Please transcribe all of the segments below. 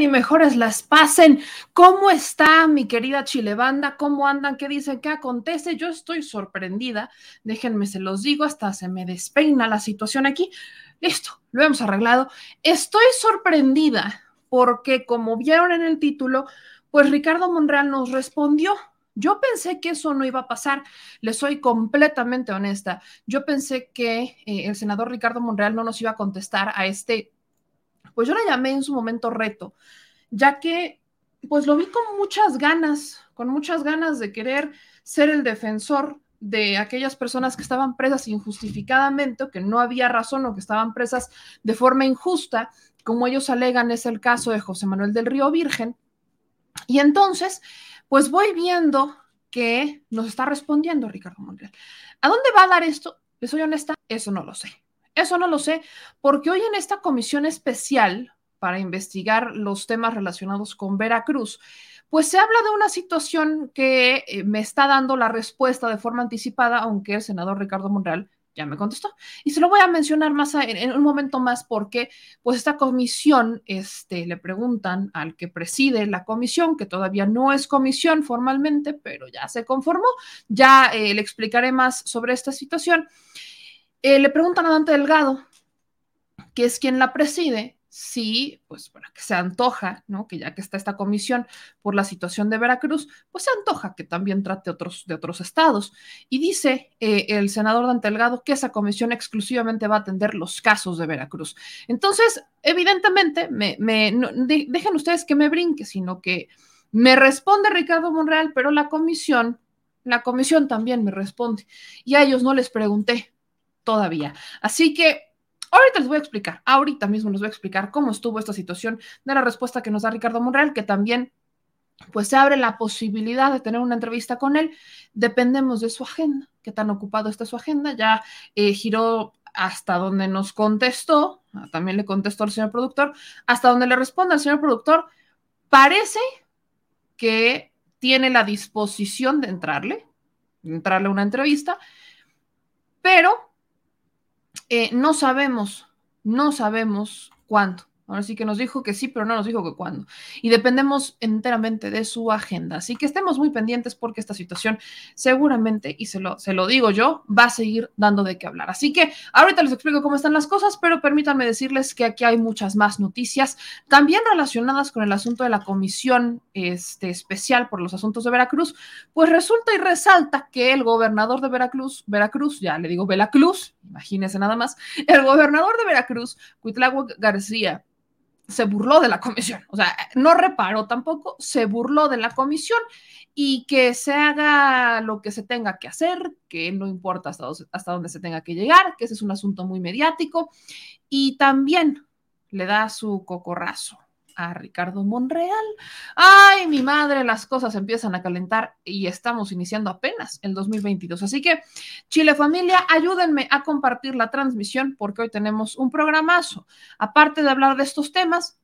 Y mejores las pasen. ¿Cómo está mi querida Chilebanda? ¿Cómo andan? ¿Qué dicen? ¿Qué acontece? Yo estoy sorprendida. Déjenme, se los digo, hasta se me despeina la situación aquí. Listo, lo hemos arreglado. Estoy sorprendida porque, como vieron en el título, pues Ricardo Monreal nos respondió. Yo pensé que eso no iba a pasar, le soy completamente honesta. Yo pensé que eh, el senador Ricardo Monreal no nos iba a contestar a este pues yo la llamé en su momento reto, ya que pues lo vi con muchas ganas, con muchas ganas de querer ser el defensor de aquellas personas que estaban presas injustificadamente o que no había razón o que estaban presas de forma injusta, como ellos alegan es el caso de José Manuel del Río Virgen, Y entonces, pues voy viendo que nos está respondiendo Ricardo Monreal. ¿A dónde va a dar esto? ¿Le soy honesta? Eso no lo sé. Eso no lo sé, porque hoy en esta comisión especial para investigar los temas relacionados con Veracruz, pues se habla de una situación que eh, me está dando la respuesta de forma anticipada, aunque el senador Ricardo Monreal ya me contestó. Y se lo voy a mencionar más en, un momento más porque pues esta comisión, este, le preguntan al que preside la comisión, que todavía no es comisión formalmente, pero ya se conformó, ya eh, le explicaré más sobre esta situación. Eh, le preguntan a Dante Delgado, que es quien la preside, sí, pues para que se antoja, ¿no? Que ya que está esta comisión por la situación de Veracruz, pues se antoja que también trate otros, de otros estados. Y dice eh, el senador Dante Delgado que esa comisión exclusivamente va a atender los casos de Veracruz. Entonces, evidentemente, me, dejen ustedes que me brinque, sino que me responde Ricardo Monreal, pero la comisión, la comisión también me responde. Y a ellos no les pregunté todavía. Así que Ahorita les voy a explicar, ahorita mismo les voy a explicar cómo estuvo esta situación de la respuesta que nos da Ricardo Monreal, que también pues se abre la posibilidad de tener una entrevista con él. Dependemos de su agenda, qué tan ocupado está su agenda. Ya eh, giró hasta donde nos contestó, también le contestó al señor productor, hasta donde le responde al señor productor, parece que tiene la disposición de entrarle, de entrarle a una entrevista, pero eh, no sabemos, no sabemos cuándo. Ahora sí que nos dijo que sí, pero no nos dijo que cuándo. Y dependemos enteramente de su agenda. Así que estemos muy pendientes porque esta situación seguramente, y se lo, se lo digo yo, va a seguir dando de qué hablar. Así que ahorita les explico cómo están las cosas, pero permítanme decirles que aquí hay muchas más noticias, también relacionadas con el asunto de la comisión este, especial por los asuntos de Veracruz. Pues resulta y resalta que el gobernador de Veracruz, Veracruz, ya le digo Veracruz, imagínense nada más, el gobernador de Veracruz, Cuitláhuac García, se burló de la comisión, o sea, no reparó tampoco, se burló de la comisión y que se haga lo que se tenga que hacer, que no importa hasta, dónde se tenga que llegar, que ese es un asunto muy mediático y también le da su cocorrazo a Ricardo Monreal. Ay, mi madre, las cosas empiezan a calentar y estamos iniciando apenas el 2022. Así que, Chile Familia, ayúdenme a compartir la transmisión porque hoy tenemos un programazo. Aparte de hablar de estos temas,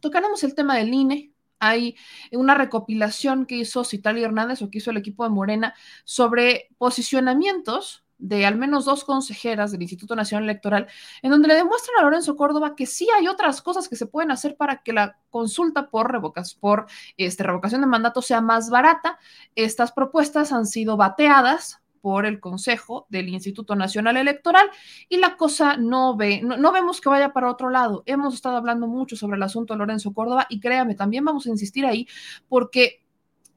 tocaremos el tema del INE, hay una recopilación que hizo Citalia Hernández o que hizo el equipo de Morena sobre posicionamientos de al menos dos consejeras del Instituto Nacional Electoral, en donde le demuestran a Lorenzo Córdoba que sí hay otras cosas que se pueden hacer para que la consulta por, revocas, por este, revocación de mandato sea más barata. Estas propuestas han sido bateadas por el Consejo del Instituto Nacional Electoral y la cosa no ve, no, vemos que vaya para otro lado. Hemos estado hablando mucho sobre el asunto de Lorenzo Córdoba y créame, también vamos a insistir ahí porque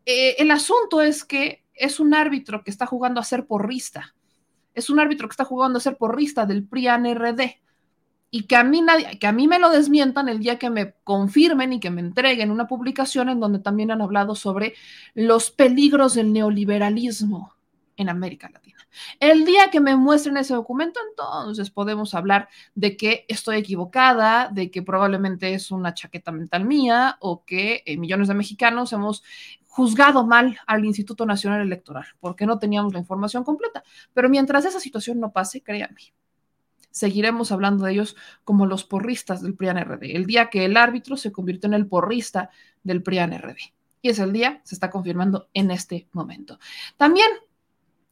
eh, el asunto es que es un árbitro que está jugando a ser porrista es un árbitro que está jugando a ser porrista del PRIAN-RD y que a mí nadie, que a mí me lo desmientan el día que me confirmen y que me entreguen una publicación en donde también han hablado sobre los peligros del neoliberalismo en América Latina. El día que me muestren ese documento, entonces podemos hablar de que estoy equivocada, de que probablemente es una chaqueta mental mía o que eh, millones de mexicanos hemos juzgado mal al Instituto Nacional Electoral porque no teníamos la información completa. Pero mientras esa situación no pase, créanme, seguiremos hablando de ellos como los porristas del PRIAN-RD. El día que el árbitro se convirtió en el porrista del PRIAN-RD. Y es el día, se está confirmando en este momento. También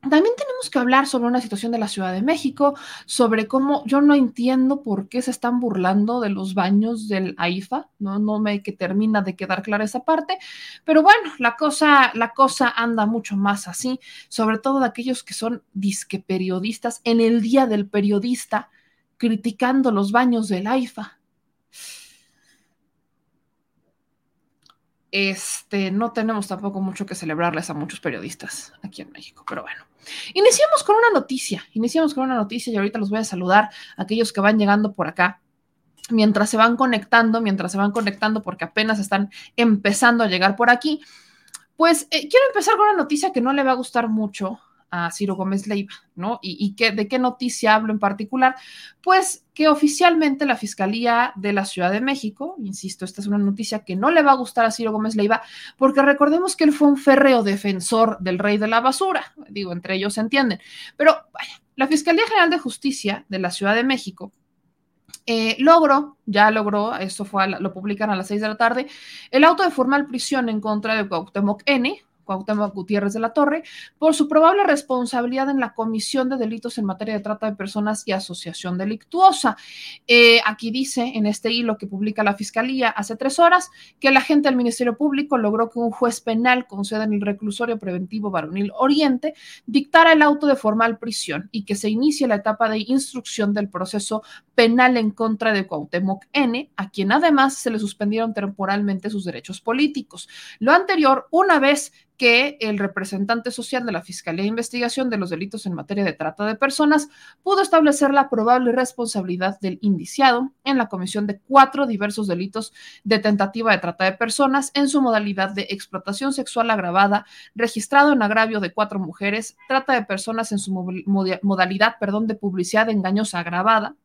también tenemos que hablar sobre una situación de la Ciudad de México, sobre cómo yo no entiendo por qué se están burlando de los baños del AIFA, no, no me que termina de quedar clara esa parte, pero bueno, la cosa, la cosa anda mucho más así, sobre todo de aquellos que son disque periodistas en el día del periodista criticando los baños del AIFA. Este, no tenemos tampoco mucho que celebrarles a muchos periodistas aquí en México, pero bueno. Iniciamos con una noticia, iniciamos con una noticia y ahorita los voy a saludar a aquellos que van llegando por acá. Mientras se van conectando, mientras se van conectando, porque apenas están empezando a llegar por aquí, pues eh, quiero empezar con una noticia que no le va a gustar mucho a Ciro Gómez Leiva, ¿no? ¿Y, de qué noticia hablo en particular? Pues que oficialmente la Fiscalía de la Ciudad de México, insisto, esta es una noticia que no le va a gustar a Ciro Gómez Leiva, porque recordemos que él fue un férreo defensor del rey de la basura, digo, entre ellos se entienden, pero vaya, la Fiscalía General de Justicia de la Ciudad de México eh, logró, ya logró, esto fue, lo publican a las seis de la tarde, el auto de formal prisión en contra de Cuauhtémoc N, Cuauhtémoc Gutiérrez de la Torre, por su probable responsabilidad en la comisión de delitos en materia de trata de personas y asociación delictuosa. Eh, aquí dice en este hilo que publica la Fiscalía hace tres horas que el agente del Ministerio Público logró que un juez penal con sede en el reclusorio preventivo Varonil Oriente dictara el auto de formal prisión y que se inicie la etapa de instrucción del proceso penal en contra de Cuauhtémoc N, a quien además se le suspendieron temporalmente sus derechos políticos. Lo anterior, una vez que el representante social de la Fiscalía de Investigación de los Delitos en materia de trata de personas pudo establecer la probable responsabilidad del indiciado en la comisión de cuatro diversos delitos de tentativa de trata de personas en su modalidad de explotación sexual agravada, registrado en agravio de cuatro mujeres, trata de personas en su modalidad, perdón, de publicidad engañosa agravada,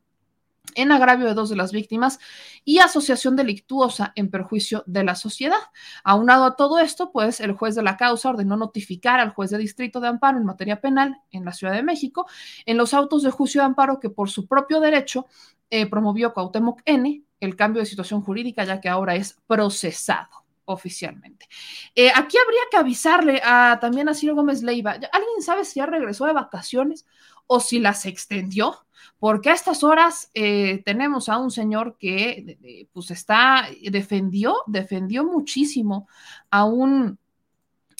en agravio de dos de las víctimas y asociación delictuosa en perjuicio de la sociedad. Aunado a todo esto, pues el juez de la causa ordenó notificar al juez de distrito de amparo en materia penal en la Ciudad de México en los autos de juicio de amparo que por su propio derecho eh, promovió Cuauhtémoc N el cambio de situación jurídica ya que ahora es procesado oficialmente. Eh, aquí habría que avisarle a, también a Ciro Gómez Leiva. ¿Alguien sabe si ya regresó de vacaciones o si las extendió? porque a estas horas eh, tenemos a un señor que pues está, defendió, defendió muchísimo a un,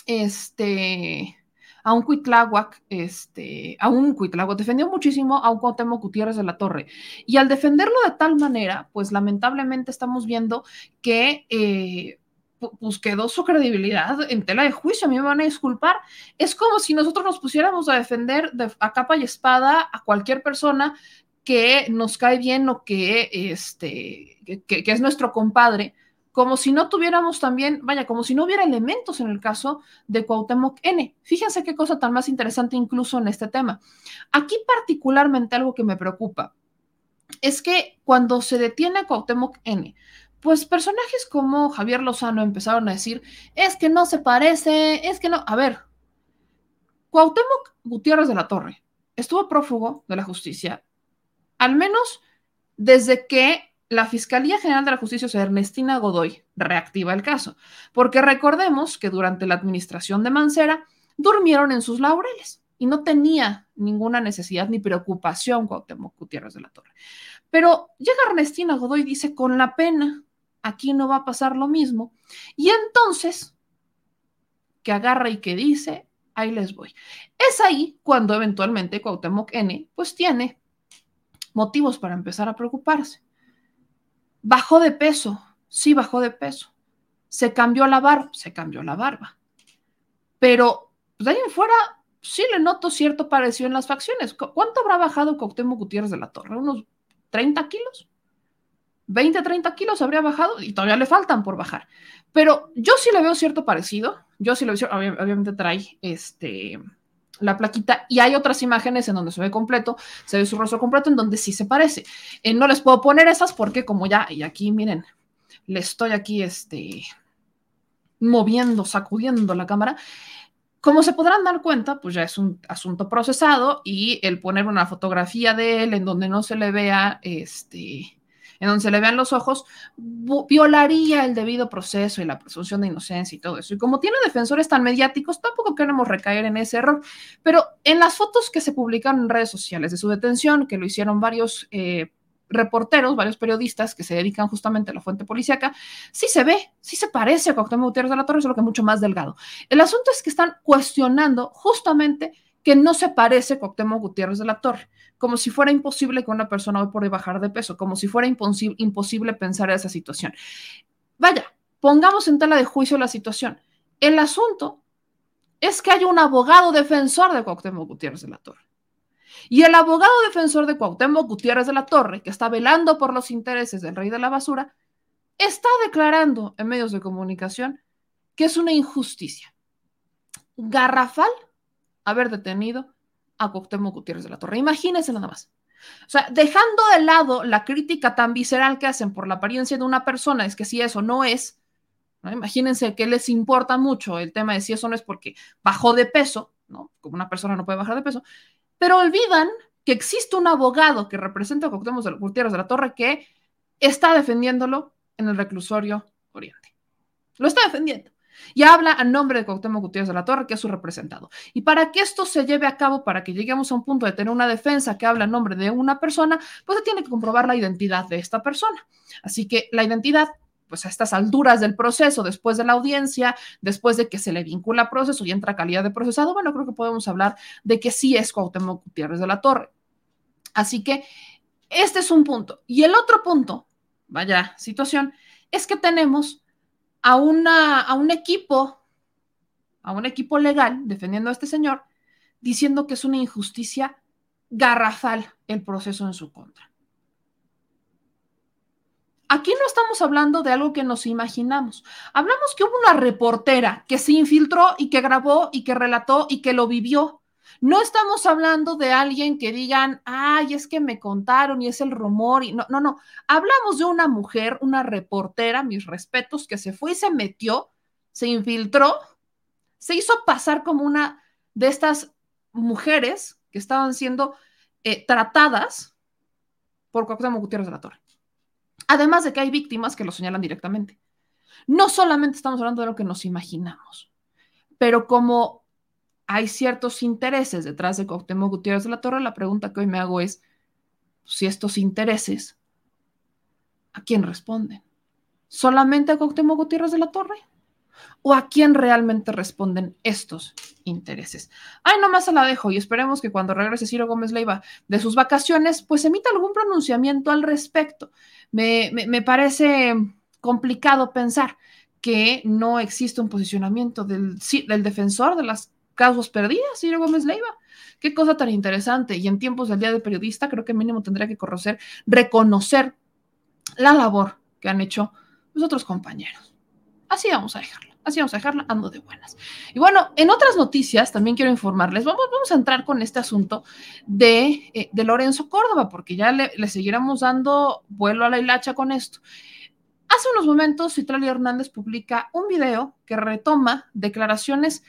este, a un Cuitláhuac, este, a un Cuitláhuac, defendió muchísimo a un Cuauhtémoc Gutiérrez de la Torre. Y al defenderlo de tal manera, pues lamentablemente estamos viendo que eh, pues quedó su credibilidad en tela de juicio, a mí me van a disculpar. Es como si nosotros nos pusiéramos a defender a capa y espada a cualquier persona que nos cae bien o que, este, que, es nuestro compadre, como si no tuviéramos también, vaya, como si no hubiera elementos en el caso de Cuauhtémoc N. Fíjense qué cosa tan más interesante incluso en este tema. Aquí particularmente algo que me preocupa es que cuando se detiene a Cuauhtémoc N, pues personajes como Javier Lozano empezaron a decir, es que no se parece, es que no, a ver, Cuauhtémoc Gutiérrez de la Torre estuvo prófugo de la justicia, al menos desde que la Fiscalía General de la Justicia, o sea, Ernestina Godoy, reactiva el caso, porque recordemos que durante la administración de Mancera durmieron en sus laureles y no tenía ninguna necesidad ni preocupación Cuauhtémoc Gutiérrez de la Torre. Pero llega Ernestina Godoy y dice, con la pena aquí no va a pasar lo mismo. Y entonces, que agarra y que dice, ahí les voy. Es ahí cuando eventualmente Cuauhtémoc N, pues tiene motivos para empezar a preocuparse. Bajó de peso, sí bajó de peso. Se cambió la barba, se cambió la barba. Pero pues, de ahí en fuera sí le noto cierto parecido en las facciones. ¿Cuánto habrá bajado Cuauhtémoc Gutiérrez de la Torre? ¿Unos 30 kilos? 20, 30 kilos habría bajado y todavía le faltan por bajar. Pero yo sí le veo cierto parecido. Yo sí le veo, obviamente trae este, la plaquita y hay otras imágenes en donde se ve completo, se ve su rostro completo en donde sí se parece. Eh, no les puedo poner esas porque como ya, y aquí miren, le estoy aquí este, moviendo, sacudiendo la cámara. Como se podrán dar cuenta, pues ya es un asunto procesado y el poner una fotografía de él en donde no se le vea este, en donde se le vean los ojos, violaría el debido proceso y la presunción de inocencia y todo eso. Y como tiene defensores tan mediáticos, tampoco queremos recaer en ese error. Pero en las fotos que se publicaron en redes sociales de su detención, que lo hicieron varios... Eh, reporteros, varios periodistas que se dedican justamente a la fuente policíaca, sí se ve, sí se parece a Cuauhtémoc Gutiérrez de la Torre, solo que mucho más delgado. El asunto es que están cuestionando justamente que no se parece a Cuauhtémoc Gutiérrez de la Torre como si fuera imposible que una persona hoy por hoy bajar de peso, como si fuera imposible pensar en esa situación. Vaya, pongamos en tela de juicio la situación. El asunto es que hay un abogado defensor de Cuauhtémoc Gutiérrez de la Torre. Y el abogado defensor de Cuauhtémoc Gutiérrez de la Torre, que está velando por los intereses del rey de la basura, está declarando en medios de comunicación que es una injusticia garrafal haber detenido a Cuauhtémoc Gutiérrez de la Torre. Imagínense nada más. O sea, dejando de lado la crítica tan visceral que hacen por la apariencia de una persona, es que si eso no es, imagínense que les importa mucho el tema de si eso no es porque bajó de peso, ¿no? Como una persona no puede bajar de peso, pero olvidan que existe un abogado que representa a Cuauhtémoc Gutiérrez de la Torre que está defendiéndolo en el reclusorio Oriente. Lo está defendiendo y habla a nombre de Cuauhtémoc Gutiérrez de la Torre, que es su representado. Y para que esto se lleve a cabo, para que lleguemos a un punto de tener una defensa que habla a nombre de una persona, pues se tiene que comprobar la identidad de esta persona. Así que la identidad pues a estas alturas del proceso, después de la audiencia, después de que se le vincula a proceso y entra calidad de procesado, bueno, creo que podemos hablar de que sí es Cuauhtémoc Gutiérrez de la Torre. Así que este es un punto. Y el otro punto, vaya situación, es que tenemos a, una, a un equipo, a un equipo legal defendiendo a este señor, diciendo que es una injusticia garrafal el proceso en su contra. Aquí no estamos hablando de algo que nos imaginamos. Hablamos que hubo una reportera que se infiltró y que grabó y que relató y que lo vivió no estamos hablando de alguien que digan, ay, es que me contaron y es el rumor. Y no, no, no. Hablamos de una mujer, una reportera, mis respetos, que se fue y se metió, se infiltró, se hizo pasar como una de estas mujeres que estaban siendo eh, tratadas por Cuauhtémoc Gutiérrez de la Torre. Además de que hay víctimas que lo señalan directamente. No solamente estamos hablando de lo que nos imaginamos, pero como hay ciertos intereses detrás de Cuauhtémoc Gutiérrez de la Torre, la pregunta que hoy me hago es si estos intereses, ¿a quién responden? ¿Solamente a Cuauhtémoc Gutiérrez de la Torre? ¿O a quién realmente responden estos intereses? Ay, nomás se la dejo y esperemos que cuando regrese Ciro Gómez Leiva de sus vacaciones, pues emita algún pronunciamiento al respecto. Me, me parece complicado pensar que no existe un posicionamiento del, del defensor de las casos perdidas, Ciro Gómez Leiva. Qué cosa tan interesante. Y en tiempos del Día de Periodista, creo que mínimo tendría que conocer, reconocer la labor que han hecho los otros compañeros. Así vamos a dejarla. Así vamos a dejarla, ando de buenas. Y bueno, en otras noticias también quiero informarles, vamos, vamos a entrar con este asunto de, eh, de Lorenzo Córdoba, porque ya le, le seguiremos dando vuelo a la hilacha con esto. Hace unos momentos, Citlali Hernández publica un video que retoma declaraciones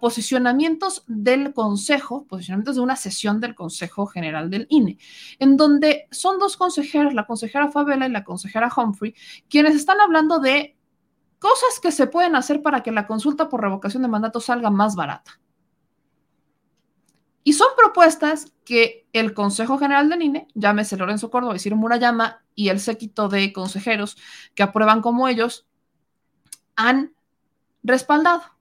posicionamientos del Consejo, posicionamientos de una sesión del Consejo General del INE, en donde son dos consejeras, la consejera Favela y la consejera Humphrey, quienes están hablando de cosas que se pueden hacer para que la consulta por revocación de mandato salga más barata. Y son propuestas que el Consejo General del INE, llámese Lorenzo Córdoba y Ciro Murayama, y el séquito de consejeros que aprueban como ellos, han respaldado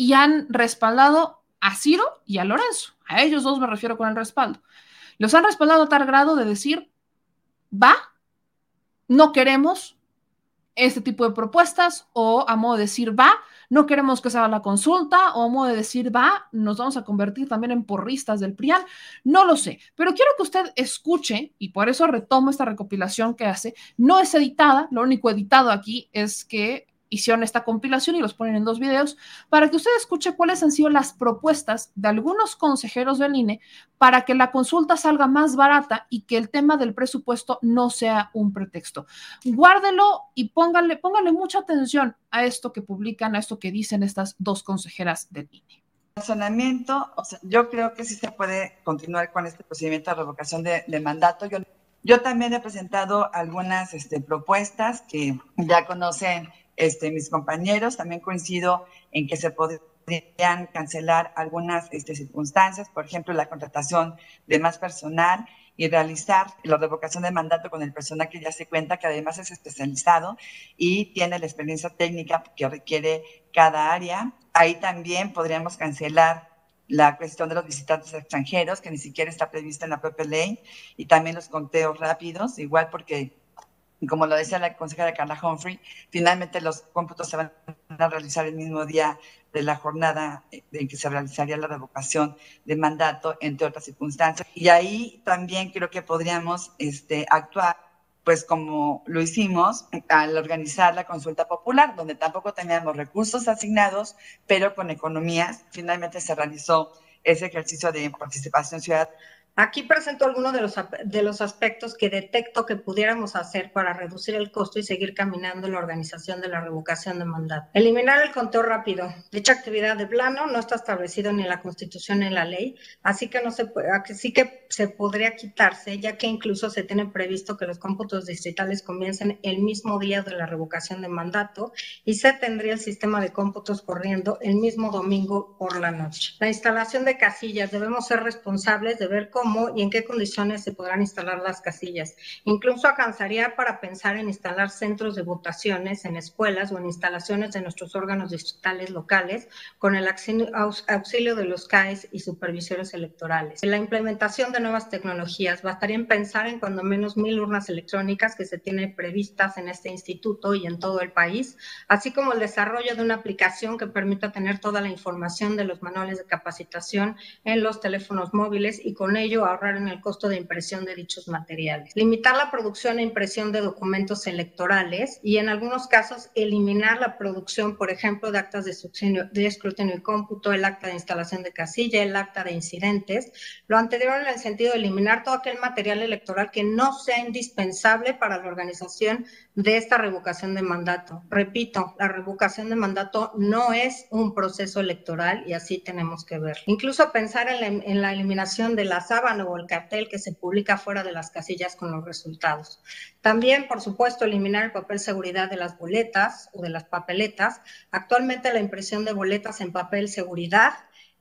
y han respaldado a Ciro y a Lorenzo. A ellos dos me refiero con el respaldo. Los han respaldado a tal grado de decir, va, no queremos este tipo de propuestas o a modo de decir, va, no queremos que se haga la consulta o a modo de decir, va, nos vamos a convertir también en porristas del PRIAN. No lo sé, pero quiero que usted escuche y por eso retomo esta recopilación que hace. No es editada, lo único editado aquí es que hicieron esta compilación y los ponen en dos videos para que usted escuche cuáles han sido las propuestas de algunos consejeros del INE para que la consulta salga más barata y que el tema del presupuesto no sea un pretexto. Guárdelo y póngale, póngale mucha atención a esto que publican, a esto que dicen estas dos consejeras del INE. Razonamiento, o sea, yo creo que sí se puede continuar con este procedimiento de revocación de, de mandato. Yo, yo también he presentado algunas este, propuestas que ya conocen este, mis compañeros. También coincido en que se podrían cancelar algunas este, circunstancias, por ejemplo, la contratación de más personal y realizar la revocación de mandato con el personal que ya se cuenta, que además es especializado y tiene la experiencia técnica que requiere cada área. Ahí también podríamos cancelar la cuestión de los visitantes extranjeros, que ni siquiera está prevista en la propia ley, y también los conteos rápidos, igual porque y como lo decía la consejera Carla Humphrey, finalmente los cómputos se van a realizar el mismo día de la jornada en que se realizaría la revocación de mandato, entre otras circunstancias. Y ahí también creo que podríamos este, actuar pues como lo hicimos al organizar la consulta popular, donde tampoco teníamos recursos asignados, pero con economías, finalmente se realizó ese ejercicio de participación ciudadana Aquí presento algunos de los, de los aspectos que detecto que pudiéramos hacer para reducir el costo y seguir caminando en la organización de la revocación de mandato. Eliminar el conteo rápido. Dicha actividad de plano no está establecido ni en la Constitución ni en la ley, así que no se puede, sí que se podría quitarse, ya que incluso se tiene previsto que los cómputos distritales comiencen el mismo día de la revocación de mandato y se tendría el sistema de cómputos corriendo el mismo domingo por la noche. La instalación de casillas. Debemos ser responsables de ver cómo cómo y en qué condiciones se podrán instalar las casillas. Incluso alcanzaría para pensar en instalar centros de votaciones en escuelas o en instalaciones de nuestros órganos distritales locales con el auxilio de los CAES y supervisores electorales. La implementación de nuevas tecnologías. Bastaría en pensar en cuando menos mil urnas electrónicas que se tienen previstas en este instituto y en todo el país, así como el desarrollo de una aplicación que permita tener toda la información de los manuales de capacitación en los teléfonos móviles y con ello ahorrar en el costo de impresión de dichos materiales. Limitar la producción e impresión de documentos electorales y en algunos casos eliminar la producción, por ejemplo, de actas de, de escrutinio y cómputo, el acta de instalación de casilla, el acta de incidentes. Lo anterior en el sentido de eliminar todo aquel material electoral que no sea indispensable para la organización de esta revocación de mandato. Repito, la revocación de mandato no es un proceso electoral y así tenemos que ver. Incluso pensar en la, en la eliminación de las o el cartel que se publica fuera de las casillas con los resultados. También, por supuesto, eliminar el papel seguridad de las boletas o de las papeletas. Actualmente la impresión de boletas en papel seguridad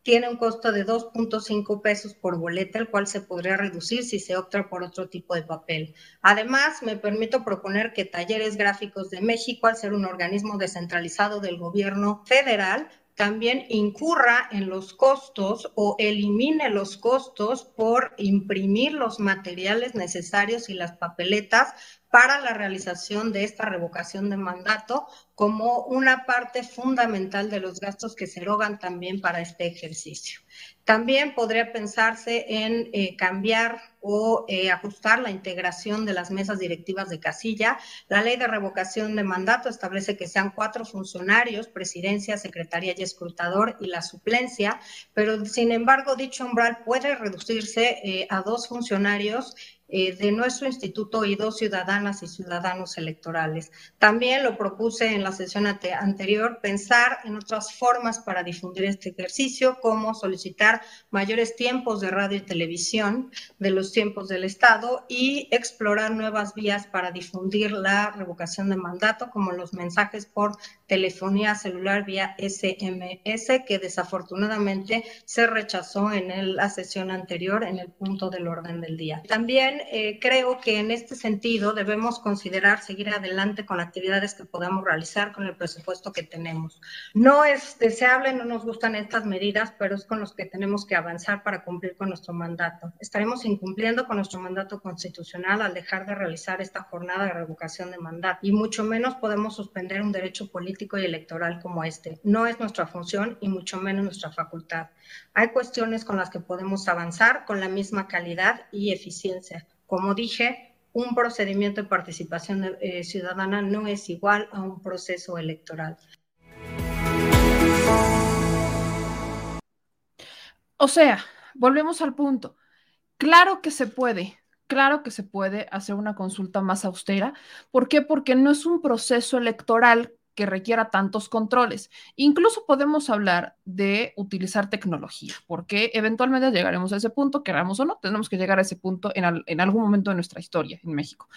tiene un costo de 2.5 pesos por boleta, el cual se podría reducir si se opta por otro tipo de papel. Además, me permito proponer que Talleres Gráficos de México, al ser un organismo descentralizado del gobierno federal, también incurra en los costos o elimine los costos por imprimir los materiales necesarios y las papeletas para la realización de esta revocación de mandato como una parte fundamental de los gastos que se erogan también para este ejercicio. También podría pensarse en eh, cambiar o eh, ajustar la integración de las mesas directivas de casilla. La ley de revocación de mandato establece que sean cuatro funcionarios, presidencia, secretaría y escrutador y la suplencia, pero sin embargo dicho umbral puede reducirse eh, a dos funcionarios eh, de nuestro instituto y dos ciudadanas y ciudadanos electorales. También lo propuse en la sesión anterior, pensar en otras formas para difundir este ejercicio, como solicitar mayores tiempos de radio y televisión de los tiempos del Estado y explorar nuevas vías para difundir la revocación de mandato, como los mensajes por telefonía celular vía SMS, que desafortunadamente se rechazó en la sesión anterior en el punto del orden del día. También eh, creo que en este sentido debemos considerar seguir adelante con actividades que podamos realizar con el presupuesto que tenemos. No es deseable, no nos gustan estas medidas, pero es con los que tenemos que avanzar para cumplir con nuestro mandato. Estaremos incumpliendo con nuestro mandato constitucional al dejar de realizar esta jornada de revocación de mandato y mucho menos podemos suspender un derecho político y electoral como este. No es nuestra función y mucho menos nuestra facultad. Hay cuestiones con las que podemos avanzar con la misma calidad y eficiencia como dije, un procedimiento de participación eh, ciudadana no es igual a un proceso electoral. O sea, volvemos al punto. Claro que se puede, claro que se puede hacer una consulta más austera. ¿Por qué? Porque no es un proceso electoral que requiera tantos controles. Incluso podemos hablar de utilizar tecnología, porque eventualmente llegaremos a ese punto, queramos o no, tenemos que llegar a ese punto en, algún momento de nuestra historia en México.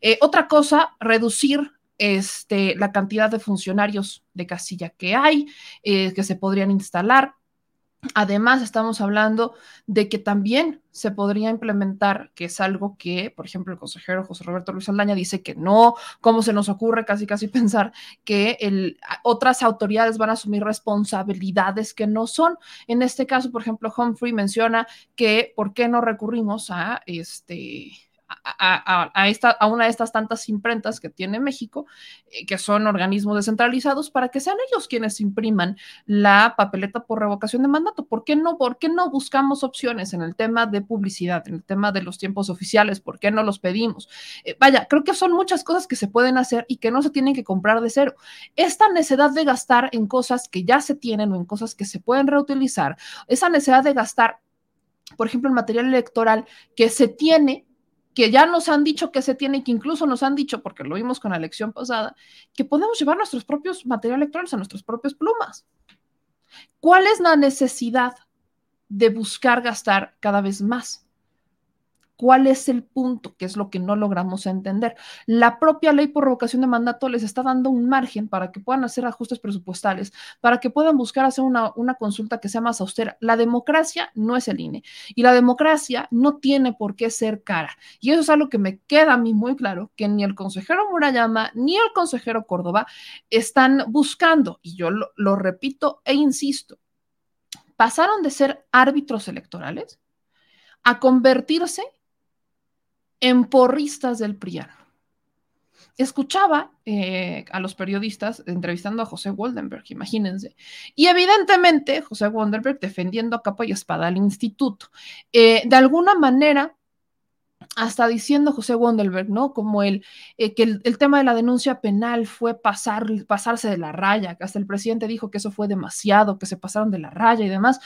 Eh, otra cosa, reducir este, la cantidad de funcionarios de casilla que hay, eh, que se podrían instalar. Además, estamos hablando de que también se podría implementar, que es algo que, por ejemplo, el consejero José Roberto Luis Aldaña dice que no, ¿cómo se nos ocurre casi casi pensar que otras autoridades van a asumir responsabilidades que no son? En este caso, por ejemplo, Humphrey menciona que por qué no recurrimos a este a, esta, a una de estas tantas imprentas que tiene México, eh, que son organismos descentralizados, para que sean ellos quienes impriman la papeleta por revocación de mandato. ¿Por qué no? ¿Por qué no buscamos opciones en el tema de publicidad, en el tema de los tiempos oficiales? ¿Por qué no los pedimos? Eh, vaya, creo que son muchas cosas que se pueden hacer y que no se tienen que comprar de cero. Esta necesidad de gastar en cosas que ya se tienen o en cosas que se pueden reutilizar, esa necesidad de gastar por ejemplo, en material electoral que se tiene, que ya nos han dicho que se tiene, que incluso nos han dicho, porque lo vimos con la elección pasada, que podemos llevar nuestros propios materiales electorales a nuestras propias plumas. ¿Cuál es la necesidad de buscar gastar cada vez más? ¿Cuál es el punto? Que es lo que no logramos entender. La propia ley por revocación de mandato les está dando un margen para que puedan hacer ajustes presupuestales, para que puedan buscar hacer una, una consulta que sea más austera. La democracia no es el INE y la democracia no tiene por qué ser cara. Y eso es algo que me queda a mí muy claro, que ni el consejero Murayama ni el consejero Córdoba están buscando. Y yo lo, lo repito e insisto, pasaron de ser árbitros electorales a convertirse en porristas del PRIAN. Escuchaba eh, a los periodistas entrevistando a José Waldenberg, imagínense. Y evidentemente José Waldenberg defendiendo a capa y espada al instituto. Eh, de alguna manera, hasta diciendo José Wandelberg, ¿no? Como el, eh, que el, tema de la denuncia penal fue pasar, pasarse de la raya, que hasta el presidente dijo que eso fue demasiado, que se pasaron de la raya y demás.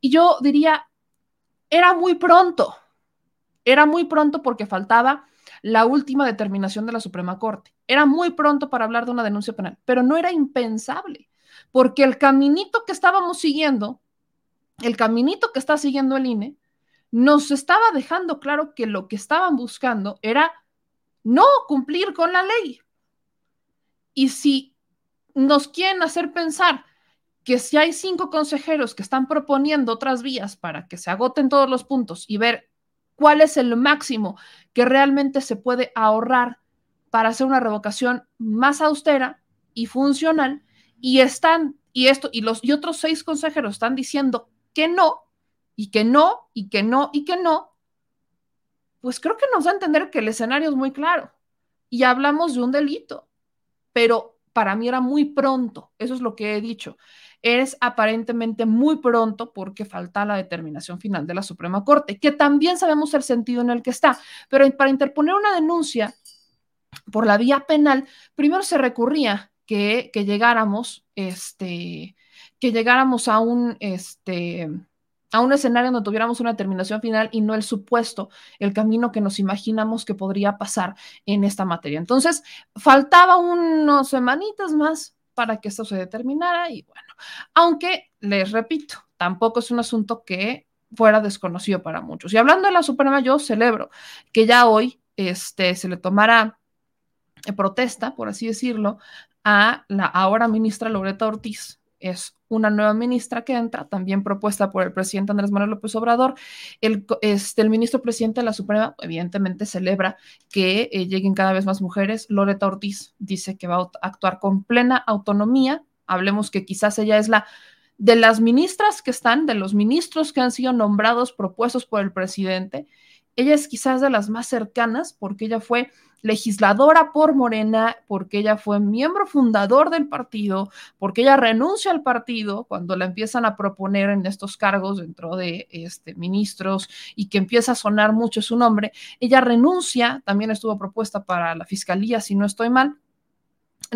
Y yo diría, era muy pronto, era muy pronto porque faltaba la última determinación de la Suprema Corte. Era muy pronto para hablar de una denuncia penal, pero no era impensable, porque el caminito que estábamos siguiendo, el caminito que está siguiendo el INE, nos estaba dejando claro que lo que estaban buscando era no cumplir con la ley. Y si nos quieren hacer pensar que si hay cinco consejeros que están proponiendo otras vías para que se agoten todos los puntos y ver cuál es el máximo que realmente se puede ahorrar para hacer una revocación más austera y funcional. Y están y esto y los y otros seis consejeros están diciendo que no y que no y que no y que no pues creo que nos da a entender que el escenario es muy claro. Y hablamos de un delito pero para mí era muy pronto eso es lo que he dicho es aparentemente muy pronto porque falta la determinación final de la Suprema Corte, que también sabemos el sentido en el que está, pero para interponer una denuncia por la vía penal, primero se recurría que, que llegáramos, este, que llegáramos a un, este, a un escenario donde tuviéramos una determinación final y no el supuesto, el camino que nos imaginamos que podría pasar en esta materia. Entonces, faltaba unas semanitas más para que esto se determinara y bueno, aunque les repito, tampoco es un asunto que fuera desconocido para muchos. Y hablando de la Suprema, yo celebro que ya hoy este, se le tomara eh, protesta, por así decirlo, a la ahora ministra Loreta Ortiz, es una nueva ministra que entra, también propuesta por el presidente Andrés Manuel López Obrador. El, este, el ministro presidente de la Suprema, evidentemente, celebra que eh, lleguen cada vez más mujeres. Loreta Ortiz dice que va a actuar con plena autonomía. Hablemos que quizás ella es la de las ministras que están, de los ministros que han sido nombrados, propuestos por el presidente, ella es quizás de las más cercanas porque ella fue legisladora por Morena, porque ella fue miembro fundador del partido, porque ella renuncia al partido cuando la empiezan a proponer en estos cargos dentro de este, ministros y que empieza a sonar mucho su nombre. Ella renuncia, también estuvo propuesta para la fiscalía, si no estoy mal,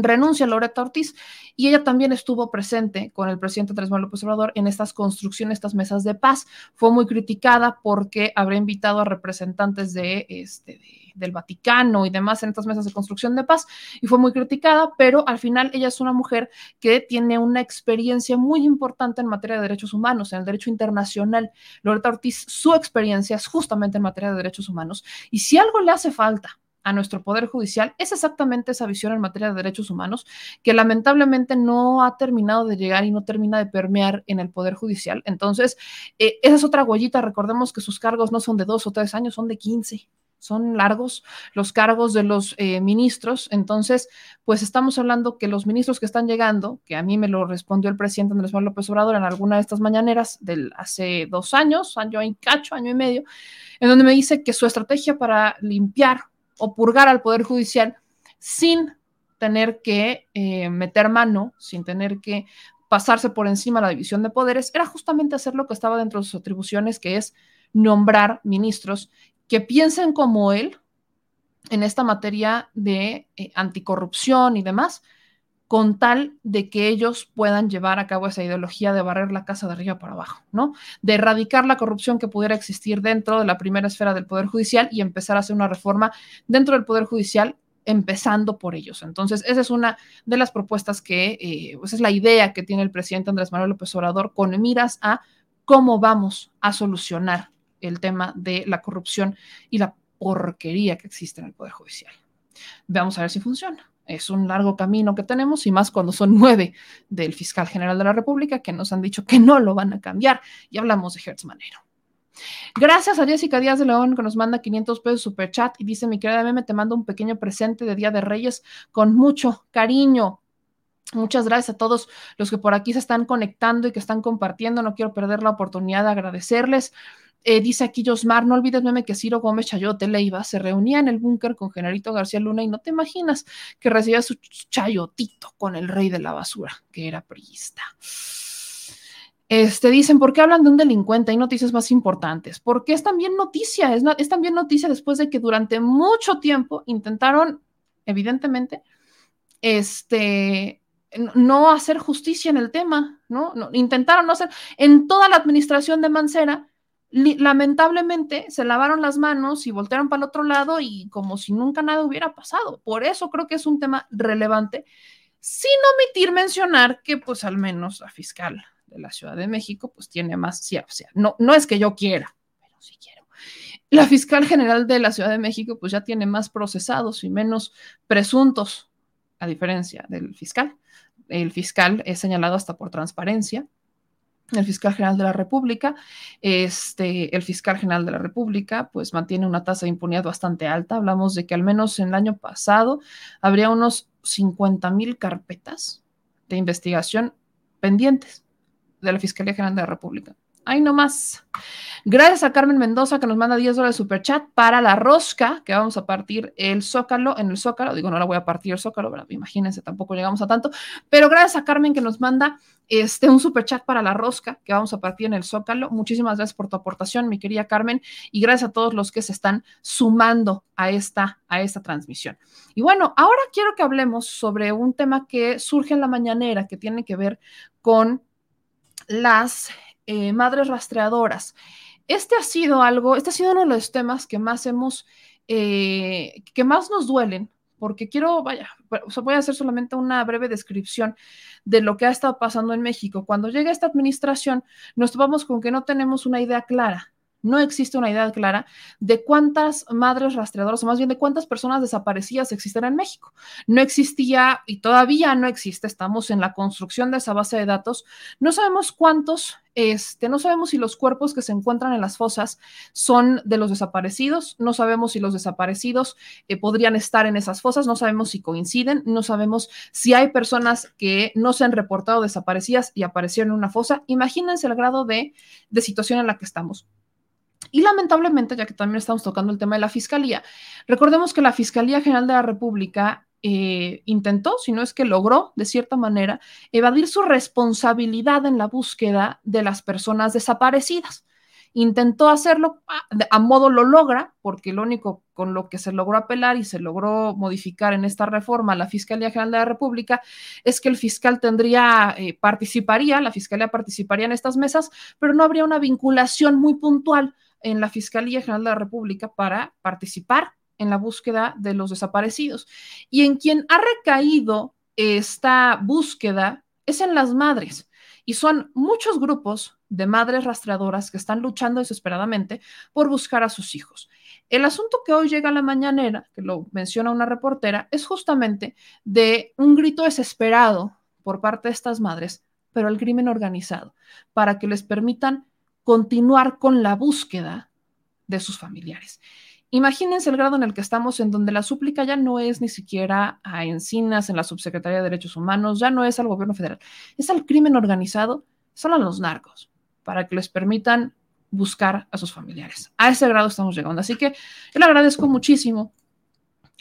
renuncia Loreta Ortiz y ella también estuvo presente con el presidente Andrés Manuel López Obrador en estas construcciones, estas mesas de paz. Fue muy criticada porque habría invitado a representantes de, este, del Vaticano y demás en estas mesas de construcción de paz y fue muy criticada, pero al final ella es una mujer que tiene una experiencia muy importante en materia de derechos humanos, en el derecho internacional. Loreta Ortiz, su experiencia es justamente en materia de derechos humanos y si algo le hace falta a nuestro Poder Judicial es exactamente esa visión en materia de derechos humanos que lamentablemente no ha terminado de llegar y no termina de permear en el Poder Judicial. Entonces, eh, esa es otra huellita. Recordemos que sus cargos no son de dos o tres años, son de 15. son largos los cargos de los eh, ministros. Entonces, pues estamos hablando que los ministros que están llegando, que a mí me lo respondió el presidente Andrés Manuel López Obrador en alguna de estas mañaneras del hace dos años, año y cacho, año y medio, en donde me dice que su estrategia para limpiar o purgar al Poder Judicial sin tener que eh, meter mano, sin tener que pasarse por encima de la división de poderes, era justamente hacer lo que estaba dentro de sus atribuciones, que es nombrar ministros que piensen como él en esta materia de eh, anticorrupción y demás, con tal de que ellos puedan llevar a cabo esa ideología de barrer la casa de arriba para abajo, ¿no? De erradicar la corrupción que pudiera existir dentro de la primera esfera del Poder Judicial y empezar a hacer una reforma dentro del Poder Judicial empezando por ellos. Entonces, esa es una de las propuestas que, eh, pues es la idea que tiene el presidente Andrés Manuel López Obrador con miras a cómo vamos a solucionar el tema de la corrupción y la porquería que existe en el Poder Judicial. Veamos a ver si funciona. Es un largo camino que tenemos y más cuando son nueve del fiscal general de la República que nos han dicho que no lo van a cambiar. Y hablamos de Hertz Manero. Gracias a Jessica Díaz de León que nos manda 500 pesos super chat y dice, mi querida Meme, te mando un pequeño presente de Día de Reyes con mucho cariño. Muchas gracias a todos los que por aquí se están conectando y que están compartiendo. No quiero perder la oportunidad de agradecerles. Eh, dice aquí Josmar, no olvides, meme, que Ciro Gómez Chayote Leiva se reunía en el búnker con Generito García Luna y no te imaginas que recibía su chayotito con el rey de la basura, que era priista. Este, dicen, ¿por qué hablan de un delincuente? Hay noticias más importantes. Porque es también noticia, es, es también noticia después de que durante mucho tiempo intentaron, evidentemente, este, no hacer justicia en el tema, ¿no? no intentaron no hacer, en toda la administración de Mancera, lamentablemente se lavaron las manos y voltearon para el otro lado y como si nunca nada hubiera pasado. Por eso creo que es un tema relevante, sin omitir mencionar que pues al menos la fiscal de la Ciudad de México pues tiene más, sí, no, no es que yo quiera, pero sí quiero. La fiscal general de la Ciudad de México pues ya tiene más procesados y menos presuntos, a diferencia del fiscal. El fiscal es señalado hasta por transparencia el fiscal general de la República. Este, el fiscal general de la República, pues mantiene una tasa de impunidad bastante alta. Hablamos de que al menos en el año pasado habría unos 50 mil carpetas de investigación pendientes de la Fiscalía General de la República. Ahí nomás. Gracias a Carmen Mendoza que nos manda 10 dólares de superchat para la rosca que vamos a partir el zócalo, en el zócalo. Digo, no la voy a partir el zócalo, pero imagínense, tampoco llegamos a tanto. Pero gracias a Carmen que nos manda este, un superchat para la rosca que vamos a partir en el zócalo. Muchísimas gracias por tu aportación, mi querida Carmen, y gracias a todos los que se están sumando a esta, a esta transmisión. Y bueno, ahora quiero que hablemos sobre un tema que surge en la mañanera que tiene que ver con las eh, madres rastreadoras. Este ha sido algo, este ha sido uno de los temas que más hemos, eh, que más nos duelen, porque quiero, vaya, voy a hacer solamente una breve descripción de lo que ha estado pasando en México. Cuando llega esta administración, nos topamos con que no tenemos una idea clara no existe una idea clara de cuántas madres rastreadoras, o más bien de cuántas personas desaparecidas existen en México. No existía y todavía no existe, estamos en la construcción de esa base de datos. No sabemos cuántos, este, no sabemos si los cuerpos que se encuentran en las fosas son de los desaparecidos, no sabemos si los desaparecidos eh, podrían estar en esas fosas, no sabemos si coinciden, no sabemos si hay personas que no se han reportado desaparecidas y aparecieron en una fosa. Imagínense el grado de, de situación en la que estamos. Y lamentablemente, ya que también estamos tocando el tema de la Fiscalía, recordemos que la Fiscalía General de la República eh, intentó, si no es que logró, de cierta manera, evadir su responsabilidad en la búsqueda de las personas desaparecidas. Intentó hacerlo, a modo lo logra, porque lo único con lo que se logró apelar y se logró modificar en esta reforma la Fiscalía General de la República es que el fiscal tendría, eh, participaría, la Fiscalía participaría en estas mesas, pero no habría una vinculación muy puntual en la Fiscalía General de la República para participar en la búsqueda de los desaparecidos. Y en quien ha recaído esta búsqueda es en las madres. Y son muchos grupos de madres rastreadoras que están luchando desesperadamente por buscar a sus hijos. El asunto que hoy llega a la mañanera, que lo menciona una reportera, es justamente de un grito desesperado por parte de estas madres, pero el crimen organizado, para que les permitan continuar con la búsqueda de sus familiares. Imagínense el grado en el que estamos, en donde la súplica ya no es ni siquiera a Encinas, en la Subsecretaría de Derechos Humanos, ya no es al gobierno federal, es al crimen organizado, son a los narcos, para que les permitan buscar a sus familiares. A ese grado estamos llegando. Así que yo le agradezco muchísimo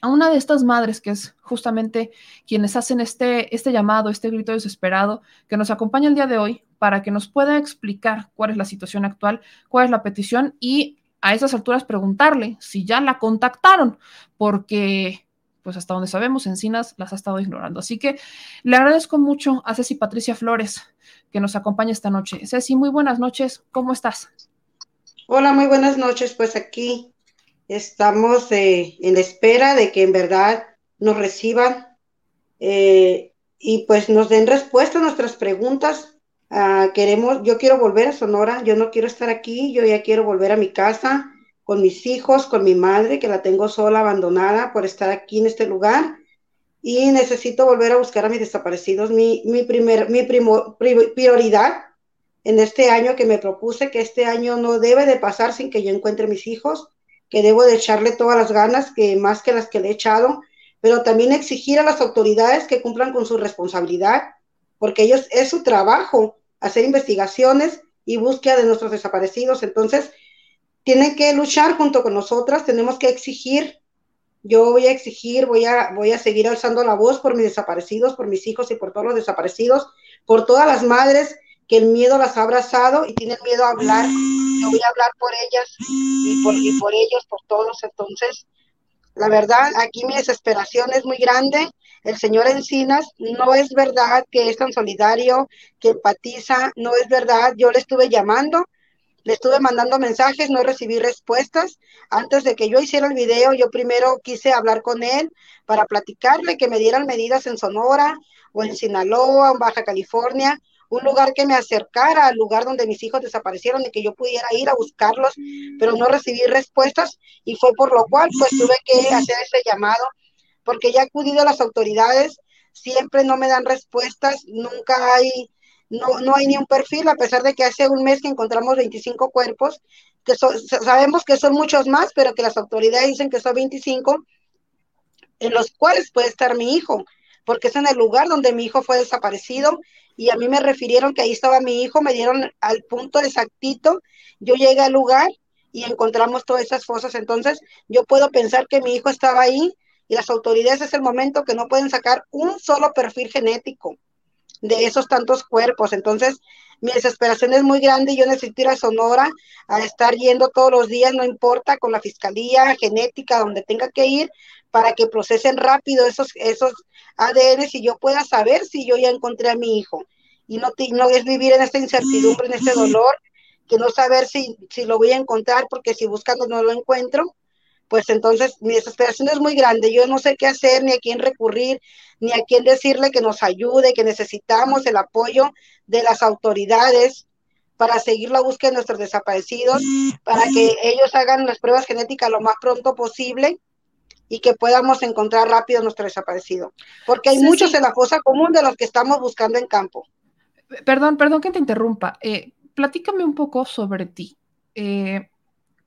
a una de estas madres, que es justamente quienes hacen este, este llamado, este grito desesperado, que nos acompaña el día de hoy para que nos pueda explicar cuál es la situación actual, cuál es la petición y a esas alturas preguntarle si ya la contactaron, porque pues hasta donde sabemos, Encinas las ha estado ignorando. Así que le agradezco mucho a Ceci Patricia Flores que nos acompaña esta noche. Ceci, muy buenas noches, ¿cómo estás? Hola, muy buenas noches, pues aquí Estamos eh, en espera de que en verdad nos reciban eh, y pues nos den respuesta a nuestras preguntas. Ah, queremos, yo quiero volver a Sonora, yo no quiero estar aquí, yo ya quiero volver a mi casa con mis hijos, con mi madre, que la tengo sola, abandonada por estar aquí en este lugar. Y necesito volver a buscar a mis desaparecidos. Mi, mi, primer, mi prioridad en este año que me propuse, que este año no debe de pasar sin que yo encuentre mis hijos, que debo de echarle todas las ganas, que más que las que le he echado, pero también exigir a las autoridades que cumplan con su responsabilidad, porque ellos es su trabajo hacer investigaciones y búsqueda de nuestros desaparecidos. Entonces, tienen que luchar junto con nosotras, tenemos que exigir. Yo voy a exigir, voy a, voy a seguir alzando la voz por mis desaparecidos, por mis hijos y por todos los desaparecidos, por todas las madres que el miedo las ha abrazado y tienen miedo a hablar. Yo voy a hablar por ellas y por, y por ellos, por todos. Entonces, la verdad, aquí mi desesperación es muy grande. El señor Encinas no es verdad que es tan solidario, que empatiza, no es verdad. Yo le estuve llamando, le estuve mandando mensajes, no recibí respuestas. Antes de que yo hiciera el video, yo primero quise hablar con él para platicarle que me dieran medidas en Sonora o en Sinaloa o en Baja California un lugar que me acercara al lugar donde mis hijos desaparecieron y que yo pudiera ir a buscarlos, pero no recibí respuestas y fue por lo cual pues tuve que hacer ese llamado, porque ya he acudido a las autoridades, siempre no me dan respuestas, nunca hay, no, no hay ni un perfil, a pesar de que hace un mes que encontramos 25 cuerpos, que sabemos que son muchos más, pero que las autoridades dicen que son 25, en los cuales puede estar mi hijo, porque es en el lugar donde mi hijo fue desaparecido y a mí me refirieron que ahí estaba mi hijo, me dieron al punto exactito, yo llegué al lugar y encontramos todas esas fosas, entonces yo puedo pensar que mi hijo estaba ahí y las autoridades es el momento que no pueden sacar un solo perfil genético de esos tantos cuerpos, entonces mi desesperación es muy grande y yo necesito ir a Sonora a estar yendo todos los días, no importa, con la fiscalía genética, donde tenga que ir, para que procesen rápido esos, esos ADN y yo pueda saber si yo ya encontré a mi hijo. Y no, no es vivir en esta incertidumbre, en este dolor, que no saber si, si lo voy a encontrar, porque si buscando no lo encuentro, pues entonces mi desesperación es muy grande. Yo no sé qué hacer, ni a quién recurrir, ni a quién decirle que nos ayude, que necesitamos el apoyo de las autoridades para seguir la búsqueda de nuestros desaparecidos, para que ellos hagan las pruebas genéticas lo más pronto posible y que podamos encontrar rápido nuestro desaparecido. Porque hay muchos en la fosa común de los que estamos buscando en campo. Perdón, perdón que te interrumpa. Eh, platícame un poco sobre ti. Eh,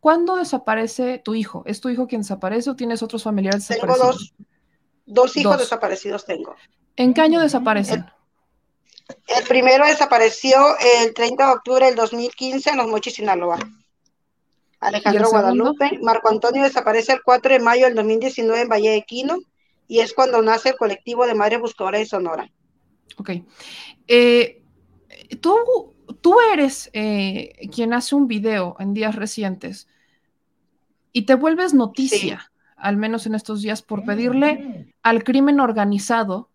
¿Cuándo desaparece tu hijo? ¿Es tu hijo quien desaparece o tienes otros familiares desaparecidos? Tengo dos, hijos desaparecidos tengo. ¿En qué año desaparecen? El, primero desapareció el 30 de octubre del 2015 en Los Mochis, Sinaloa. Alejandro Guadalupe. Marco Antonio desaparece el 4 de mayo del 2019 en Valle de Quino y es cuando nace el colectivo de Madre Buscadora de Sonora. Ok. Eh, tú, tú eres eh, quien hace un video en días recientes y te vuelves noticia, al menos en estos días, por pedirle al crimen organizado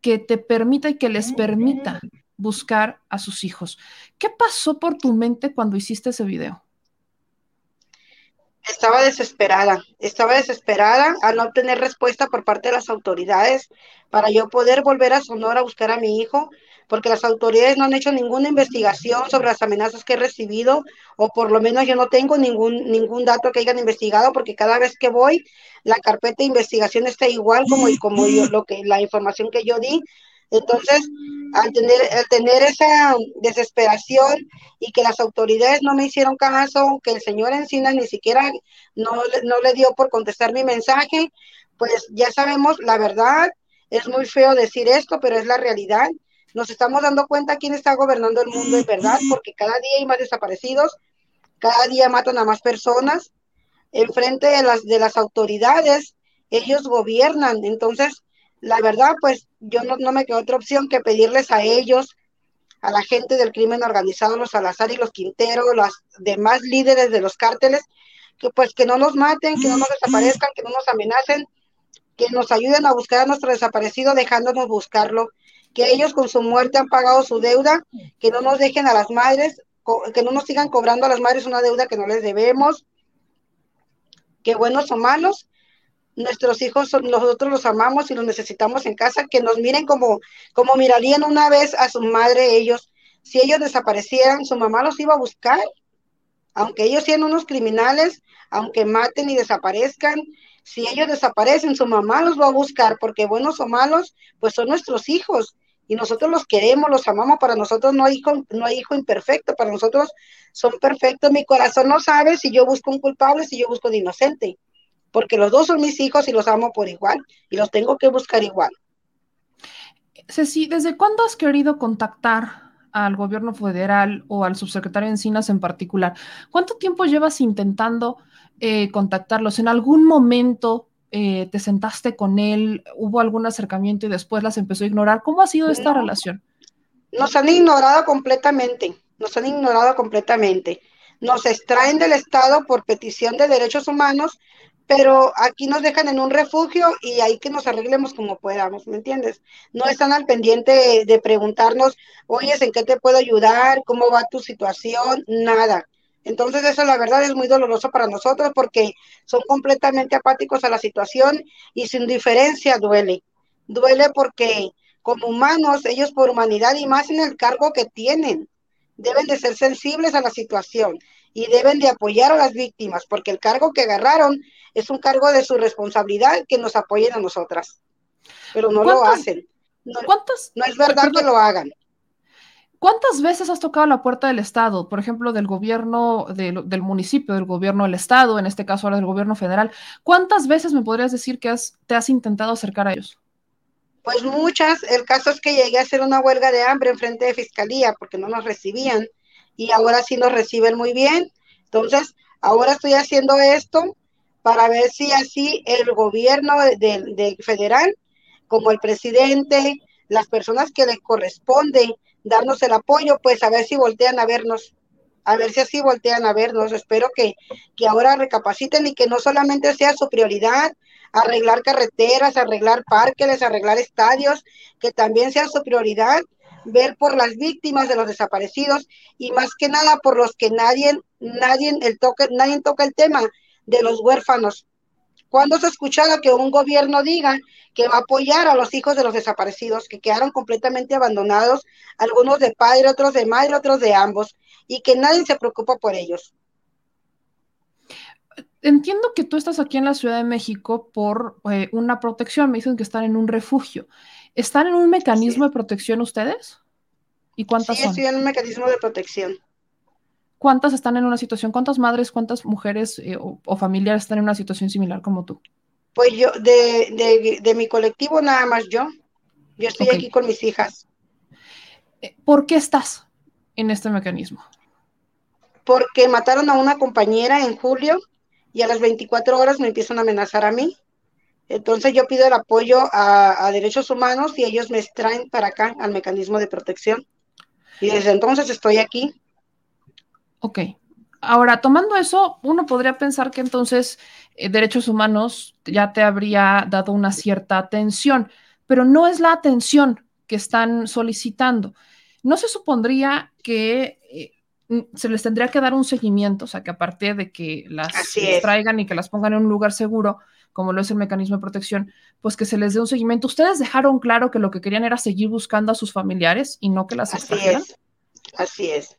que te permita y que les permita buscar a sus hijos. ¿Qué pasó por tu mente cuando hiciste ese video? Estaba desesperada, estaba desesperada al no tener respuesta por parte de las autoridades para yo poder volver a Sonora a buscar a mi hijo, porque las autoridades no han hecho ninguna investigación sobre las amenazas que he recibido, o por lo menos yo no tengo ningún, ningún dato que hayan investigado, porque cada vez que voy, la carpeta de investigación está igual como, como yo, lo que, la información que yo di. Entonces, al tener, al tener esa desesperación y que las autoridades no me hicieron caso, que el señor Encinas ni siquiera no, no le dio por contestar mi mensaje, pues ya sabemos la verdad, es muy feo decir esto, pero es la realidad. Nos estamos dando cuenta quién está gobernando el mundo en verdad, porque cada día hay más desaparecidos, cada día matan a más personas. Enfrente de las, de las autoridades, ellos gobiernan. Entonces, la verdad, pues yo no, no me queda otra opción que pedirles a ellos, a la gente del crimen organizado, los Salazar y los Quintero, los demás líderes de los cárteles, que pues que no nos maten, que no nos desaparezcan, que no nos amenacen, que nos ayuden a buscar a nuestro desaparecido dejándonos buscarlo, que ellos con su muerte han pagado su deuda, que no nos dejen a las madres, que no nos sigan cobrando a las madres una deuda que no les debemos, que buenos o malos, nuestros hijos, nosotros los amamos y los necesitamos en casa, que nos miren como, como mirarían una vez a su madre ellos. Si ellos desaparecieran, su mamá los iba a buscar, aunque ellos sean unos criminales, aunque maten y desaparezcan, si ellos desaparecen, su mamá los va a buscar, porque buenos o malos, pues son nuestros hijos. Y nosotros los queremos, los amamos. Para nosotros no hay hijo, no hay hijo imperfecto, para nosotros son perfectos. Mi corazón no sabe si yo busco un culpable, si yo busco de inocente. Porque los dos son mis hijos y los amo por igual. Y los tengo que buscar igual. Ceci, ¿desde cuándo has querido contactar al gobierno federal o al subsecretario Encinas en particular? ¿Cuánto tiempo llevas intentando eh, contactarlos? ¿En algún momento eh, te sentaste con él? ¿Hubo algún acercamiento y después las empezó a ignorar? ¿Cómo ha sido esta relación? Nos han ignorado completamente, nos han ignorado completamente. Nos extraen del Estado por petición de derechos humanos, pero aquí nos dejan en un refugio y ahí que nos arreglemos como podamos, ¿me entiendes? No están al pendiente de, de preguntarnos, oye, ¿en qué te puedo ayudar? ¿Cómo va tu situación? Nada. Entonces eso la verdad es muy doloroso para nosotros porque son completamente apáticos a la situación y sin diferencia duele. Duele porque como humanos, ellos por humanidad y más en el cargo que tienen, deben de ser sensibles a la situación y deben de apoyar a las víctimas porque el cargo que agarraron es un cargo de su responsabilidad que nos apoyen a nosotras. Pero no lo hacen. No, no es verdad que lo hagan. ¿Cuántas veces has tocado la puerta del Estado, por ejemplo, del gobierno, del municipio, del gobierno del Estado, en este caso ahora del gobierno federal? ¿Cuántas veces me podrías decir que has, te has intentado acercar a ellos? Pues muchas. El caso es que llegué a hacer una huelga de hambre en frente de fiscalía porque no nos recibían y ahora sí nos reciben muy bien. Entonces, ahora estoy haciendo esto para ver si así el gobierno de, federal, como el presidente, las personas que les corresponde darnos el apoyo, pues a ver si voltean a vernos, a ver si así voltean a vernos. Espero que, que ahora recapaciten y que no solamente sea su prioridad arreglar carreteras, arreglar parques, arreglar estadios, que también sea su prioridad ver por las víctimas de los desaparecidos y más que nada por los que nadie, nadie, el toque, nadie toca el tema de los huérfanos. ¿Cuándo se ha escuchado que un gobierno diga que va a apoyar a los hijos de los desaparecidos, que quedaron completamente abandonados, algunos de padre, otros de madre, otros de ambos, y que nadie se preocupa por ellos? Entiendo que tú estás aquí en la Ciudad de México por eh, una protección, me dicen que están en un refugio. ¿Están en un mecanismo de protección ustedes? ¿Y cuántas sí, estoy en un mecanismo de protección. ¿Cuántas están en una situación? ¿Cuántas madres, cuántas mujeres eh, o, familiares están en una situación similar como tú? Pues yo, de, mi colectivo nada más yo. Yo estoy aquí con mis hijas. Eh, ¿Por qué estás en este mecanismo? Porque mataron a una compañera en julio y a las 24 horas me empiezan a amenazar a mí. Entonces yo pido el apoyo a, a derechos humanos y ellos me extraen para acá al mecanismo de protección. Y desde entonces estoy aquí. Ok. Ahora, tomando eso, uno podría pensar que entonces eh, derechos humanos ya te habría dado una cierta atención, pero no es la atención que están solicitando. ¿No se supondría que eh, se les tendría que dar un seguimiento, o sea, que aparte de que las traigan y que las pongan en un lugar seguro, como lo es el mecanismo de protección, pues que se les dé un seguimiento. Ustedes dejaron claro que lo que querían era seguir buscando a sus familiares y no que las Así es. Así es.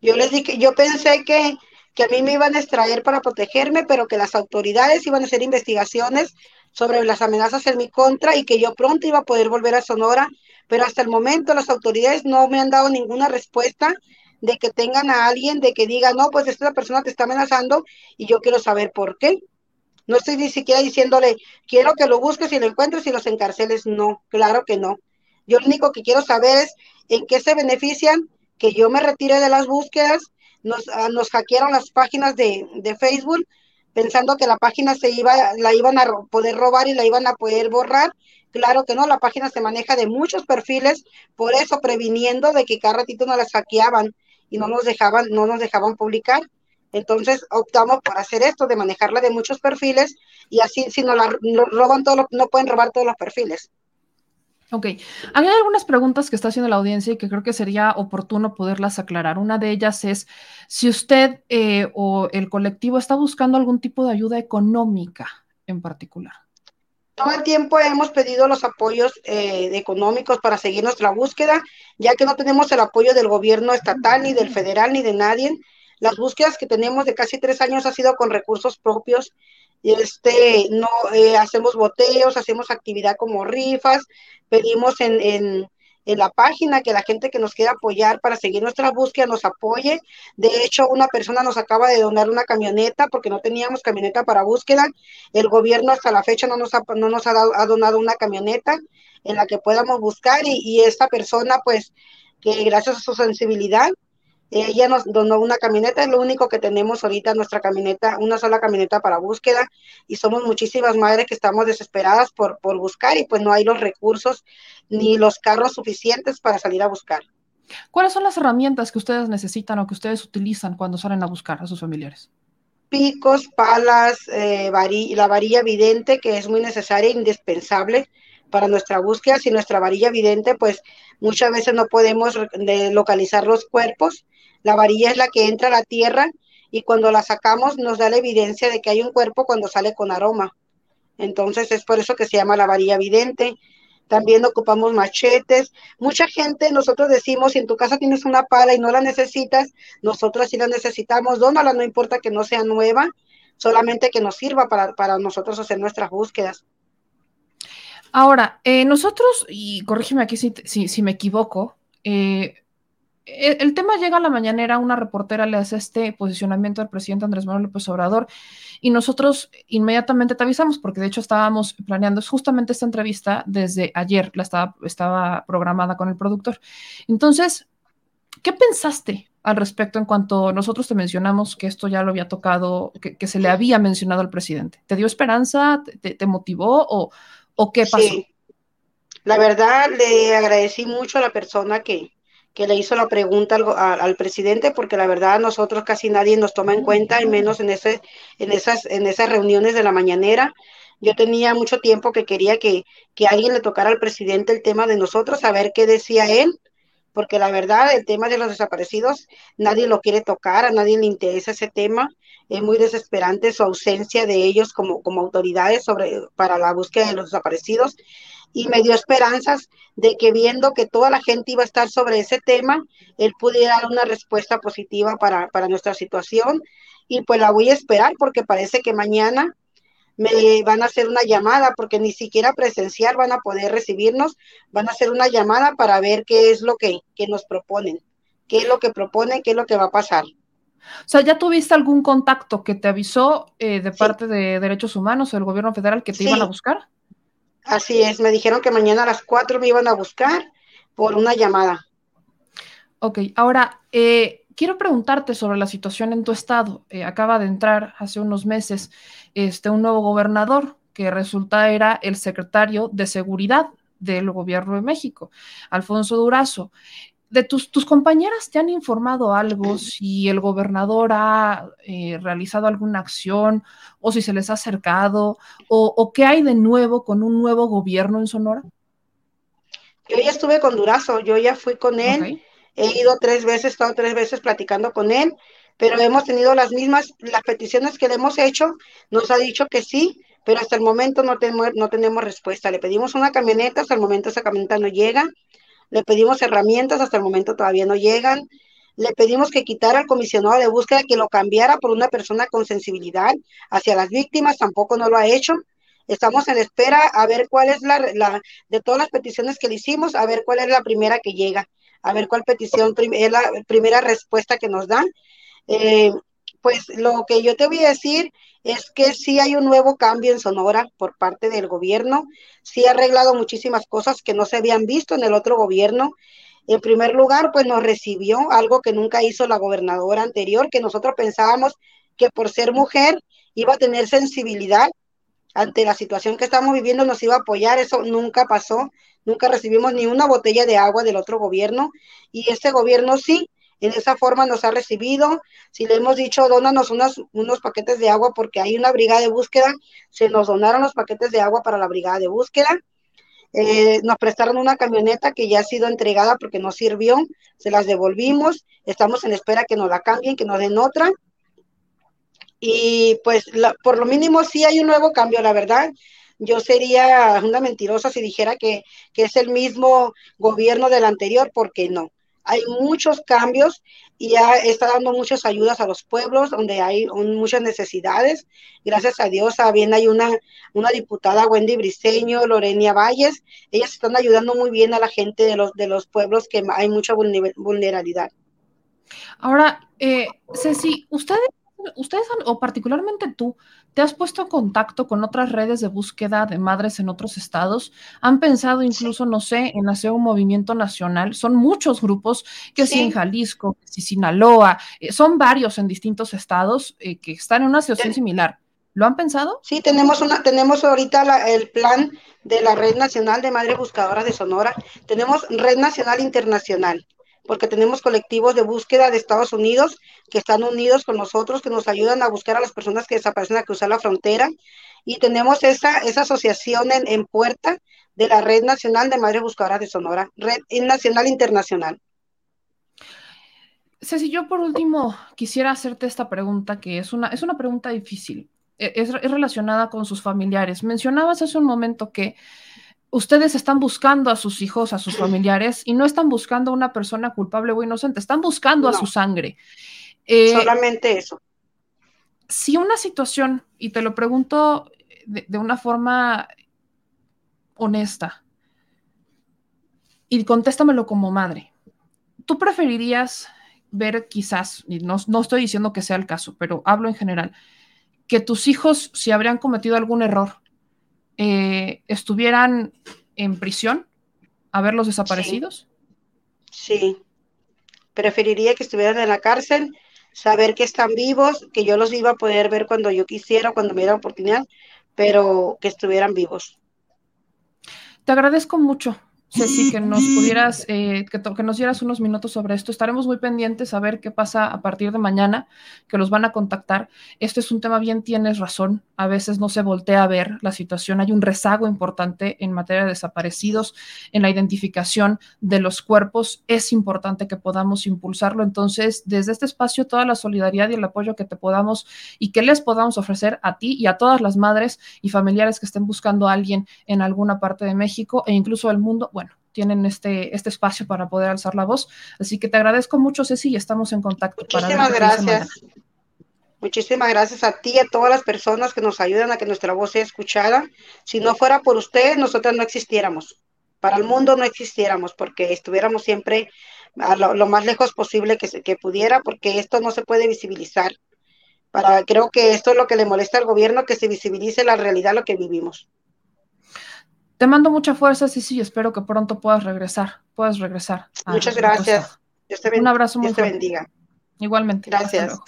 Yo les dije, yo pensé que, que a mí me iban a extraer para protegerme, pero que las autoridades iban a hacer investigaciones sobre las amenazas en mi contra y que yo pronto iba a poder volver a Sonora, pero hasta el momento las autoridades no me han dado ninguna respuesta de que tengan a alguien, de que diga, no, pues esta persona te está amenazando y yo quiero saber por qué. No estoy ni siquiera diciéndole, quiero que lo busques y lo encuentres y los encarceles. No, claro que no. Yo lo único que quiero saber es en qué se benefician, que yo me retire de las búsquedas. Nos, ah, nos hackearon las páginas de, de Facebook pensando que la página se iba, la iban a poder robar y la iban a poder borrar. Claro que no, la página se maneja de muchos perfiles, por eso previniendo de que cada ratito nos las hackeaban y no nos dejaban, no nos dejaban publicar. Entonces optamos por hacer esto, de manejarla de muchos perfiles y así si nos la roban todos, no pueden robar todos los perfiles. Ok, hay algunas preguntas que está haciendo la audiencia y que creo que sería oportuno poderlas aclarar. Una de ellas es si usted eh, o el colectivo está buscando algún tipo de ayuda económica en particular. Todo el tiempo hemos pedido los apoyos eh, económicos para seguir nuestra búsqueda, ya que no tenemos el apoyo del gobierno estatal, ni del federal, ni de nadie. Las búsquedas que tenemos de casi tres años ha sido con recursos propios este, no eh, hacemos boteos, hacemos actividad como rifas, pedimos en, en, en, la página que la gente que nos quiera apoyar para seguir nuestra búsqueda nos apoye. De hecho, una persona nos acaba de donar una camioneta porque no teníamos camioneta para búsqueda. El gobierno hasta la fecha no nos ha, no nos ha, ha donado una camioneta en la que podamos buscar y, y esta persona, pues, que gracias a su sensibilidad, ella nos donó una camioneta, es lo único que tenemos ahorita, nuestra camioneta, una sola camioneta para búsqueda, y somos muchísimas madres que estamos desesperadas por, por buscar y pues no hay los recursos ni los carros suficientes para salir a buscar. ¿Cuáles son las herramientas que ustedes necesitan o que ustedes utilizan cuando salen a buscar a sus familiares? Picos, palas, eh, la varilla vidente, que es muy necesaria e indispensable para nuestra búsqueda. Sin nuestra varilla vidente, pues muchas veces no podemos localizar los cuerpos la varilla es la que entra a la tierra y cuando la sacamos nos da la evidencia de que hay un cuerpo cuando sale con aroma. Entonces es por eso que se llama la varilla vidente. También ocupamos machetes. Mucha gente, nosotros decimos, si en tu casa tienes una pala y no la necesitas, nosotros sí la necesitamos, dónala, no importa que no sea nueva, solamente que nos sirva para, para nosotros hacer nuestras búsquedas. Ahora, eh, nosotros, y corrígeme aquí si, si, si me equivoco, eh, el tema llega a la mañanera, una reportera le hace este posicionamiento al presidente Andrés Manuel López Obrador y nosotros inmediatamente te avisamos porque de hecho estábamos planeando justamente esta entrevista desde ayer, la estaba, estaba programada con el productor. Entonces, ¿qué pensaste al respecto en cuanto nosotros te mencionamos que esto ya lo había tocado, que, se le había mencionado al presidente? ¿Te dio esperanza? ¿Te, motivó o, o, qué pasó? Sí. La verdad, le agradecí mucho a la persona que, que le hizo la pregunta al, al, presidente, porque la verdad nosotros casi nadie nos toma en cuenta, y menos en, ese, en, esas, en esas reuniones de la mañanera. Yo tenía mucho tiempo que quería que, que alguien le tocara al presidente el tema de nosotros, a ver qué decía él, porque la verdad el tema de los desaparecidos nadie lo quiere tocar, a nadie le interesa ese tema. Es muy desesperante su ausencia de ellos como, como autoridades sobre, para la búsqueda de los desaparecidos y me dio esperanzas de que viendo que toda la gente iba a estar sobre ese tema, él pudiera dar una respuesta positiva para, para nuestra situación y pues la voy a esperar porque parece que mañana me van a hacer una llamada porque ni siquiera presencial van a poder recibirnos, van a hacer una llamada para ver qué es lo que, que nos proponen, qué es lo que proponen, qué es lo que va a pasar. O sea, ¿ya tuviste algún contacto que te avisó eh, de parte de Derechos Humanos o del gobierno federal que te sí. iban a buscar? Así es, me dijeron que mañana a las 4 me iban a buscar por una llamada. Ok, ahora eh, quiero preguntarte sobre la situación en tu estado. Eh, acaba de entrar hace unos meses este, un nuevo gobernador que resulta era el secretario de Seguridad del Gobierno de México, Alfonso Durazo de tus, tus, compañeras te han informado algo, si el gobernador ha eh, realizado alguna acción o si se les ha acercado o, o, qué hay de nuevo con un nuevo gobierno en Sonora? Yo ya estuve con Durazo, yo ya fui con él, okay. he ido tres veces, he estado tres veces platicando con él, pero hemos tenido las mismas, las peticiones que le hemos hecho, nos ha dicho que sí, pero hasta el momento no tenemos, no tenemos respuesta. Le pedimos una camioneta, hasta el momento esa camioneta no llega le pedimos herramientas, hasta el momento todavía no llegan, le pedimos que quitara al comisionado de búsqueda, que lo cambiara por una persona con sensibilidad hacia las víctimas, tampoco no lo ha hecho. Estamos en espera a ver cuál es la, de todas las peticiones que le hicimos, a ver cuál es la primera que llega, a ver cuál petición es la primera respuesta que nos dan. Eh, pues lo que yo te voy a decir es que sí hay un nuevo cambio en Sonora por parte del gobierno, sí ha arreglado muchísimas cosas que no se habían visto en el otro gobierno. En primer lugar, pues nos recibió algo que nunca hizo la gobernadora anterior, que nosotros pensábamos que por ser mujer iba a tener sensibilidad ante la situación que estamos viviendo nos iba a apoyar, eso nunca pasó, nunca recibimos ni una botella de agua del otro gobierno. Y este gobierno sí, en esa forma nos ha recibido, si le hemos dicho dónanos unos, unos paquetes de agua porque hay una brigada de búsqueda, se nos donaron los paquetes de agua para la brigada de búsqueda, eh, nos prestaron una camioneta que ya ha sido entregada porque no sirvió, se las devolvimos, estamos en espera que nos la cambien, que nos den otra y pues por lo mínimo sí hay un nuevo cambio, la verdad. Yo sería una mentirosa si dijera que, es el mismo gobierno del anterior, porque no. Hay muchos cambios y ya está dando muchas ayudas a los pueblos donde hay muchas necesidades. Gracias a Dios, también hay una, una diputada, Wendy Briseño, Lorenia Valles. Ellas están ayudando muy bien a la gente de los, de los pueblos que hay mucha vulnerabilidad. Ahora, eh, Ceci, ustedes ustedes o particularmente tú, ¿te has puesto en contacto con otras redes de búsqueda de madres en otros estados? ¿Han pensado incluso, no sé, en hacer un movimiento nacional? Son muchos grupos, que sí, en Jalisco, que sí Sinaloa, eh, son varios en distintos estados eh, que están en una situación similar. ¿Lo han pensado? Sí, tenemos una, tenemos ahorita el plan de la Red Nacional de Madres Buscadoras de Sonora. Tenemos Red Nacional Internacional porque tenemos colectivos de búsqueda de Estados Unidos que están unidos con nosotros, que nos ayudan a buscar a las personas que desaparecen a cruzar la frontera. Y tenemos esa, esa asociación en, en puerta de la Red Nacional de Madres Buscadoras de Sonora, Red Nacional Internacional. Ceci, yo por último quisiera hacerte esta pregunta, que es una, es una pregunta difícil, e, es, es relacionada con sus familiares. Mencionabas hace un momento que ustedes están buscando a sus hijos, a sus familiares, y no están buscando a una persona culpable o inocente, están buscando a su sangre. Eh, Solamente eso. Si una situación, y te lo pregunto de, una forma honesta, y contéstamelo como madre, ¿tú preferirías ver quizás, y no, no estoy diciendo que sea el caso, pero hablo en general, que tus hijos, si habrían cometido algún error, eh, estuvieran en prisión a ver los desaparecidos? Sí. Preferiría que estuvieran en la cárcel, saber que están vivos, que yo los iba a poder ver cuando yo quisiera, cuando me diera oportunidad, pero que estuvieran vivos. Te agradezco mucho Ceci, que nos pudieras, eh, que, que, nos dieras unos minutos sobre esto. Estaremos muy pendientes a ver qué pasa a partir de mañana, que los van a contactar. Esto es un tema bien, tienes razón. A veces no se voltea a ver la situación. Hay un rezago importante en materia de desaparecidos, en la identificación de los cuerpos. Es importante que podamos impulsarlo. Entonces, desde este espacio, toda la solidaridad y el apoyo que te podamos y que les podamos ofrecer a ti y a todas las madres y familiares que estén buscando a alguien en alguna parte de México e incluso del mundo. Bueno, tienen este, este espacio para poder alzar la voz. Así que te agradezco mucho, Ceci, y estamos en contacto. Muchísimas gracias. Muchísimas gracias a ti y a todas las personas que nos ayudan a que nuestra voz sea escuchada. Si no fuera por ustedes, nosotros no existiéramos. Para el mundo no existiéramos porque estuviéramos siempre a lo, más lejos posible que, que pudiera, porque esto no se puede visibilizar. Para, creo que esto es lo que le molesta al gobierno, que se visibilice la realidad, lo que vivimos. Te mando mucha fuerza, sí, sí, espero que pronto puedas regresar, puedas regresar. Muchas gracias. Un abrazo muy Dios te bendiga. Igualmente. Gracias.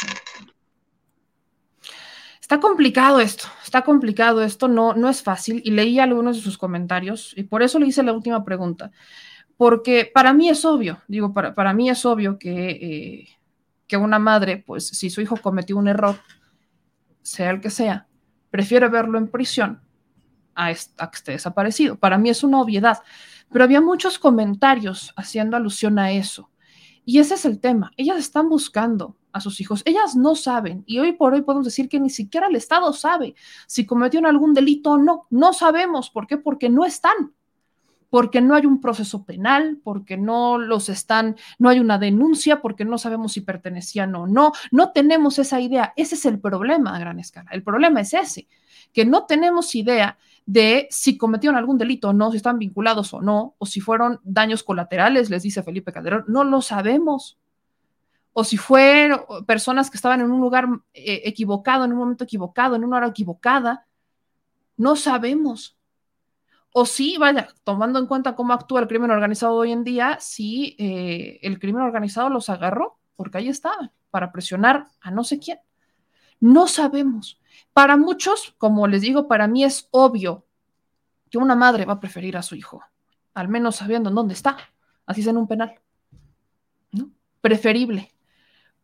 Está complicado esto, está complicado esto, no, no es fácil. Y leí algunos de sus comentarios y por eso le hice la última pregunta. Porque para mí es obvio, digo, para, para mí es obvio que, eh, que una madre, pues si su hijo cometió un error, sea el que sea, prefiere verlo en prisión a, que esté desaparecido. Para mí es una obviedad, pero había muchos comentarios haciendo alusión a eso. Y ese es el tema. Ellas están buscando a sus hijos. Ellas no saben. Y hoy por hoy podemos decir que ni siquiera el Estado sabe si cometieron algún delito o no. No sabemos. ¿Por qué? Porque no están. porque no hay un proceso penal, porque no los están, no hay una denuncia, porque no sabemos si pertenecían o no. No tenemos esa idea. Ese es el problema a gran escala. El problema es ese, que no tenemos idea de si cometieron algún delito o no, si están vinculados o no, o si fueron daños colaterales, les dice Felipe Calderón. No lo sabemos. O si fueron personas que estaban en un lugar eh, equivocado, en un momento equivocado, en una hora equivocada. No sabemos o sí, vaya, tomando en cuenta cómo actúa el crimen organizado hoy en día, sí, eh, el crimen organizado los agarró, porque ahí estaban, para presionar a no sé quién. No sabemos. Para muchos, como les digo, para mí es obvio que una madre va a preferir a su hijo, al menos sabiendo en dónde está, así es en un penal. ¿no? Preferible.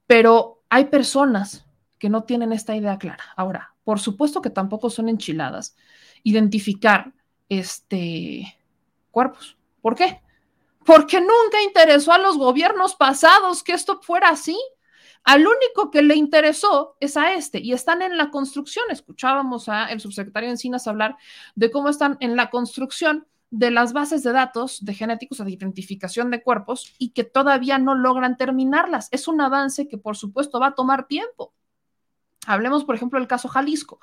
Pero hay personas que no tienen esta idea clara. Ahora, por supuesto que tampoco son enchiladas. Identificar este, cuerpos. ¿Por qué? Porque nunca interesó a los gobiernos pasados que esto fuera así. Al único que le interesó es a este y están en la construcción. Escuchábamos a el subsecretario Encinas hablar de cómo están en la construcción de las bases de datos de genéticos de identificación de cuerpos y que todavía no logran terminarlas. Es un avance que por supuesto va a tomar tiempo. Hablemos, por ejemplo, del caso Jalisco.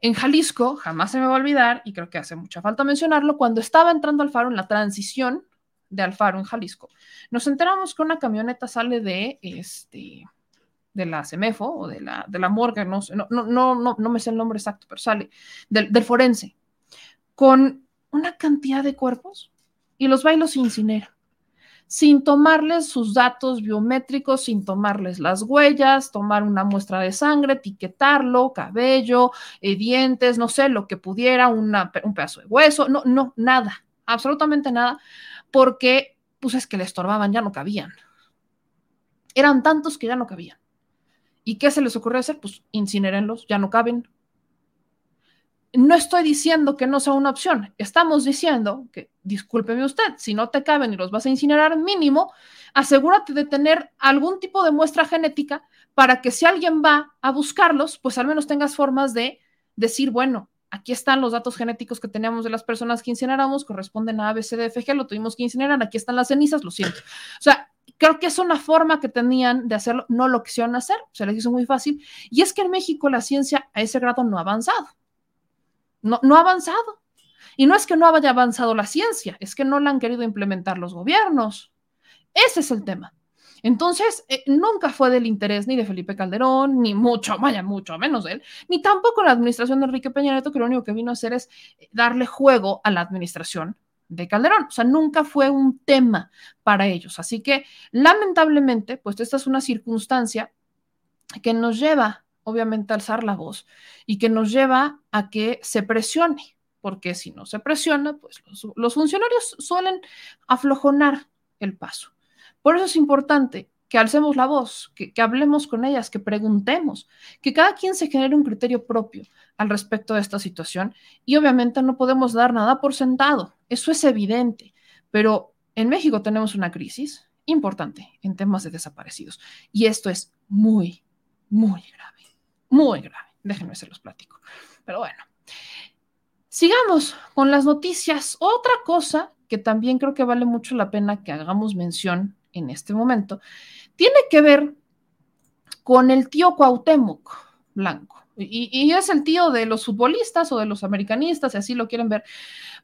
En Jalisco, jamás se me va a olvidar, y creo que hace mucha falta mencionarlo, cuando estaba entrando Alfaro en la transición de Alfaro en Jalisco, nos enteramos que una camioneta sale de este de la CEMEFO o de la, de la morgue, no, no, no, no, no me sé el nombre exacto, pero sale del, del forense, con una cantidad de cuerpos y los bailos incinera sin tomarles sus datos biométricos, sin tomarles las huellas, tomar una muestra de sangre, etiquetarlo, cabello, eh, dientes, no sé, lo que pudiera, un pedazo de hueso, no, no, nada, absolutamente nada, porque pues es que le estorbaban, ya no cabían. Eran tantos que ya no cabían. ¿Y qué se les ocurrió hacer? Pues incinerenlos, ya no caben, no estoy diciendo que no sea una opción, estamos diciendo que, discúlpeme usted, si no te caben y los vas a incinerar mínimo, asegúrate de tener algún tipo de muestra genética para que si alguien va a buscarlos, pues al menos tengas formas de decir, bueno, aquí están los datos genéticos que teníamos de las personas que incineramos, corresponden a ABCDFG, lo tuvimos que incinerar, aquí están las cenizas, lo siento. O sea, creo que es una forma que tenían de hacerlo, no lo quisieron hacer, se les hizo muy fácil, y es que en México la ciencia a ese grado no ha avanzado. No, ha avanzado. Y no es que no haya avanzado la ciencia, es que no la han querido implementar los gobiernos. Ese es el tema. Entonces, eh, nunca fue del interés ni de Felipe Calderón, ni mucho, vaya, mucho menos él, ni tampoco la administración de Enrique Peña Nieto, que lo único que vino a hacer es eh, darle juego a la administración de Calderón. O sea, nunca fue un tema para ellos. Así que, lamentablemente, pues esta es una circunstancia que nos lleva obviamente alzar la voz y que nos lleva a que se presione, porque si no se presiona, pues los, funcionarios suelen aflojonar el paso. Por eso es importante que alcemos la voz, que, hablemos con ellas, que preguntemos, que cada quien se genere un criterio propio al respecto de esta situación y obviamente no podemos dar nada por sentado, eso es evidente, pero en México tenemos una crisis importante en temas de desaparecidos y esto es muy, muy grave muy grave. Déjenme se los platico. Pero bueno, sigamos con las noticias. Otra cosa que también creo que vale mucho la pena que hagamos mención en este momento, tiene que ver con el tío Cuauhtémoc Blanco. Y, es el tío de los futbolistas o de los americanistas, si así lo quieren ver,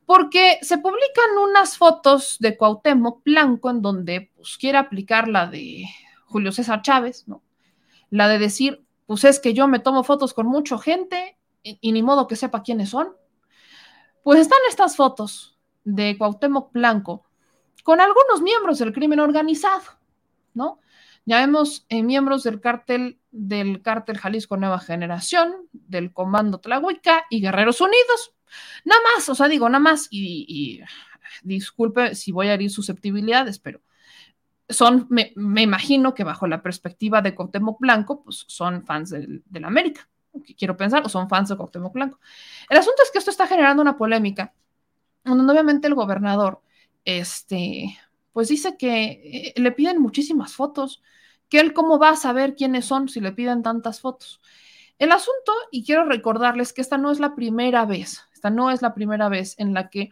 porque se publican unas fotos de Cuauhtémoc Blanco en donde pues, quiere aplicar la de Julio César Chávez, ¿no? La de decir, pues es que yo me tomo fotos con mucha gente y, ni modo que sepa quiénes son. Pues están estas fotos de Cuauhtémoc Blanco con algunos miembros del crimen organizado, ¿no? Ya vemos eh, miembros del cártel del cártel Jalisco Nueva Generación, del Comando Tlahuica y Guerreros Unidos. Nada más, o sea, digo, nada más, y, disculpe si voy a herir susceptibilidades, pero son, me, imagino que bajo la perspectiva de Cuauhtémoc Blanco, pues son fans del, la América, quiero pensar, o son fans de Cuauhtémoc Blanco. El asunto es que esto está generando una polémica, donde obviamente el gobernador, este, pues dice que eh, le piden muchísimas fotos, que él cómo va a saber quiénes son si le piden tantas fotos. El asunto, y quiero recordarles que esta no es la primera vez, esta no es la primera vez en la que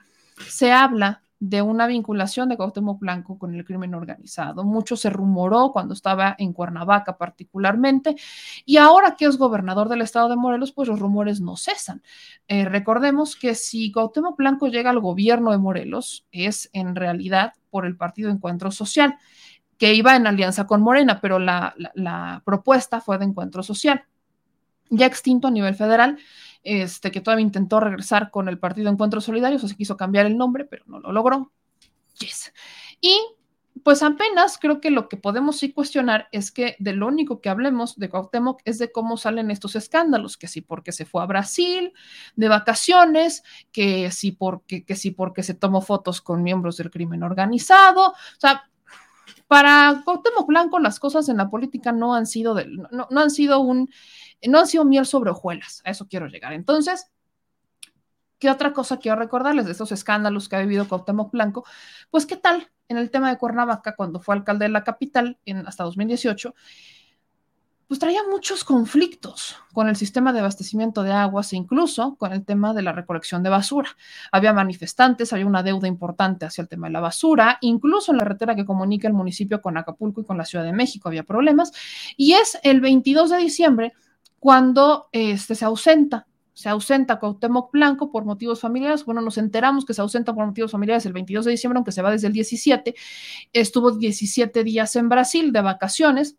se habla de una vinculación de Cuauhtémoc Blanco con el crimen organizado. Mucho se rumoró cuando estaba en Cuernavaca particularmente y ahora que es gobernador del estado de Morelos, pues los rumores no cesan. Eh, recordemos que si Cuauhtémoc Blanco llega al gobierno de Morelos es en realidad por el Partido Encuentro Social, que iba en alianza con Morena, pero la, la propuesta fue de Encuentro Social, ya extinto a nivel federal este, que todavía intentó regresar con el Partido Encuentro Solidario, o se quiso cambiar el nombre, pero no lo logró. Yes. Y pues apenas creo que lo que podemos sí cuestionar es que de lo único que hablemos de Cuauhtémoc es de cómo salen estos escándalos, que sí porque se fue a Brasil de vacaciones, que sí porque, que sí porque se tomó fotos con miembros del crimen organizado, o sea, para Cuauhtémoc Blanco las cosas en la política no han sido, de, no, no han sido un no ha sido miel sobre hojuelas, a eso quiero llegar. Entonces, ¿qué otra cosa quiero recordarles de estos escándalos que ha vivido Cuauhtémoc Blanco? Pues, ¿qué tal en el tema de Cuernavaca, cuando fue alcalde de la capital en, hasta 2018? pues traía muchos conflictos con el sistema de abastecimiento de aguas e incluso con el tema de la recolección de basura. Había manifestantes, había una deuda importante hacia el tema de la basura, incluso en la carretera que comunica el municipio con Acapulco y con la Ciudad de México había problemas. Y es el 22 de diciembre cuando este, se ausenta, se ausenta Cuauhtémoc Blanco por motivos familiares. Bueno, nos enteramos que se ausenta por motivos familiares el 22 de diciembre, aunque se va desde el 17. Estuvo 17 días en Brasil de vacaciones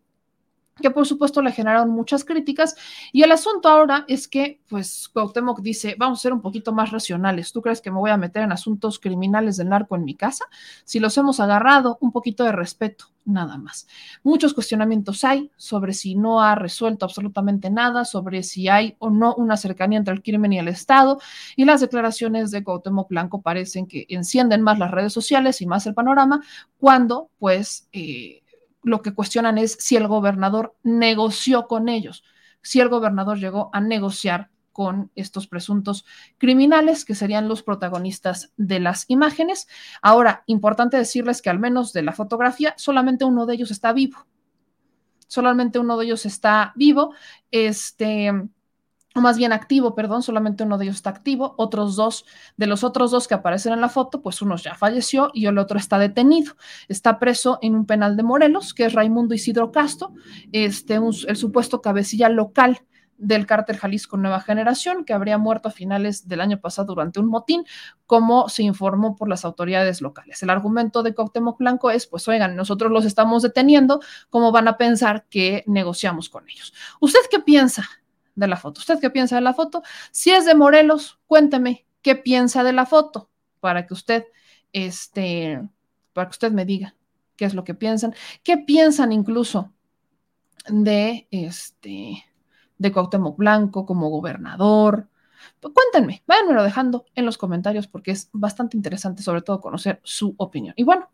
que por supuesto le generaron muchas críticas. Y el asunto ahora es que, pues, Cuauhtémoc dice, vamos a ser un poquito más racionales. ¿Tú crees que me voy a meter en asuntos criminales del narco en mi casa? Si los hemos agarrado, un poquito de respeto, nada más. Muchos cuestionamientos hay sobre si no ha resuelto absolutamente nada, sobre si hay o no una cercanía entre el crimen y el Estado. Y las declaraciones de Cuauhtémoc Blanco parecen que encienden más las redes sociales y más el panorama cuando, pues, eh, lo que cuestionan es si el gobernador negoció con ellos, si el gobernador llegó a negociar con estos presuntos criminales que serían los protagonistas de las imágenes. Ahora, importante decirles que al menos de la fotografía, solamente uno de ellos está vivo. Solamente uno de ellos está vivo. Este, más bien activo, perdón, solamente uno de ellos está activo, otros dos, de los otros dos que aparecen en la foto, pues uno ya falleció y el otro está detenido. Está preso en un penal de Morelos, que es Raimundo Isidro Castro, este, el supuesto cabecilla local del cártel Jalisco Nueva Generación, que habría muerto a finales del año pasado durante un motín, como se informó por las autoridades locales. El argumento de Cuauhtémoc Blanco es, pues oigan, nosotros los estamos deteniendo, ¿cómo van a pensar que negociamos con ellos? ¿Usted qué piensa de la foto. ¿Usted qué piensa de la foto? Si es de Morelos, cuénteme qué piensa de la foto para que usted, este, para que usted me diga qué es lo que piensan, qué piensan incluso de este, de Cuauhtémoc Blanco como gobernador. Cuéntenme, váyanmelo dejando en los comentarios porque es bastante interesante, sobre todo, conocer su opinión. Y bueno,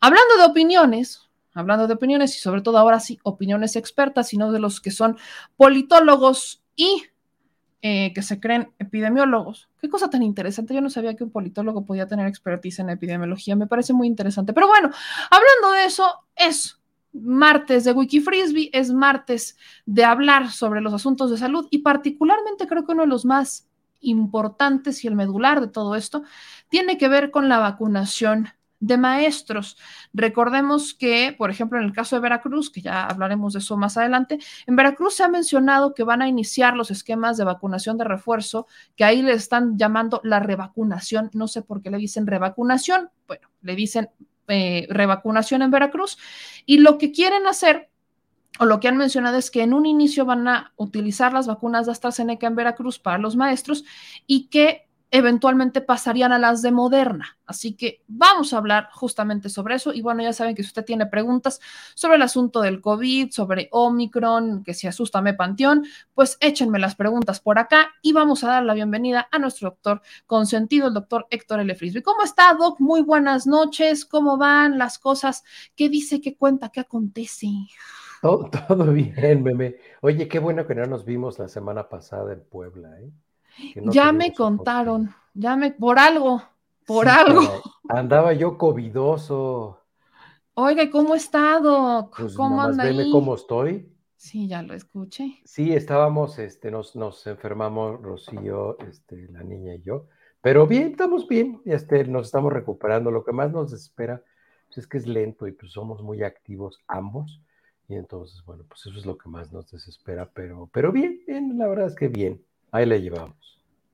hablando de opiniones, hablando de opiniones y sobre todo ahora sí, opiniones expertas, sino de los que son politólogos y eh, que se creen epidemiólogos. Qué cosa tan interesante. Yo no sabía que un politólogo podía tener expertise en epidemiología. Me parece muy interesante. Pero bueno, hablando de eso, es martes de Wikifrisbee, es martes de hablar sobre los asuntos de salud y particularmente creo que uno de los más importantes y el medular de todo esto tiene que ver con la vacunación de maestros. Recordemos que, por ejemplo, en el caso de Veracruz, que ya hablaremos de eso más adelante, en Veracruz se ha mencionado que van a iniciar los esquemas de vacunación de refuerzo, que ahí le están llamando la revacunación. No sé por qué le dicen revacunación, bueno, le dicen eh, revacunación en Veracruz. Y lo que quieren hacer o lo que han mencionado es que en un inicio van a utilizar las vacunas de AstraZeneca en Veracruz para los maestros y que eventualmente pasarían a las de Moderna. Así que vamos a hablar justamente sobre eso. Y bueno, ya saben que si usted tiene preguntas sobre el asunto del COVID, sobre Omicron, que si asusta me panteón, pues échenme las preguntas por acá y vamos a dar la bienvenida a nuestro doctor consentido, el doctor Héctor L. Frisby. ¿Cómo está, Doc? Muy buenas noches. ¿Cómo van las cosas? ¿Qué dice? ¿Qué cuenta? ¿Qué acontece? Todo, bien, meme. Oye, qué bueno que no nos vimos la semana pasada en Puebla, ¿eh? Ya me contaron, ya me, por algo, por algo. Andaba yo covidoso. Oiga, ¿cómo ha estado? Pues ¿Cómo anda ahí? cómo estoy. Sí, ya lo escuché. Sí, estábamos, este, nos, nos enfermamos Rocío, este, la niña y yo, Pero bien, estamos bien, este, nos estamos recuperando. Lo que más nos espera pues, es que es lento y pues somos muy activos ambos. Y entonces, bueno, pues eso es lo que más nos desespera, pero, pero bien, bien, la verdad es que bien, ahí le llevamos.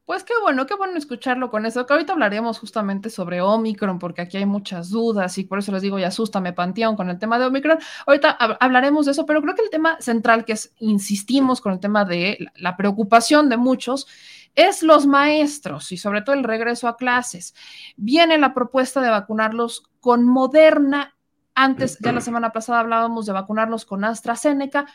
Pues qué bueno, qué bueno escucharlo con eso, que ahorita hablaremos justamente sobre Omicron, porque aquí hay muchas dudas y por eso les digo, y asústame Panteón con el tema de Omicron. Ahorita hablaremos de eso, pero creo que el tema central que es, insistimos con el tema de la preocupación de muchos, es los maestros y sobre todo el regreso a clases. Viene la propuesta de vacunarlos con Moderna. Antes, ya la semana pasada hablábamos de vacunarlos con AstraZeneca.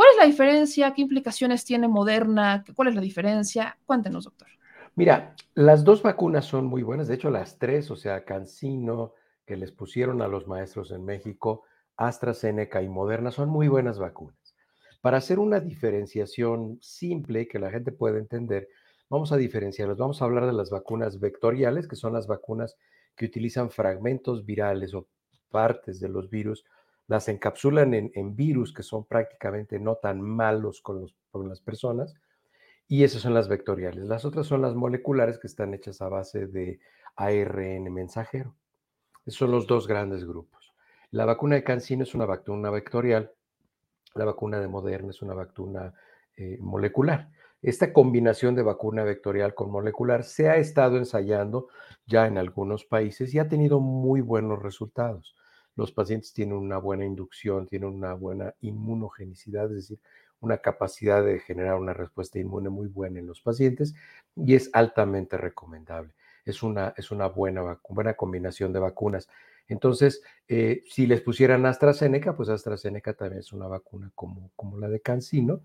¿Cuál es la diferencia? ¿Qué implicaciones tiene Moderna? ¿Cuál es la diferencia? Cuéntenos, doctor. Mira, las dos vacunas son muy buenas, de hecho las tres, o sea, Cancino, que les pusieron a los maestros en México, AstraZeneca y Moderna, son muy buenas vacunas. Para hacer una diferenciación simple que la gente pueda entender, vamos a diferenciarlos. Vamos a hablar de las vacunas vectoriales, que son las vacunas que utilizan fragmentos virales o partes de los virus, las encapsulan en, virus que son prácticamente no tan malos con, las personas, y esas son las vectoriales. Las otras son las moleculares que están hechas a base de ARN mensajero. Esos son los dos grandes grupos. La vacuna de Cancino es una vacuna vectorial, la vacuna de Moderna es una vacuna eh, molecular. Esta combinación de vacuna vectorial con molecular se ha estado ensayando ya en algunos países y ha tenido muy buenos resultados. Los pacientes tienen una buena inducción, tienen una buena inmunogenicidad, es decir, una capacidad de generar una respuesta inmune muy buena en los pacientes y es altamente recomendable. Es una, es una buena, buena combinación de vacunas. Entonces, eh, si les pusieran AstraZeneca, pues AstraZeneca también es una vacuna como, como la de Cancino,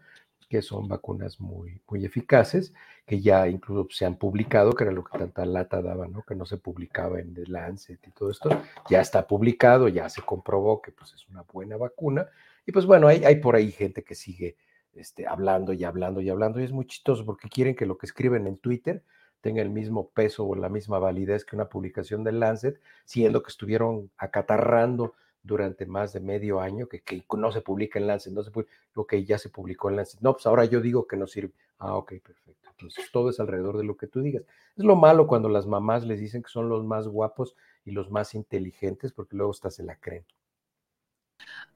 que son vacunas muy, muy eficaces, que ya incluso se han publicado, que era lo que tanta lata daba, ¿no? Que no se publicaba en The Lancet y todo esto. Ya está publicado, ya se comprobó que pues es una buena vacuna. Y pues bueno, hay, hay por ahí gente que sigue este, hablando y hablando y hablando, y es muy chistoso porque quieren que lo que escriben en Twitter tenga el mismo peso o la misma validez que una publicación del Lancet, siendo que estuvieron acatarrando durante más de medio año que, no se publica en Lancet, no se publica, ok, ya se publicó en Lancet, no, pues ahora yo digo que no sirve, ah, ok, perfecto, entonces todo es alrededor de lo que tú digas. Es lo malo cuando las mamás les dicen que son los más guapos y los más inteligentes, porque luego hasta se la creen.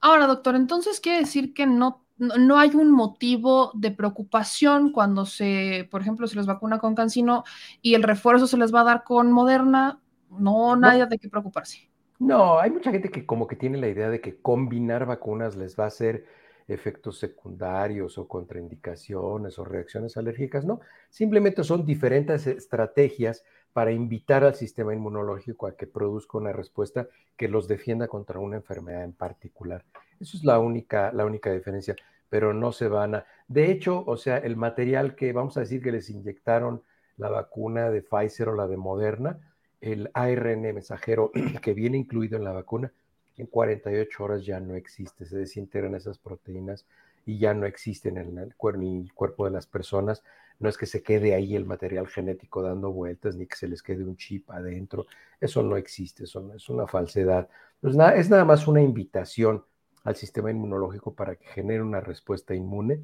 Ahora, doctor, entonces quiere decir que no no hay un motivo de preocupación cuando se, por ejemplo, se les vacuna con Cancino y el refuerzo se les va a dar con Moderna, no, nadie de qué preocuparse. No, hay mucha gente que como que tiene la idea de que combinar vacunas les va a hacer efectos secundarios o contraindicaciones o reacciones alérgicas. No, simplemente son diferentes estrategias para invitar al sistema inmunológico a que produzca una respuesta que los defienda contra una enfermedad en particular. Eso es la única, la única diferencia, pero no se van a... De hecho, o sea, el material que vamos a decir que les inyectaron la vacuna de Pfizer o la de Moderna, el ARN mensajero que viene incluido en la vacuna, en 48 horas ya no existe, se desintegran esas proteínas y ya no existen en el, cuerpo de las personas. No es que se quede ahí el material genético dando vueltas, ni que se les quede un chip adentro. Eso no existe, eso es una falsedad. Pues es nada más una invitación al sistema inmunológico para que genere una respuesta inmune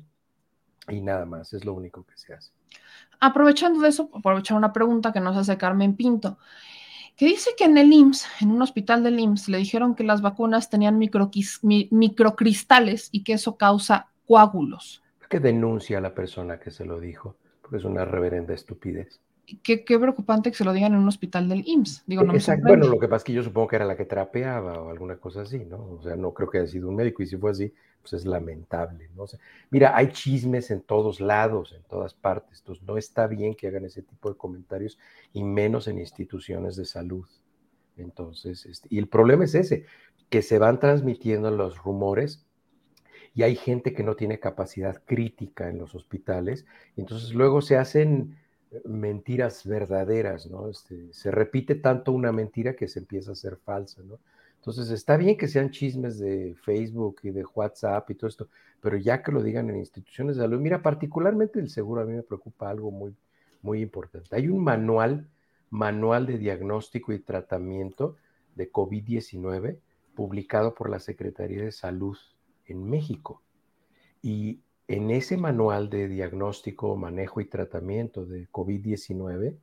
y nada más, es lo único que se hace. Aprovechando de eso, aprovechar una pregunta que nos hace Carmen Pinto, que dice que en el IMSS, en un hospital del IMSS, le dijeron que las vacunas tenían microcristales y que eso causa coágulos. ¿Qué denuncia a la persona que se lo dijo? Porque es una reverenda estupidez qué, preocupante que se lo digan en un hospital del IMSS. Digo, no bueno, lo que pasa es que yo supongo que era la que trapeaba o alguna cosa así, ¿no? O sea, no creo que haya sido un médico y si fue así, pues es lamentable, ¿no? mira, hay chismes en todos lados, en todas partes, entonces no está bien que hagan ese tipo de comentarios y menos en instituciones de salud. Entonces, este, y el problema es ese, que se van transmitiendo los rumores y hay gente que no tiene capacidad crítica en los hospitales, y entonces luego se hacen mentiras verdaderas, ¿no? Este, se repite tanto una mentira que se empieza a ser falsa, ¿no? Entonces está bien que sean chismes de Facebook y de WhatsApp y todo esto, pero ya que lo digan en instituciones de salud, mira, particularmente el seguro a mí me preocupa algo muy, muy importante. Hay un manual, manual de diagnóstico y tratamiento de COVID-19 publicado por la Secretaría de Salud en México. Y en ese manual de diagnóstico, manejo y tratamiento de COVID-19,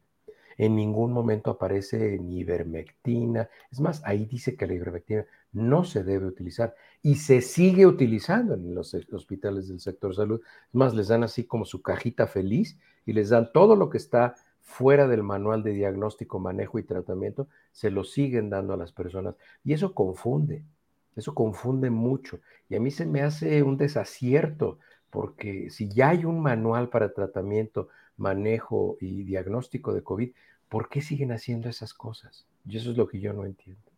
En ningún momento aparece ni ivermectina. Es más, ahí dice que la ivermectina no se debe utilizar y se sigue utilizando en los hospitales del sector salud. Es más, les dan así como su cajita feliz y les dan todo lo que está fuera del manual de diagnóstico, manejo y tratamiento, se lo siguen dando a las personas. Y eso confunde, eso confunde mucho. Y a mí se me hace un desacierto, porque si ya hay un manual para tratamiento, manejo y diagnóstico de COVID, ¿por qué siguen haciendo esas cosas? Y eso es lo que yo no entiendo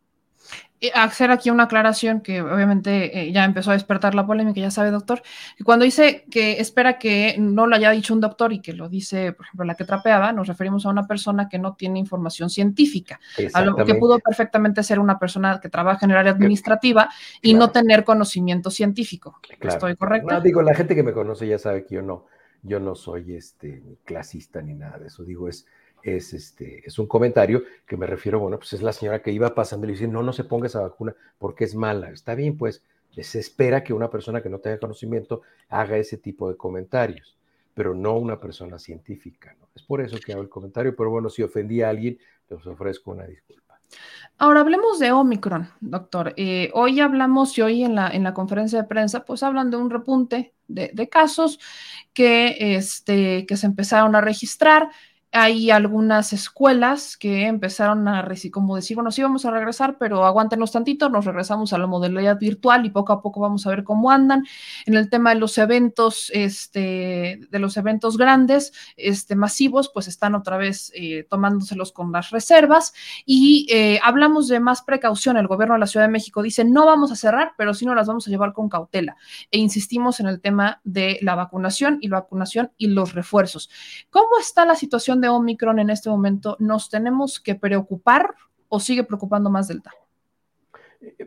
hacer aquí una aclaración que obviamente eh, ya empezó a despertar la polémica, ya sabe, doctor, que cuando dice que espera que no lo haya dicho un doctor y que lo dice, por ejemplo, la que trapeaba, nos referimos a una persona que no tiene información científica, a lo que pudo perfectamente ser una persona que trabaja en el área administrativa y no tener conocimiento científico. ¿Estoy correcto? No, digo, la gente que me conoce ya sabe que yo no, yo no soy este, ni clasista ni nada de eso, digo, es es, este, es un comentario que me refiero, bueno, pues es la señora que iba pasando y le dice, no, no se ponga esa vacuna porque es mala. Está bien, pues se espera que una persona que no tenga conocimiento haga ese tipo de comentarios, pero no una persona científica. Es por eso que hago el comentario, pero bueno, si ofendí a alguien, les ofrezco una disculpa. Ahora hablemos de Omicron, doctor. Eh, hoy hablamos y hoy en la, en la conferencia de prensa, pues hablan de un repunte de, de casos que, este, que se empezaron a registrar hay algunas escuelas que empezaron a, como decir, bueno, sí vamos a regresar, pero aguántenos tantito, nos regresamos a la modalidad virtual y poco a poco vamos a ver cómo andan. En el tema de los eventos, este, de los eventos grandes, este, masivos, pues están otra vez eh, tomándoselos con las reservas y eh, hablamos de más precaución. El gobierno de la Ciudad de México dice, no vamos a cerrar, pero sí nos las vamos a llevar con cautela. E insistimos en el tema de la vacunación y la vacunación y los refuerzos. ¿Cómo está la situación Omicron en este momento, ¿nos tenemos que preocupar o sigue preocupando más Delta?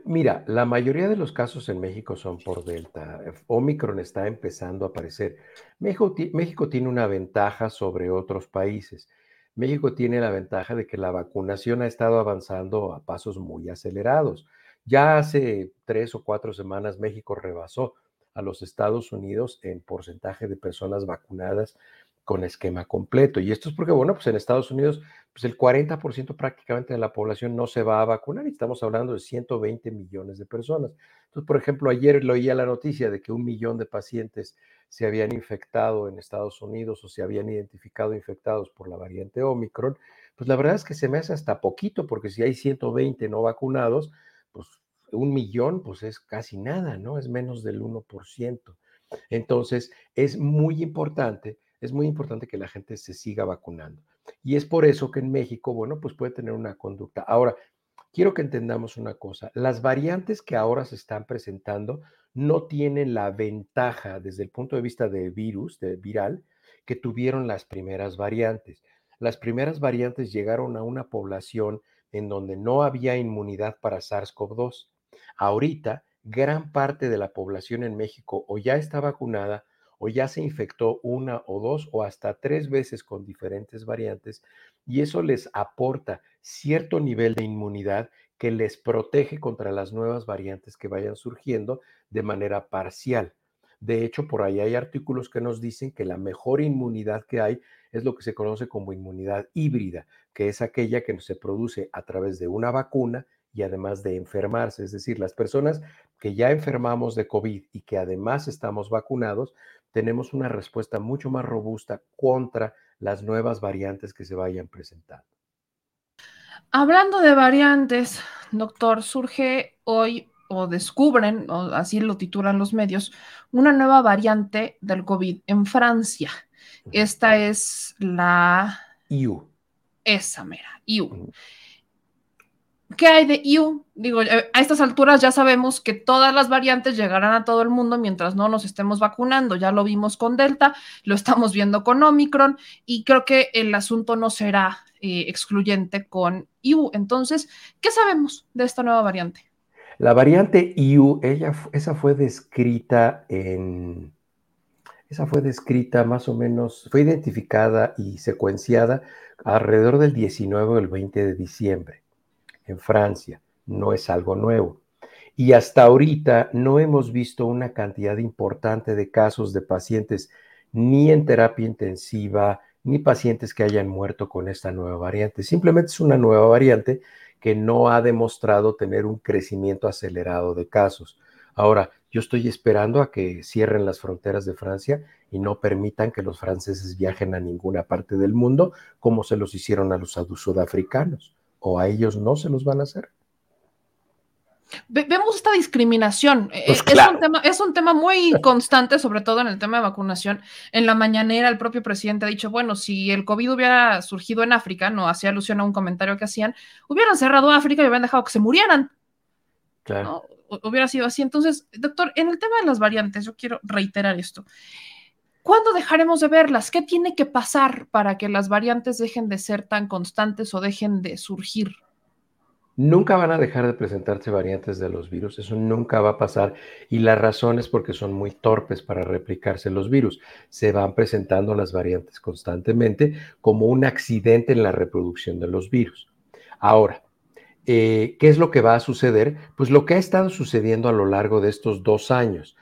Mira, la mayoría de los casos en México son por Delta. Omicron está empezando a aparecer. México, México, tiene una ventaja sobre otros países. México tiene la ventaja de que la vacunación ha estado avanzando a pasos muy acelerados. Ya hace tres o cuatro semanas México rebasó a los Estados Unidos en porcentaje de personas vacunadas con esquema completo. Y esto es porque, bueno, pues en Estados Unidos, pues el 40% prácticamente de la población no se va a vacunar y estamos hablando de 120 millones de personas. Entonces, por ejemplo, ayer leía la noticia de que un millón de pacientes se habían infectado en Estados Unidos o se habían identificado infectados por la variante Omicron. Pues la verdad es que se me hace hasta poquito, porque si hay 120 no vacunados, pues un millón, pues es casi nada, ¿no? Es menos del 1%. Entonces, es muy importante es muy importante que la gente se siga vacunando. Y es por eso que en México, bueno, pues puede tener una conducta. Ahora, quiero que entendamos una cosa. Las variantes que ahora se están presentando no tienen la ventaja desde el punto de vista de virus, de viral, que tuvieron las primeras variantes. Las primeras variantes llegaron a una población en donde no había inmunidad para SARS-CoV-2. Ahorita, gran parte de la población en México o ya está vacunada o ya se infectó una o dos o hasta tres veces con diferentes variantes y eso les aporta cierto nivel de inmunidad que les protege contra las nuevas variantes que vayan surgiendo de manera parcial. De hecho, por ahí hay artículos que nos dicen que la mejor inmunidad que hay es lo que se conoce como inmunidad híbrida, que es aquella que se produce a través de una vacuna y además de enfermarse. Es decir, las personas que ya enfermamos de COVID y que además estamos vacunados, tenemos una respuesta mucho más robusta contra las nuevas variantes que se vayan presentando. Hablando de variantes, doctor, surge hoy o descubren, o así lo titulan los medios, una nueva variante del COVID en Francia. Esta es la... IU. Esa mera, IU. ¿Qué hay de IU? Digo, eh, a estas alturas ya sabemos que todas las variantes llegarán a todo el mundo mientras no nos estemos vacunando. Ya lo vimos con Delta, lo estamos viendo con Omicron y creo que el asunto no será eh, excluyente con IU. Entonces, ¿qué sabemos de esta nueva variante? La variante IU, ella, esa fue descrita en, esa fue descrita más o menos, fue identificada y secuenciada alrededor del 19 o el 20 de diciembre en Francia, no es algo nuevo. Y hasta ahorita no hemos visto una cantidad importante de casos de pacientes ni en terapia intensiva, ni pacientes que hayan muerto con esta nueva variante. Simplemente es una nueva variante que no ha demostrado tener un crecimiento acelerado de casos. Ahora, yo estoy esperando a que cierren las fronteras de Francia y no permitan que los franceses viajen a ninguna parte del mundo como se los hicieron a los sudafricanos. O a ellos no se los van a hacer. Vemos esta discriminación. Eh, pues es, un tema, es un tema muy constante, sobre todo en el tema de vacunación. En la mañanera, el propio presidente ha dicho, bueno, si el COVID hubiera surgido en África, no hacía alusión a un comentario que hacían, hubieran cerrado África y hubieran dejado que se murieran. Claro. Hubiera sido así. Entonces, doctor, en el tema de las variantes, yo quiero reiterar esto. ¿Cuándo dejaremos de verlas? ¿Qué tiene que pasar para que las variantes dejen de ser tan constantes o dejen de surgir? Nunca van a dejar de presentarse variantes de los virus, eso nunca va a pasar y la razón es porque son muy torpes para replicarse los virus. Se van presentando las variantes constantemente como un accidente en la reproducción de los virus. Ahora, eh, ¿qué es lo que va a suceder? Pues lo que ha estado sucediendo a lo largo de estos dos años.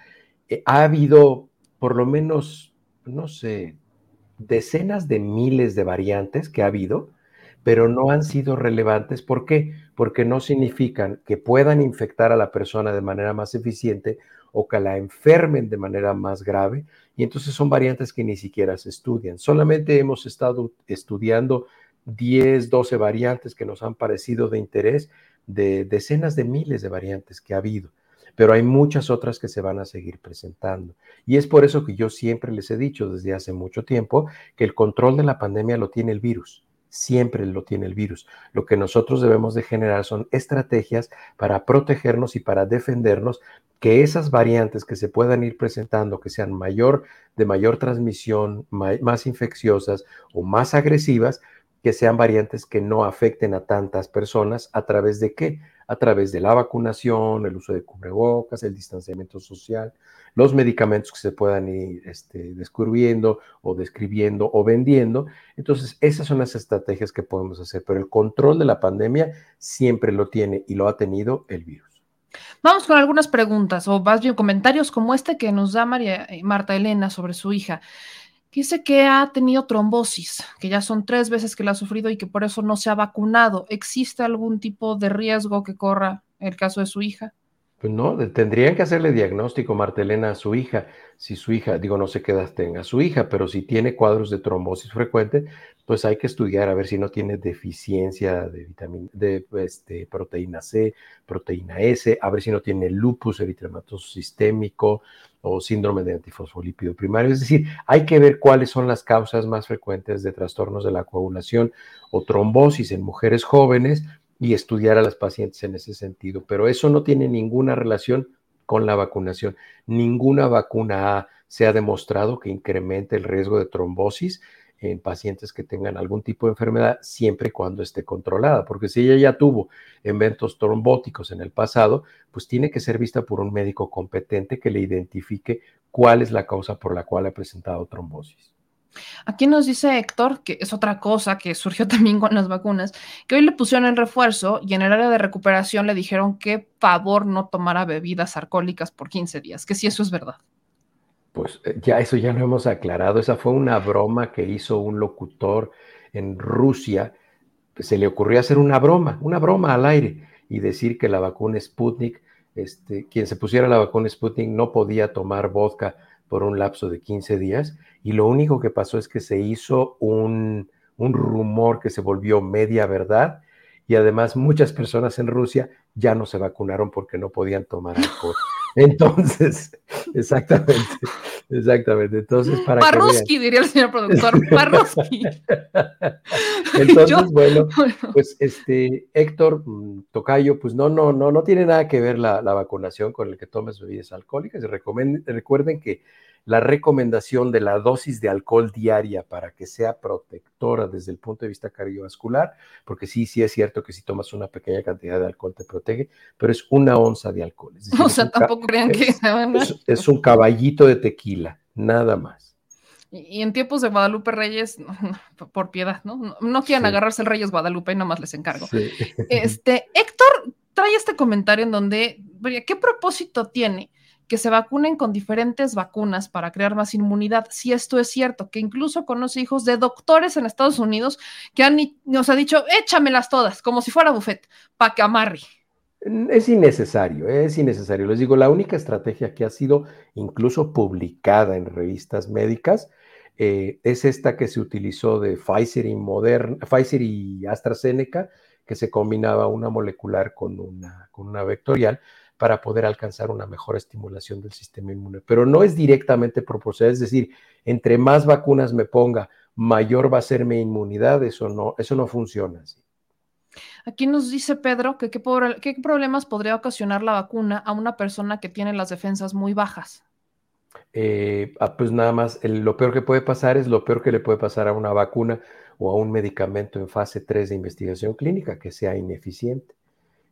Eh, ha habido por lo menos, no sé, decenas de miles de variantes que ha habido, pero no han sido relevantes. ¿Por qué? Porque no significan que puedan infectar a la persona de manera más eficiente o que la enfermen de manera más grave. Y entonces son variantes que ni siquiera se estudian. Solamente hemos estado estudiando 10, 12 variantes que nos han parecido de interés de decenas de miles de variantes que ha habido pero hay muchas otras que se van a seguir presentando. Y es por eso que yo siempre les he dicho desde hace mucho tiempo que el control de la pandemia lo tiene el virus. Siempre lo tiene el virus. Lo que nosotros debemos de generar son estrategias para protegernos y para defendernos que esas variantes que se puedan ir presentando, que sean mayor, de mayor transmisión, más infecciosas o más agresivas, que sean variantes que no afecten a tantas personas a través de qué? a través de la vacunación, el uso de cubrebocas, el distanciamiento social, los medicamentos que se puedan ir este, descubriendo o describiendo o vendiendo. Entonces, esas son las estrategias que podemos hacer, pero el control de la pandemia siempre lo tiene y lo ha tenido el virus. Vamos con algunas preguntas o más bien comentarios como este que nos da María, eh, Marta Elena sobre su hija. Dice que ha tenido trombosis, que ya son tres veces que la ha sufrido y que por eso no se ha vacunado. ¿Existe algún tipo de riesgo que corra el caso de su hija? Pues no, tendrían que hacerle diagnóstico, Martelena, a su hija. Si su hija, digo, no sé qué edad tenga su hija, pero si tiene cuadros de trombosis frecuente, pues hay que estudiar a ver si no tiene deficiencia de vitamina, de este, proteína C, proteína S, a ver si no tiene lupus eritematoso sistémico, o síndrome de antifosfolípido primario. Es decir, hay que ver cuáles son las causas más frecuentes de trastornos de la coagulación o trombosis en mujeres jóvenes y estudiar a las pacientes en ese sentido. Pero eso no tiene ninguna relación con la vacunación. Ninguna vacuna se ha demostrado que incremente el riesgo de trombosis en pacientes que tengan algún tipo de enfermedad, siempre y cuando esté controlada, porque si ella ya tuvo eventos trombóticos en el pasado, pues tiene que ser vista por un médico competente que le identifique cuál es la causa por la cual ha presentado trombosis. Aquí nos dice Héctor, que es otra cosa que surgió también con las vacunas, que hoy le pusieron el refuerzo y en el área de recuperación le dijeron que favor no tomara bebidas alcohólicas por 15 días, que si eso es verdad. Pues eh, ya eso ya lo hemos aclarado. Esa fue una broma que hizo un locutor en Rusia. Se le ocurrió hacer una broma, una broma al aire y decir que la vacuna Sputnik, este, quien se pusiera la vacuna Sputnik no podía tomar vodka por un lapso de 15 días y lo único que pasó es que se hizo un, un rumor que se volvió media verdad y además muchas personas en Rusia ya no se vacunaron porque no podían tomar alcohol. Entonces, exactamente, exactamente. Entonces, para Parroski, diría el señor productor, Parroski. Entonces, bueno, pues este, Héctor mm, Tocayo, pues no, no, no, no tiene nada que ver la, la vacunación con el que tomes bebidas alcohólicas. Y recuerden que la recomendación de la dosis de alcohol diaria para que sea protectora desde el punto de vista cardiovascular, porque sí, sí es cierto que si tomas una pequeña cantidad de alcohol te protege, pero es una onza de alcohol. o sea, tampoco crean que... Es, un caballito de tequila, nada más. Y en tiempos de Guadalupe Reyes, por piedad, ¿no? No quieran agarrarse el Reyes Guadalupe, nada más les encargo. Este, Héctor trae este comentario en donde, ¿qué propósito tiene que se vacunen con diferentes vacunas para crear más inmunidad. Si esto es cierto, que incluso conoce hijos de doctores en Estados Unidos que han, nos ha dicho, échamelas todas, como si fuera buffet, para que amarre. Es innecesario, es innecesario. Les digo, la única estrategia que ha sido incluso publicada en revistas médicas eh, es esta que se utilizó de Pfizer y, Moderna, Pfizer y AstraZeneca, que se combinaba una molecular con una, con una vectorial para poder alcanzar una mejor estimulación del sistema inmune. Pero no es directamente proporcional, es decir, entre más vacunas me ponga, mayor va a ser mi inmunidad, eso no, eso no funciona así. Aquí nos dice Pedro que qué, qué problemas podría ocasionar la vacuna a una persona que tiene las defensas muy bajas. Eh, ah, pues nada más, lo peor que puede pasar es lo peor que le puede pasar a una vacuna o a un medicamento en fase 3 de investigación clínica, que sea ineficiente,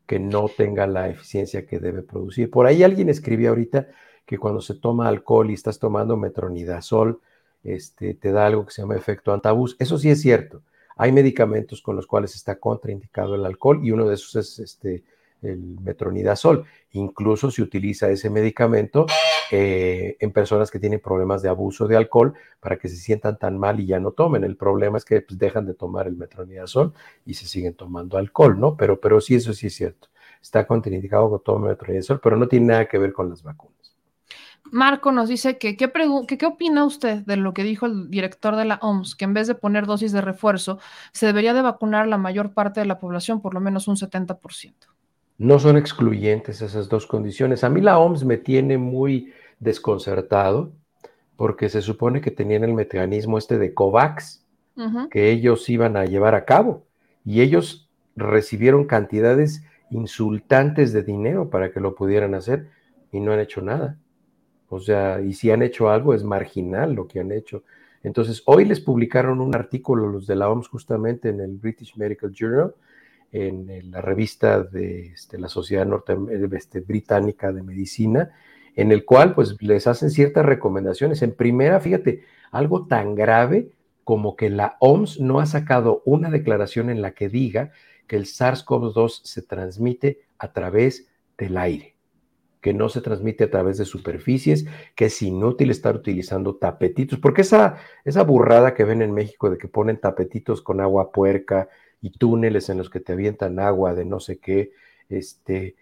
que no tenga la eficiencia que debe producir. Por ahí alguien escribió ahorita que cuando se toma alcohol y estás tomando metronidazol, este, te da algo que se llama efecto antabús. Eso sí es cierto. Hay medicamentos con los cuales está contraindicado el alcohol y uno de esos es este, el metronidazol. Incluso se utiliza ese medicamento eh, en personas que tienen problemas de abuso de alcohol para que se sientan tan mal y ya no tomen. El problema es que pues, dejan de tomar el metronidazol y se siguen tomando alcohol, ¿no? Pero, pero sí, eso sí es cierto. Está contraindicado con todo metronidazol, pero no tiene nada que ver con las vacunas. Marco nos dice que ¿qué, que, ¿qué opina usted de lo que dijo el director de la OMS, que en vez de poner dosis de refuerzo, se debería de vacunar la mayor parte de la población, por lo menos un 70%? No son excluyentes esas dos condiciones. A mí la OMS me tiene muy desconcertado porque se supone que tenían el mecanismo este de COVAX que ellos iban a llevar a cabo y ellos recibieron cantidades insultantes de dinero para que lo pudieran hacer y no han hecho nada. O sea, y si han hecho algo es marginal lo que han hecho. Entonces, hoy les publicaron un artículo los de la OMS justamente en el British Medical Journal en la revista de este, la Sociedad Norte, este, Británica de Medicina, en el cual pues les hacen ciertas recomendaciones. En primera, fíjate, algo tan grave como que la OMS no ha sacado una declaración en la que diga que el SARS-CoV-2 se transmite a través del aire, que no se transmite a través de superficies, que es inútil estar utilizando tapetitos, porque esa, esa burrada que ven en México de que ponen tapetitos con agua puerca y túneles en los que te avientan agua de no sé qué. Este,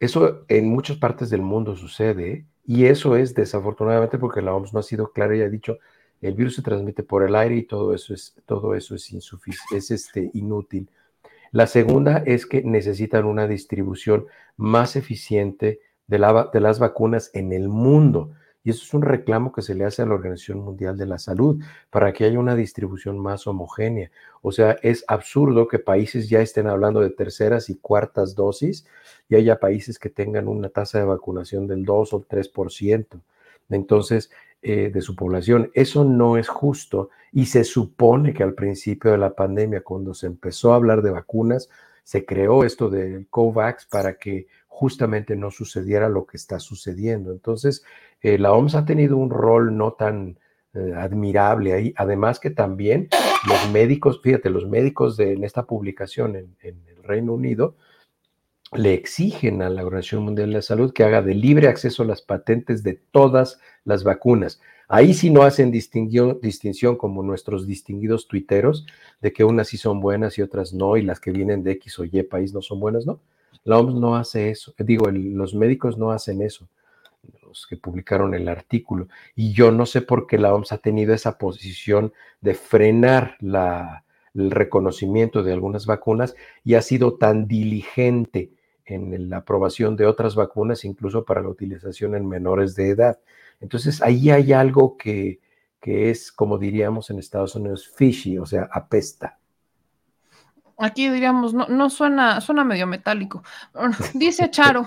eso en muchas partes del mundo sucede y eso es desafortunadamente porque la OMS no ha sido clara y ha dicho el virus se transmite por el aire y todo eso es, todo eso es, es este, inútil. La segunda es que necesitan una distribución más eficiente de, la, de las vacunas en el mundo. Y eso es un reclamo que se le hace a la Organización Mundial de la Salud para que haya una distribución más homogénea. O sea, es absurdo que países ya estén hablando de terceras y cuartas dosis y haya países que tengan una tasa de vacunación del 2 o 3%. Entonces, eh, de su población. Eso no es justo y se supone que al principio de la pandemia, cuando se empezó a hablar de vacunas, se creó esto del COVAX para que justamente no sucediera lo que está sucediendo. Entonces, eh, la OMS ha tenido un rol no tan eh, admirable ahí. Además que también los médicos, fíjate, los médicos de, en esta publicación en, el Reino Unido le exigen a la Organización Mundial de la Salud que haga de libre acceso las patentes de todas las vacunas. Ahí sí no hacen distinción como nuestros distinguidos tuiteros de que unas sí son buenas y otras no, y las que vienen de X o Y país no son buenas, ¿no? La OMS no hace eso, digo, los médicos no hacen eso, que publicaron el artículo. Y yo no sé por qué la OMS ha tenido esa posición de frenar el reconocimiento de algunas vacunas y ha sido tan diligente en la aprobación de otras vacunas, incluso para la utilización en menores de edad. Entonces, ahí hay algo que, que es, como diríamos en Estados Unidos, fishy, o sea, apesta aquí diríamos, no, no suena, suena medio metálico. Dice Charo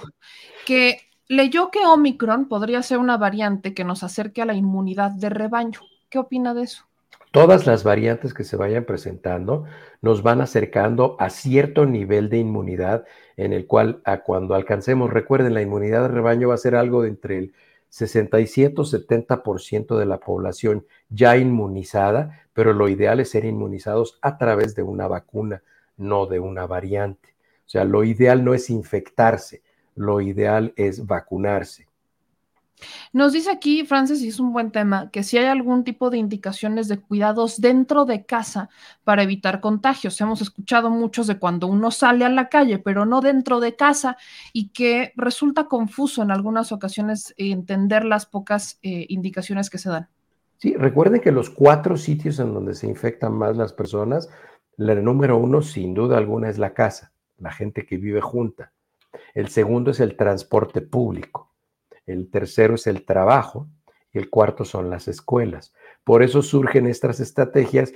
que leyó que Omicron podría ser una variante que nos acerque a la inmunidad de rebaño. ¿Qué opina de eso? Todas las variantes que se vayan presentando nos van acercando a cierto nivel de inmunidad en el cual a cuando alcancemos, recuerden, la inmunidad de rebaño va a ser algo de entre el 67 o 70% de la población ya inmunizada, pero lo ideal es ser inmunizados a través de una vacuna no de una variante. O sea, lo ideal no es infectarse, lo ideal es vacunarse. Nos dice aquí, Francis, y es un buen tema, que si hay algún tipo de indicaciones de cuidados dentro de casa para evitar contagios. Hemos escuchado muchos de cuando uno sale a la calle, pero no dentro de casa, y que resulta confuso en algunas ocasiones entender las pocas eh, indicaciones que se dan. Sí, recuerden que los cuatro sitios en donde se infectan más las personas, el número uno, sin duda alguna, es la casa, la gente que vive junta. El segundo es el transporte público el tercero es el trabajo y el cuarto son las escuelas. Por eso surgen estas estrategias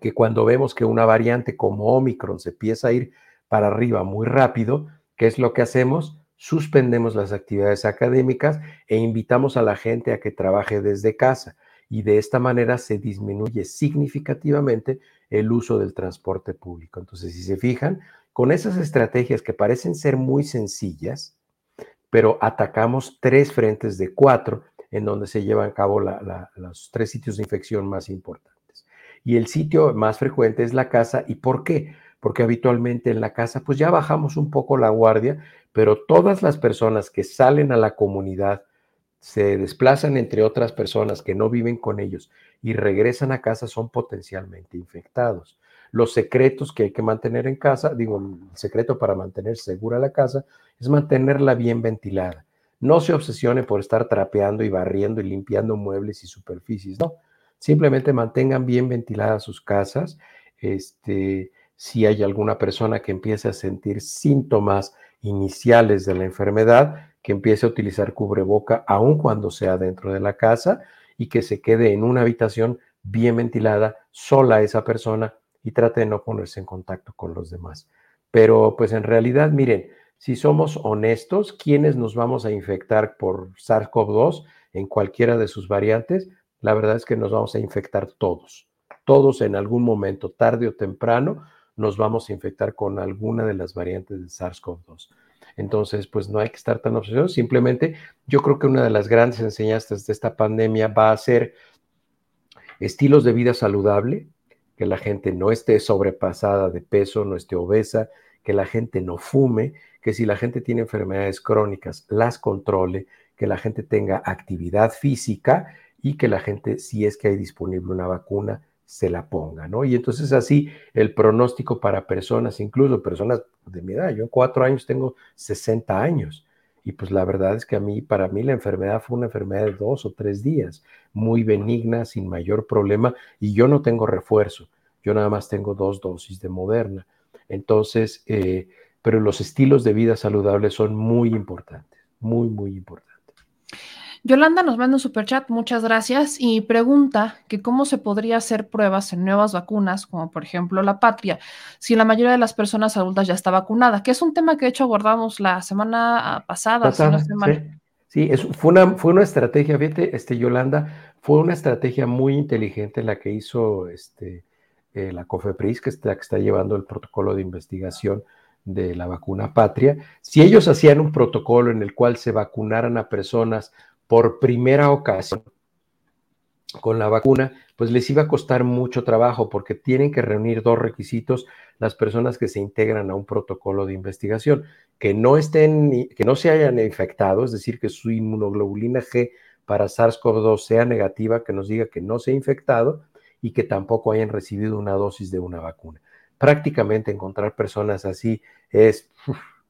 que cuando vemos que una variante como Omicron se empieza a ir para arriba muy rápido, ¿qué es lo que hacemos? Suspendemos las actividades académicas e invitamos a la gente a que trabaje desde casa y de esta manera se disminuye significativamente el uso del transporte público. Entonces, si se fijan, con esas estrategias que parecen ser muy sencillas, pero atacamos tres frentes de cuatro en donde se llevan a cabo los tres sitios de infección más importantes. Y el sitio más frecuente es la casa. ¿Y por qué? Porque habitualmente en la casa pues ya bajamos un poco la guardia, pero todas las personas que salen a la comunidad se desplazan entre otras personas que no viven con ellos y regresan a casa son potencialmente infectados. Los secretos que hay que mantener en casa, digo, el secreto para mantener segura la casa es mantenerla bien ventilada. No se obsesione por estar trapeando y barriendo y limpiando muebles y superficies, no. Simplemente mantengan bien ventiladas sus casas. Este, si hay alguna persona que empiece a sentir síntomas iniciales de la enfermedad, que empiece a utilizar cubreboca aun cuando sea dentro de la casa y que se quede en una habitación bien ventilada, sola esa persona y trate de no ponerse en contacto con los demás. Pero pues en realidad, miren, si somos honestos, ¿quiénes nos vamos a infectar por SARS-CoV-2 en cualquiera de sus variantes? La verdad es que nos vamos a infectar todos. Todos en algún momento, tarde o temprano, nos vamos a infectar con alguna de las variantes de SARS-CoV-2. Entonces, pues no hay que estar tan obsesionados. Simplemente, yo creo que una de las grandes enseñanzas de esta pandemia va a ser estilos de vida saludable, que la gente no esté sobrepasada de peso, no esté obesa, que la gente no fume, que si la gente tiene enfermedades crónicas, las controle, que la gente tenga actividad física y que la gente, si es que hay disponible una vacuna, se la ponga, ¿no? Y entonces así el pronóstico para personas, incluso personas de mi edad, yo en cuatro años tengo 60 años, y pues la verdad es que a mí, para mí la enfermedad fue una enfermedad de dos o tres días, muy benigna, sin mayor problema, y yo no tengo refuerzo, yo nada más tengo dos dosis de Moderna. Entonces, eh, pero los estilos de vida saludables son muy importantes, muy, muy importantes. Yolanda nos manda un superchat, muchas gracias, y pregunta que cómo se podría hacer pruebas en nuevas vacunas, como por ejemplo la patria, si la mayoría de las personas adultas ya está vacunada, que es un tema que de hecho abordamos la semana pasada, estoy mal. Sí, fue, una, fue una estrategia, fíjate, este, Yolanda, fue una estrategia muy inteligente la que hizo este, eh, la COFEPRIS, que está, que está llevando el protocolo de investigación de la vacuna patria. Si ellos hacían un protocolo en el cual se vacunaran a personas por primera ocasión con la vacuna, pues les iba a costar mucho trabajo porque tienen que reunir dos requisitos las personas que se integran a un protocolo de investigación, que no estén, que no se hayan infectado, es decir, que su inmunoglobulina G para SARS-CoV-2 sea negativa, que nos diga que no se ha infectado y que tampoco hayan recibido una dosis de una vacuna. Prácticamente encontrar personas así es,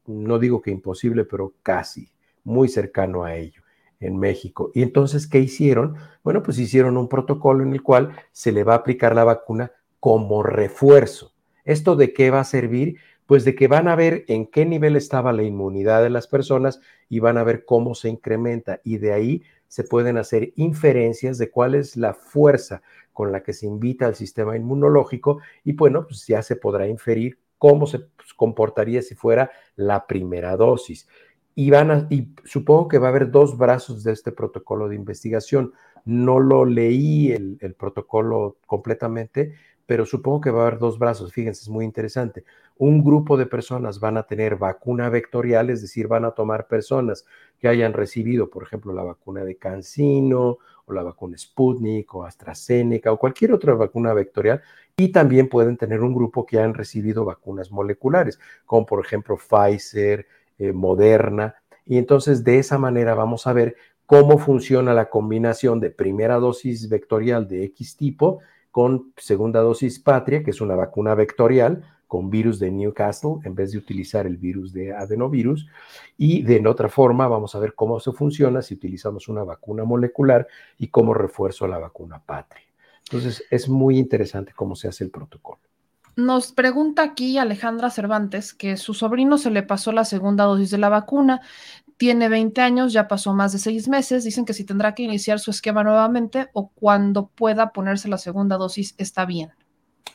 no digo que imposible, pero casi muy cercano a ello en México. Y entonces, ¿qué hicieron? Bueno, pues hicieron un protocolo en el cual se le va a aplicar la vacuna como refuerzo. ¿Esto de qué va a servir? Pues de que van a ver en qué nivel estaba la inmunidad de las personas y van a ver cómo se incrementa. Y de ahí se pueden hacer inferencias de cuál es la fuerza con la que se invita al sistema inmunológico y bueno, pues ya se podrá inferir cómo se comportaría si fuera la primera dosis y, van a, supongo que va a haber dos brazos de este protocolo de investigación. No lo leí el, el, protocolo completamente, pero supongo que va a haber dos brazos. Fíjense, es muy interesante. Un grupo de personas van a tener vacuna vectorial, es decir, van a tomar personas que hayan recibido, por ejemplo, la vacuna de Cancino o la vacuna Sputnik o AstraZeneca o cualquier otra vacuna vectorial. Y también pueden tener un grupo que hayan recibido vacunas moleculares, como por ejemplo Pfizer, eh, moderna. Y entonces de esa manera vamos a ver cómo funciona la combinación de primera dosis vectorial de X tipo con segunda dosis patria, que es una vacuna vectorial con virus de Newcastle en vez de utilizar el virus de adenovirus. Y de otra forma, vamos a ver cómo se funciona si utilizamos una vacuna molecular y cómo refuerzo la vacuna patria. Entonces, es muy interesante cómo se hace el protocolo. Nos pregunta aquí Alejandra Cervantes que su sobrino se le pasó la segunda dosis de la vacuna, tiene 20 años, ya pasó más de seis meses, dicen que si tendrá que iniciar su esquema nuevamente o cuando pueda ponerse la segunda dosis está bien.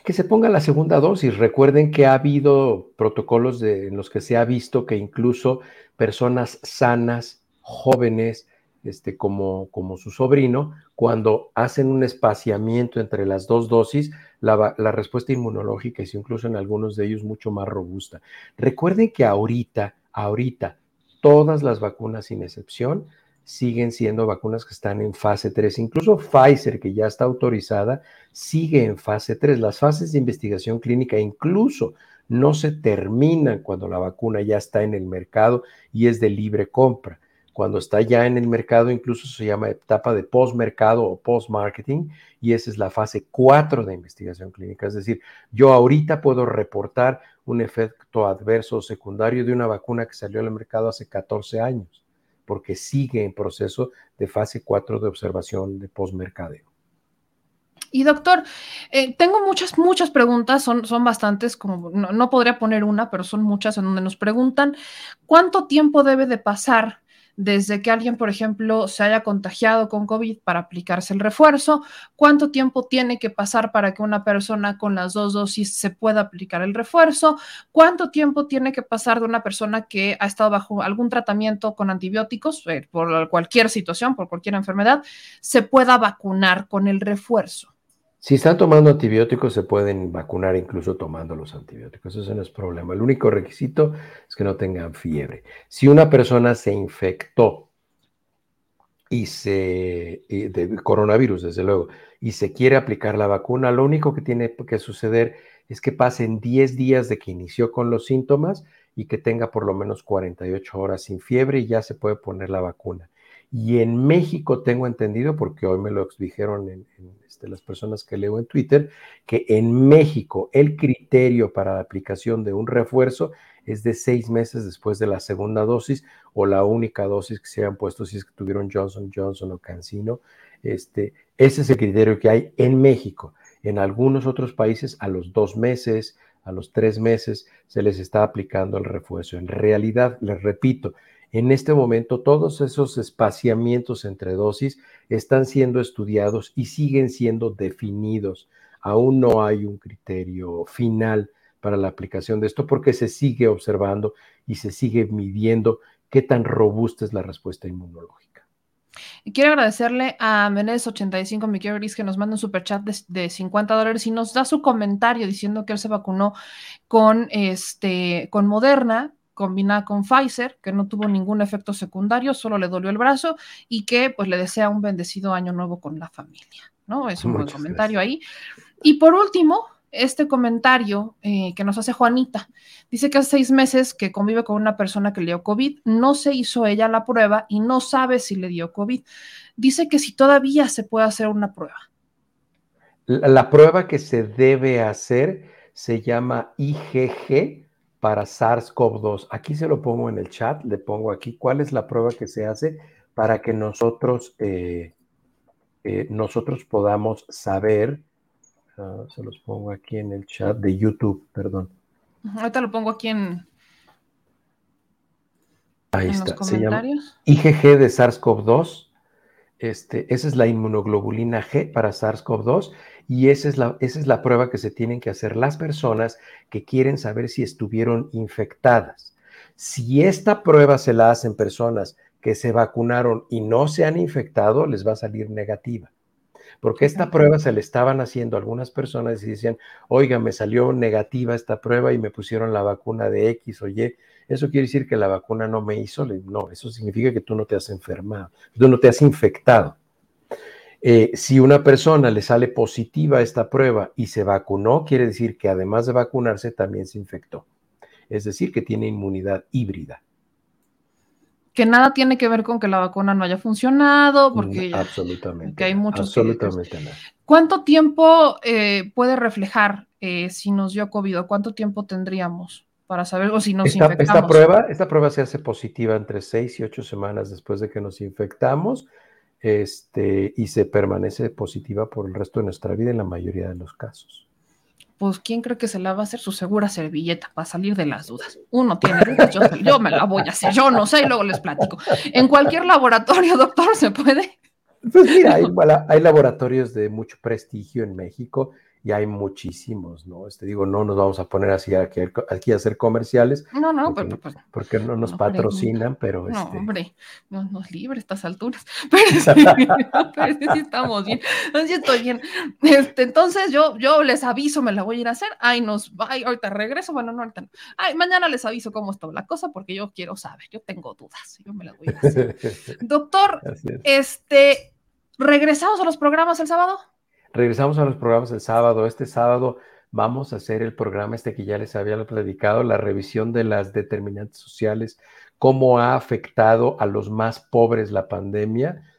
Que se ponga la segunda dosis. Recuerden que ha habido protocolos en los que se ha visto que incluso personas sanas, jóvenes, este, como, como su sobrino, cuando hacen un espaciamiento entre las dos dosis, la, la, respuesta inmunológica es incluso en algunos de ellos mucho más robusta. Recuerden que ahorita, ahorita, todas las vacunas sin excepción siguen siendo vacunas que están en fase 3. Incluso Pfizer, que ya está autorizada, sigue en fase 3. Las fases de investigación clínica incluso no se terminan cuando la vacuna ya está en el mercado y es de libre compra cuando está ya en el mercado, incluso se llama etapa de postmercado o post-marketing, y esa es la fase 4 de investigación clínica. Es decir, yo ahorita puedo reportar un efecto adverso o secundario de una vacuna que salió al mercado hace 14 años, porque sigue en proceso de fase 4 de observación de postmercadeo. Y doctor, eh, tengo muchas, muchas preguntas, son, son bastantes, como no, no podría poner una, pero son muchas en donde nos preguntan cuánto tiempo debe de pasar desde que alguien, por ejemplo, se haya contagiado con COVID para aplicarse el refuerzo, cuánto tiempo tiene que pasar para que una persona con las dos dosis se pueda aplicar el refuerzo, cuánto tiempo tiene que pasar de una persona que ha estado bajo algún tratamiento con antibióticos eh, por cualquier situación, por cualquier enfermedad, se pueda vacunar con el refuerzo. Si están tomando antibióticos, se pueden vacunar incluso tomando los antibióticos. Eso no es problema. El único requisito es que no tengan fiebre. Si una persona se infectó y se de coronavirus, desde luego, y se quiere aplicar la vacuna, lo único que tiene que suceder es que pasen 10 días de que inició con los síntomas y que tenga por lo menos 48 horas sin fiebre y ya se puede poner la vacuna. Y en México tengo entendido, porque hoy me lo dijeron este, las personas que leo en Twitter, que en México el criterio para la aplicación de un refuerzo es de seis meses después de la segunda dosis o la única dosis que se hayan puesto si es que tuvieron Johnson Johnson o Cancino. Este, ese es el criterio que hay en México. En algunos otros países a los dos meses, a los tres meses se les está aplicando el refuerzo. En realidad, les repito, en este momento todos esos espaciamientos entre dosis están siendo estudiados y siguen siendo definidos. Aún no hay un criterio final para la aplicación de esto porque se sigue observando y se sigue midiendo qué tan robusta es la respuesta inmunológica. Quiero agradecerle a Menes85, mi querido que nos manda un superchat de, de 50 dólares y nos da su comentario diciendo que él se vacunó con, este, con Moderna combinada con Pfizer, que no tuvo ningún efecto secundario, solo le dolió el brazo y que pues le desea un bendecido año nuevo con la familia, ¿no? Es un buen comentario ahí. Y por último, este comentario eh, que nos hace Juanita. Dice que hace seis meses que convive con una persona que le dio COVID, no se hizo ella la prueba y no sabe si le dio COVID. Dice que si todavía se puede hacer una prueba. la prueba que se debe hacer se llama IgG, para SARS-CoV-2. Aquí se lo pongo en el chat, le pongo aquí cuál es la prueba que se hace para que nosotros, eh, eh, nosotros podamos saber. Ah, se los pongo aquí en el chat de YouTube, perdón. Ahorita lo pongo aquí en, Ahí está. Se llama IgG de SARS-CoV-2. Este, esa es la inmunoglobulina G para SARS-CoV-2 y esa es, la, esa es la prueba que se tienen que hacer las personas que quieren saber si estuvieron infectadas. Si esta prueba se la hacen personas que se vacunaron y no se han infectado, les va a salir negativa. Porque esta prueba se le estaban haciendo a algunas personas y decían, oiga, me salió negativa esta prueba y me pusieron la vacuna de X o Y. Eso quiere decir que la vacuna no me hizo. No, eso significa que tú no te has enfermado, tú no te has infectado. Eh, si una persona le sale positiva esta prueba y se vacunó, quiere decir que además de vacunarse también se infectó. Es decir, que tiene inmunidad híbrida. Que nada tiene que ver con que la vacuna no haya funcionado, porque Mm, absolutamente. que hay muchos Absolutamente nada. ¿Cuánto tiempo eh, puede reflejar eh, si nos dio COVID? o ¿Cuánto tiempo tendríamos para saber o si nos Esta, infectamos? esta prueba, esta prueba se hace positiva entre seis y ocho semanas después de que nos infectamos este, y se permanece positiva por el resto de nuestra vida en la mayoría de los casos. Pues, ¿quién cree que se la va a hacer su segura servilleta para salir de las dudas? Uno tiene dudas, yo, me la voy a hacer, yo no sé, y luego les platico. En cualquier laboratorio, doctor, se puede. Pues mira, hay laboratorios de mucho prestigio en México y hay muchísimos, ¿no? Este, digo, no nos vamos a poner así aquí, aquí a hacer comerciales No, no, porque, pero pues, porque no nos No, patrocinan, pero no, este, hombre, no nos libre a estas alturas. Pero sí, pero sí estamos bien, sí estoy bien. Este, entonces yo, yo les aviso, me la voy a ir a hacer. Ay, nos, ay, ahorita regreso, bueno, no, ahorita no. Ay, mañana les aviso cómo está la cosa porque yo quiero saber, yo tengo dudas, yo me la voy a hacer. Doctor, es. este, regresamos a los programas el sábado. Regresamos a los programas el sábado. Este sábado vamos a hacer el programa este que ya les había platicado, la revisión de las determinantes sociales, cómo ha afectado a los más pobres la pandemia.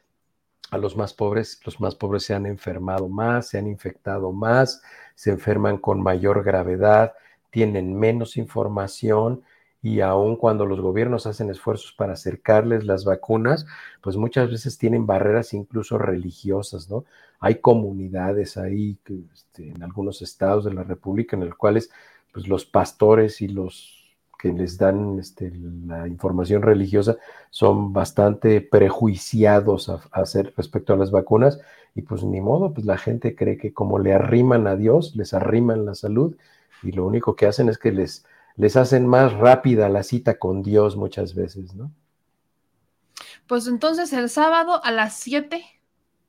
A los más pobres, los más pobres se han enfermado más, se han infectado más, se enferman con mayor gravedad, tienen menos información y aun cuando los gobiernos hacen esfuerzos para acercarles las vacunas, pues muchas veces tienen barreras incluso religiosas, ¿no? Hay comunidades ahí este, en algunos estados de la República en los cuales pues, los pastores y los que les dan este, la información religiosa son bastante prejuiciados a, a hacer respecto a las vacunas y pues ni modo, pues la gente cree que como le arriman a Dios, les arriman la salud y lo único que hacen es que les, les hacen más rápida la cita con Dios muchas veces, ¿no? Pues entonces el sábado a las 7.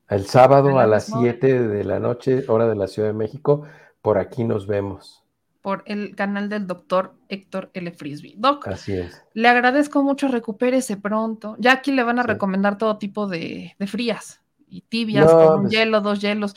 El sábado A a la las misma hora. 7 de la noche, hora de la Ciudad de México, por aquí nos vemos. por el canal del doctor Héctor L. Frisby. Doc, Así es. le agradezco mucho, recupérese pronto. Ya aquí le van a Sí. recomendar todo tipo de, de frías y tibias, No, con un pues- hielo, dos hielos.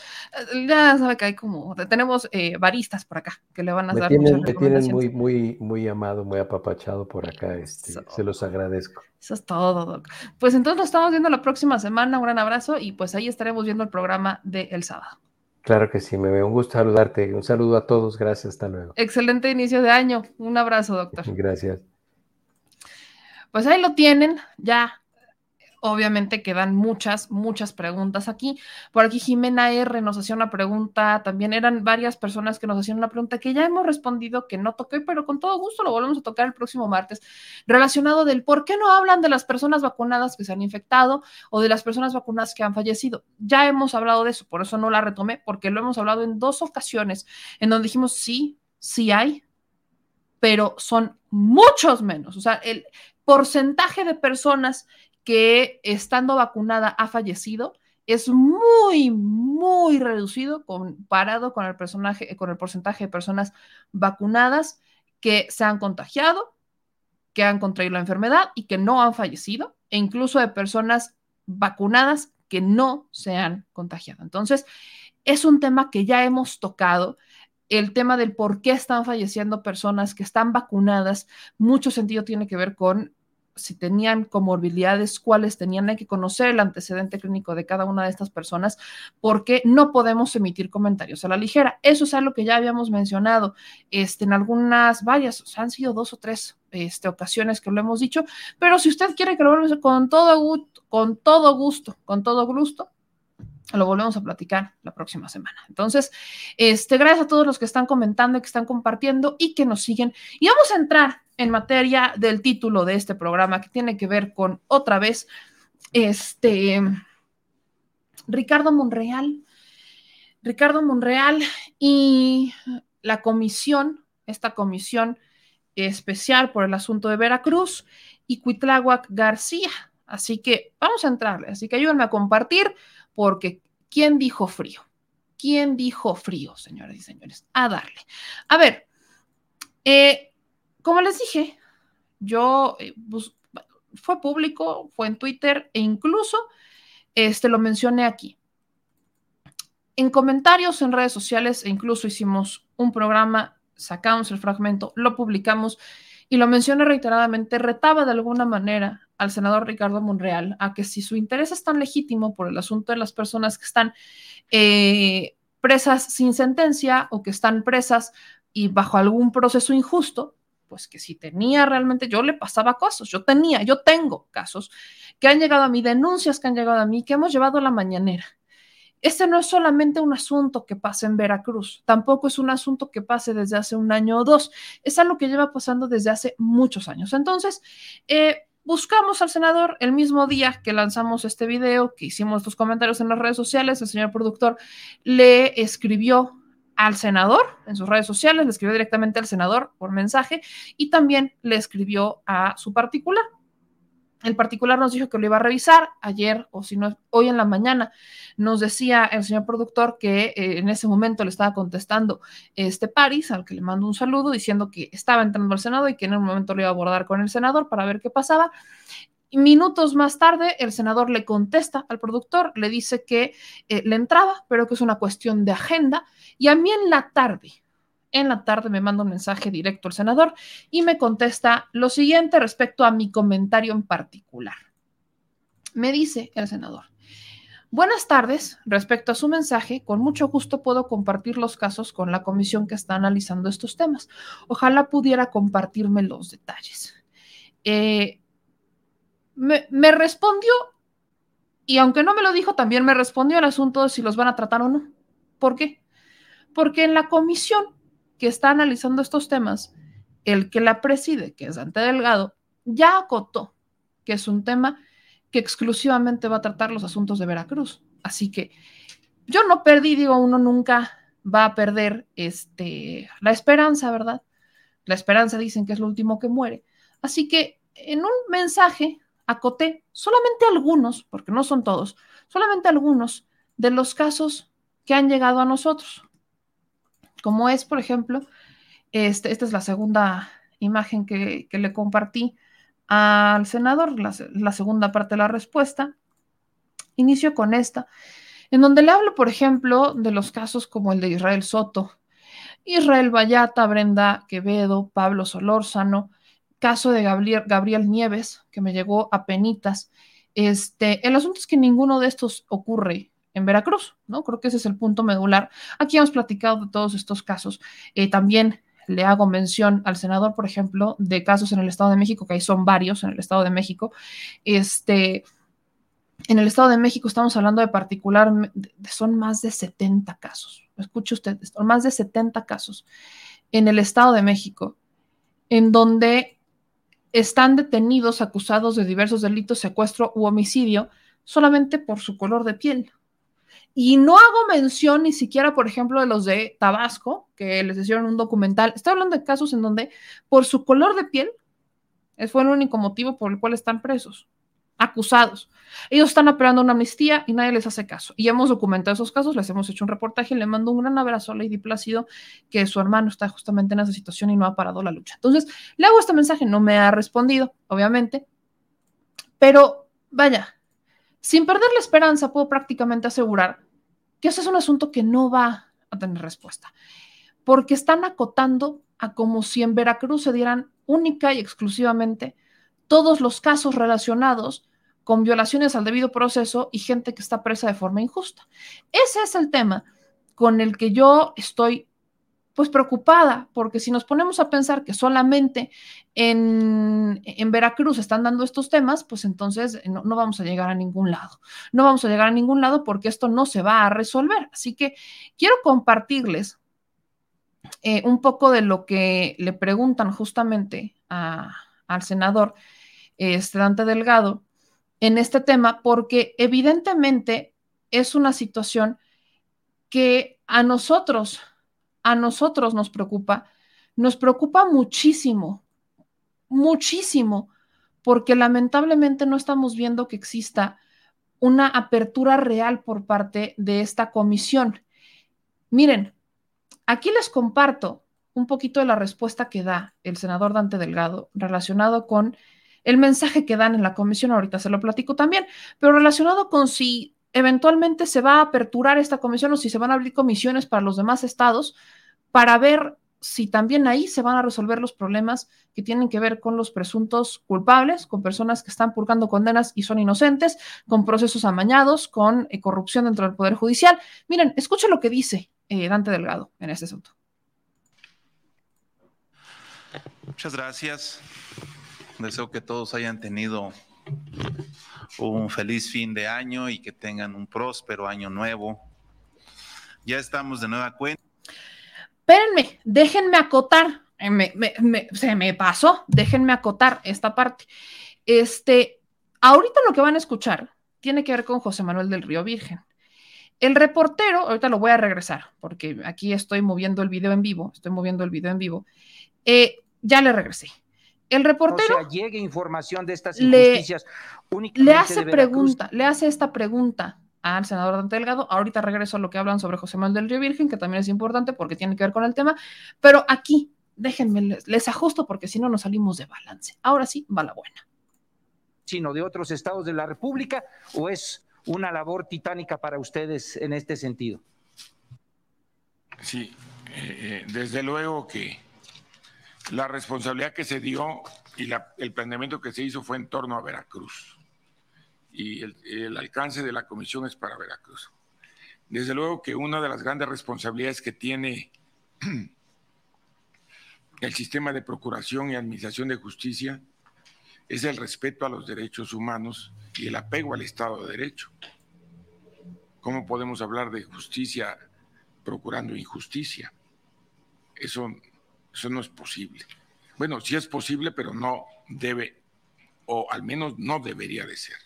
Eh, Ya sabe que hay como, tenemos eh, baristas por acá que le van a Me dar tienen, muchas me tienen muy, muy, muy amado, muy apapachado por acá. Este, Eso. se los agradezco. Eso es todo, Doc. Pues entonces nos estamos viendo la próxima semana. Un gran abrazo y pues ahí estaremos viendo el programa del sábado. Claro que sí, me veo un gusto saludarte. Un saludo a todos. Gracias. Hasta luego. Excelente inicio de año. Un abrazo, doctor. Gracias. Pues ahí lo tienen, ya. Obviamente quedan muchas, muchas preguntas aquí. Por aquí Jimena R nos hacía una pregunta, también eran varias personas que nos hacían una pregunta que ya hemos respondido, que no toqué, pero con todo gusto lo volvemos a tocar el próximo martes, relacionado del por qué no hablan de las personas vacunadas que se han infectado o de las personas vacunadas que han fallecido. Ya hemos hablado de eso, por eso no la retomé, porque lo hemos hablado en dos ocasiones, en donde dijimos sí, sí hay, pero son muchos menos. O sea, el porcentaje de personas que estando vacunada ha fallecido es muy, muy reducido comparado con el, personaje, con el porcentaje de personas vacunadas que se han contagiado, que han contraído la enfermedad y que no han fallecido, e incluso de personas vacunadas que no se han contagiado. Entonces, es un tema que ya hemos tocado el tema del por qué están falleciendo personas que están vacunadas, mucho sentido tiene que ver con si tenían comorbilidades, cuáles tenían, hay que conocer el antecedente clínico de cada una de estas personas, porque no podemos emitir comentarios a la ligera. Eso es algo que ya habíamos mencionado este, en algunas, varias, o sea, han sido dos o tres este, ocasiones que lo hemos dicho, pero si usted quiere que lo con todo con todo gusto, con todo gusto, lo volvemos a platicar la próxima semana. Entonces, este, gracias a todos los que están comentando, que están compartiendo y que nos siguen. Y vamos a entrar en materia del título de este programa que tiene que ver con otra vez este Ricardo Monreal. Ricardo Monreal y la comisión, esta comisión especial por el asunto de Veracruz y Cuitláhuac García. Así que vamos a entrarle. Así que ayúdenme a compartir porque ¿quién dijo frío? ¿Quién dijo frío, señoras y señores? A darle. A ver, eh, como les dije, yo eh, pues, fue público, fue en Twitter e incluso este, lo mencioné aquí. En comentarios en redes sociales e incluso hicimos un programa, sacamos el fragmento, lo publicamos y lo mencioné reiteradamente, retaba de alguna manera al senador Ricardo Monreal a que si su interés es tan legítimo por el asunto de las personas que están eh, presas sin sentencia o que están presas y bajo algún proceso injusto, pues que si tenía realmente, yo le pasaba cosas, yo tenía, yo tengo casos que han llegado a mí, denuncias que han llegado a mí, que hemos llevado a la mañanera. Este no es solamente un asunto que pasa en Veracruz, tampoco es un asunto que pase desde hace un año o dos, es algo que lleva pasando desde hace muchos años. Entonces, eh, buscamos al senador el mismo día que lanzamos este video, que hicimos los comentarios en las redes sociales, el señor productor le escribió al senador en sus redes sociales, le escribió directamente al senador por mensaje y también le escribió a su particular. El particular nos dijo que lo iba a revisar ayer o si no, hoy en la mañana. Nos decía el señor productor que eh, en ese momento le estaba contestando este Paris, al que le mando un saludo, diciendo que estaba entrando al Senado y que en un momento lo iba a abordar con el senador para ver qué pasaba. Minutos más tarde, el senador le contesta al productor, le dice que eh, le entraba, pero que es una cuestión de agenda. Y a mí en la tarde, en la tarde me manda un mensaje directo al senador y me contesta lo siguiente respecto a mi comentario en particular. Me dice el senador, buenas tardes, respecto a su mensaje, con mucho gusto puedo compartir los casos con la comisión que está analizando estos temas. Ojalá pudiera compartirme los detalles. Eh, me, me respondió, y aunque no me lo dijo, también me respondió el asunto de si los van a tratar o no. ¿Por qué? Porque en la comisión que está analizando estos temas, el que la preside, que es Dante Delgado, ya acotó que es un tema que exclusivamente va a tratar los asuntos de Veracruz. Así que yo no perdí, digo, uno nunca va a perder este, la esperanza, ¿verdad? La esperanza dicen que es lo último que muere. Así que en un mensaje acoté solamente algunos, porque no son todos, solamente algunos de los casos que han llegado a nosotros como es, por ejemplo, este, esta es la segunda imagen que, le compartí al senador, la, segunda parte de la respuesta. Inicio con esta, en donde le hablo, por ejemplo, de los casos como el de Israel Soto, Israel Vallata, Brenda Quevedo, Pablo Solórzano, caso de Gabriel, Gabriel Nieves, que me llegó a penitas. Este, el asunto es que ninguno de estos ocurre en Veracruz, ¿no? Creo que ese es el punto medular. Aquí hemos platicado de todos estos casos. Eh, también le hago mención al senador, por ejemplo, de casos en el Estado de México, que ahí son varios en el Estado de México. Este, en el Estado de México estamos hablando de particular, son más de 70 casos. Escuche usted, son más de 70 casos en el Estado de México, en donde están detenidos acusados de diversos delitos, secuestro u homicidio, solamente por su color de piel. Y no hago mención ni siquiera, por ejemplo, de los de Tabasco, que les hicieron un documental. Estoy hablando de casos en donde, por su color de piel, fue el único motivo por el cual están presos, acusados. Ellos están apelando una amnistía y nadie les hace caso. Y hemos documentado esos casos, les hemos hecho un reportaje y le mando un gran abrazo a Lady Plácido, que su hermano está justamente en esa situación y no ha parado la lucha. Entonces, le hago este mensaje, no me ha respondido, obviamente, pero vaya, sin perder la esperanza, puedo prácticamente asegurar que ese es un asunto que no va a tener respuesta, porque están acotando a como si en Veracruz se dieran única y exclusivamente todos los casos relacionados con violaciones al debido proceso y gente que está presa de forma injusta. Ese es el tema con el que yo estoy pues preocupada, porque si nos ponemos a pensar que solamente en, en Veracruz están dando estos temas, pues entonces no, vamos a llegar a ningún lado. No vamos a llegar a ningún lado porque esto no se va a resolver. Así que quiero compartirles eh, un poco de lo que le preguntan justamente al senador este, Dante Delgado en este tema, porque evidentemente es una situación que a nosotros a nosotros nos preocupa, nos preocupa muchísimo, muchísimo, porque lamentablemente no estamos viendo que exista una apertura real por parte de esta comisión. Miren, aquí les comparto un poquito de la respuesta que da el senador Dante Delgado relacionado con el mensaje que dan en la comisión, ahorita se lo platico también, pero relacionado con si eventualmente se va a aperturar esta comisión o si se van a abrir comisiones para los demás estados para ver si también ahí se van a resolver los problemas que tienen que ver con los presuntos culpables, con personas que están purgando condenas y son inocentes, con procesos amañados, con eh, corrupción dentro del Poder Judicial. Miren, escuchen lo que dice eh, Dante Delgado en este asunto. Muchas gracias. Deseo que todos hayan tenido un feliz fin de año y que tengan un próspero año nuevo. Ya estamos de nueva cuenta. Espérenme, déjenme acotar. Eh, se me pasó, déjenme acotar esta parte. Este, ahorita lo que van a escuchar tiene que ver con José Manuel del Río Virgen. El reportero, ahorita lo voy a regresar, porque aquí estoy moviendo el video en vivo, estoy moviendo el video en vivo. Eh, ya le regresé. El reportero. O llegue información de estas injusticias le, le hace pregunta, le hace esta pregunta al senador Dante Delgado. Ahorita regreso a lo que hablan sobre José Manuel del Río Virgen, que también es importante porque tiene que ver con el tema. Pero aquí, déjenme, les, ajusto porque si no nos salimos de balance. Ahora sí, va la buena. ¿Sino de otros estados de la República o es una labor titánica para ustedes en este sentido? Sí, eh, eh, desde luego que la responsabilidad que se dio y el planeamiento que se hizo fue en torno a Veracruz. Y el, alcance de la comisión es para Veracruz. Desde luego que una de las grandes responsabilidades que tiene el sistema de procuración y administración de justicia es el respeto a los derechos humanos y el apego al Estado de Derecho. ¿Cómo podemos hablar de justicia procurando injusticia? Eso eso no es posible. Bueno, sí es posible, pero no debe, o al menos no debería de ser.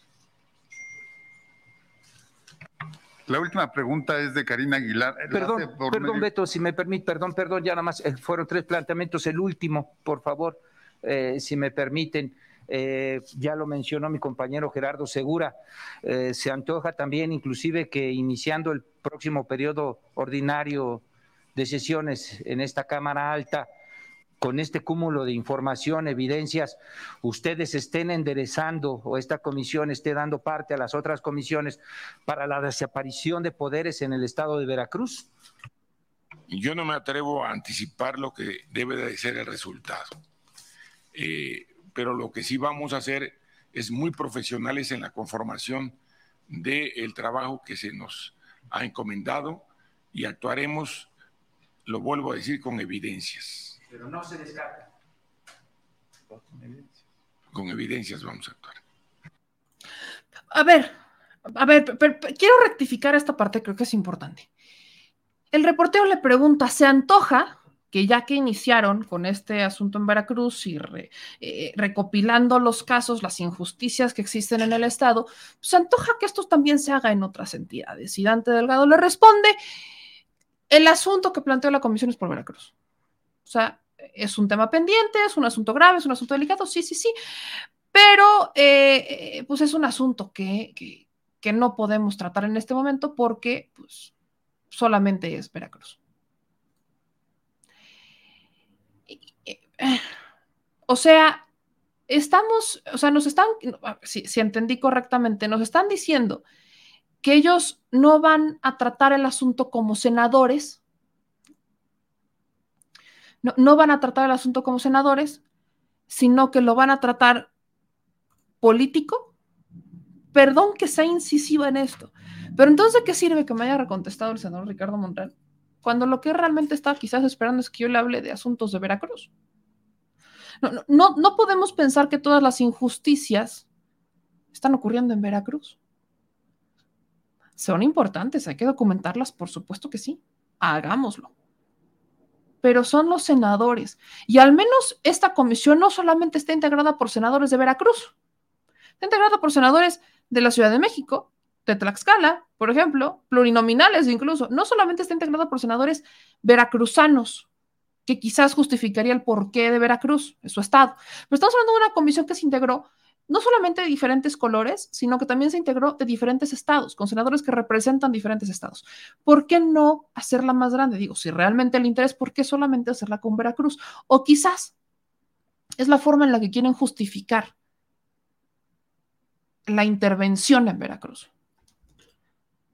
La última pregunta es de Karina Aguilar. Perdón, perdón Beto, si me permite, perdón, perdón, ya nada más, eh, fueron tres planteamientos. El último, por favor, eh, si me permiten. Eh, ya lo mencionó mi compañero Gerardo Segura, se antoja también inclusive que iniciando el próximo periodo ordinario de sesiones en esta Cámara Alta, con este cúmulo de información, evidencias, ustedes estén enderezando o esta comisión esté dando parte a las otras comisiones para la desaparición de poderes en el estado de Veracruz? Yo no me atrevo a anticipar lo que debe de ser el resultado, eh, pero lo que sí vamos a hacer es muy profesionales en la conformación del trabajo que se nos ha encomendado y actuaremos, lo vuelvo a decir, con evidencias pero no se descarta. Con evidencias. vamos a actuar. A ver, a ver, quiero rectificar esta parte, creo que es importante. El reportero le pregunta, ¿se antoja que ya que iniciaron con este asunto en Veracruz y eh, recopilando los casos, las injusticias que existen en el Estado, se antoja que esto también se haga en otras entidades. Y Dante Delgado le responde, el asunto que planteó la comisión es por Veracruz. O sea, es un tema pendiente, es un asunto grave, es un asunto delicado, sí, sí, sí, pero eh, pues es un asunto que, no podemos tratar en este momento porque pues, solamente es Veracruz. O sea, estamos, o sea, nos están, si entendí correctamente, nos están diciendo que ellos no van a tratar el asunto como senadores, no, van a tratar el asunto como senadores, sino que lo van a tratar político. Perdón que sea incisiva en esto, pero entonces, ¿qué sirve que me haya recontestado el senador Ricardo Monreal? Cuando lo que realmente está quizás esperando es que yo le hable de asuntos de Veracruz. No, no, no podemos pensar que todas las injusticias están ocurriendo en Veracruz. Son importantes, hay que documentarlas, por supuesto que sí. Hagámoslo pero son los senadores. Y al menos esta comisión no solamente está integrada por senadores de Veracruz, está integrada por senadores de la Ciudad de México, de Tlaxcala, por ejemplo, plurinominales incluso. No solamente está integrada por senadores veracruzanos, que quizás justificaría el porqué de Veracruz, su estado. Pero estamos hablando de una comisión que se integró no solamente de diferentes colores, sino que también se integró de diferentes estados, con senadores que representan diferentes estados. ¿Por qué no hacerla más grande? Digo, si realmente el interés, ¿por qué solamente hacerla con Veracruz? O quizás es la forma en la que quieren justificar la intervención en Veracruz.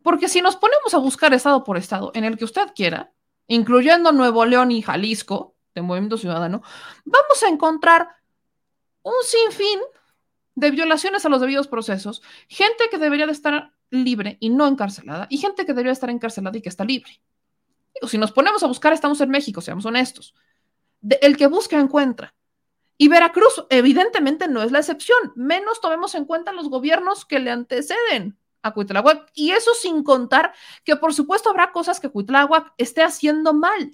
Porque si nos ponemos a buscar estado por estado en el que usted quiera, incluyendo Nuevo León y Jalisco, de Movimiento Ciudadano, vamos a encontrar un sinfín de violaciones a los debidos procesos, gente que debería de estar libre y no encarcelada, y gente que debería estar encarcelada y que está libre. Digo, si nos ponemos a buscar, estamos en México, seamos honestos. el que busca, encuentra. Y Veracruz, evidentemente, no es la excepción. Menos tomemos en cuenta los gobiernos que le anteceden a Cuitláhuac. Y eso sin contar que, por supuesto, habrá cosas que Cuitláhuac esté haciendo mal.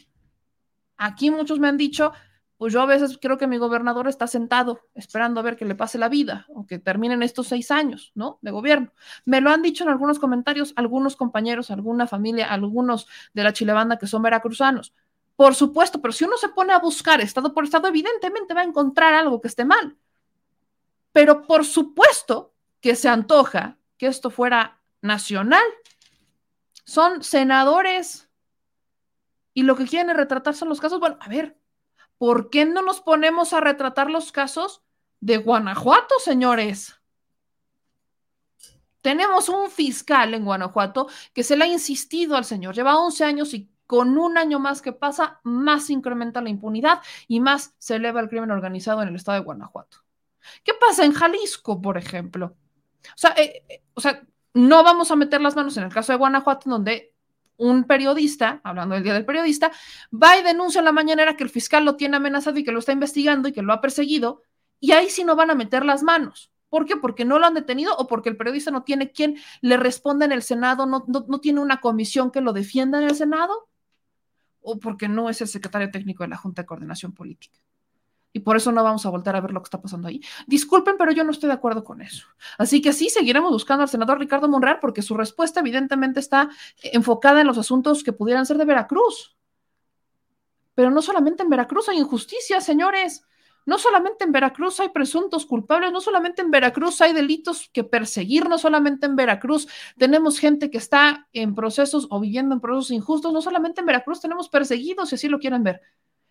Aquí muchos me han dicho, pues yo a veces creo que mi gobernador está sentado esperando a ver que le pase la vida o que terminen estos seis años, ¿no? De gobierno. Me lo han dicho en algunos comentarios algunos compañeros, alguna familia, algunos de la Chilebanda que son veracruzanos. Por supuesto, pero si uno se pone a buscar estado por estado, evidentemente va a encontrar algo que esté mal. Pero por supuesto que se antoja que esto fuera nacional. Son senadores y lo que quieren retratar son los casos. Bueno, a ver, ¿por qué no nos ponemos a retratar los casos de Guanajuato, señores? Tenemos un fiscal en Guanajuato que se le ha insistido al señor, lleva 11 años y con un año más que pasa, más incrementa la impunidad y más se eleva el crimen organizado en el estado de Guanajuato. ¿Qué pasa en Jalisco, por ejemplo? O sea, eh, eh, o sea, no vamos a meter las manos en el caso de Guanajuato, donde un periodista, hablando del Día del Periodista, va y denuncia en la mañanera que el fiscal lo tiene amenazado y que lo está investigando y que lo ha perseguido, y ahí sí no van a meter las manos. ¿Por qué? Porque no lo han detenido o porque el periodista no tiene quien le responda en el Senado, no, no, tiene una comisión que lo defienda en el Senado, o porque no es el secretario técnico de la Junta de Coordinación Política. Y por eso no vamos a volver a ver lo que está pasando ahí. Disculpen, pero yo no estoy de acuerdo con eso. Así que sí, seguiremos buscando al senador Ricardo Monreal porque su respuesta evidentemente está enfocada en los asuntos que pudieran ser de Veracruz. Pero no solamente en Veracruz hay injusticia, señores. No solamente en Veracruz hay presuntos culpables, no solamente en Veracruz hay delitos que perseguir, no solamente en Veracruz tenemos gente que está en procesos o viviendo en procesos injustos, no solamente en Veracruz tenemos perseguidos, si así lo quieren ver.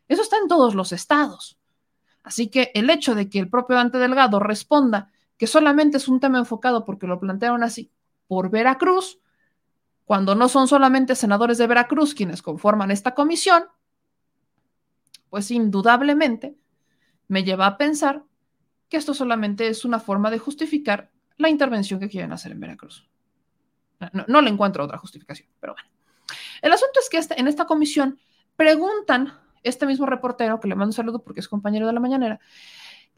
Eso está en todos los estados. Así que el hecho de que el propio Dante Delgado responda que solamente es un tema enfocado porque lo plantearon así por Veracruz, cuando no son solamente senadores de Veracruz quienes conforman esta comisión, pues indudablemente me lleva a pensar que esto solamente es una forma de justificar la intervención que quieren hacer en Veracruz. No, le encuentro otra justificación, pero bueno. El asunto es que este, en esta comisión preguntan este mismo reportero, que le mando un saludo porque es compañero de la mañanera,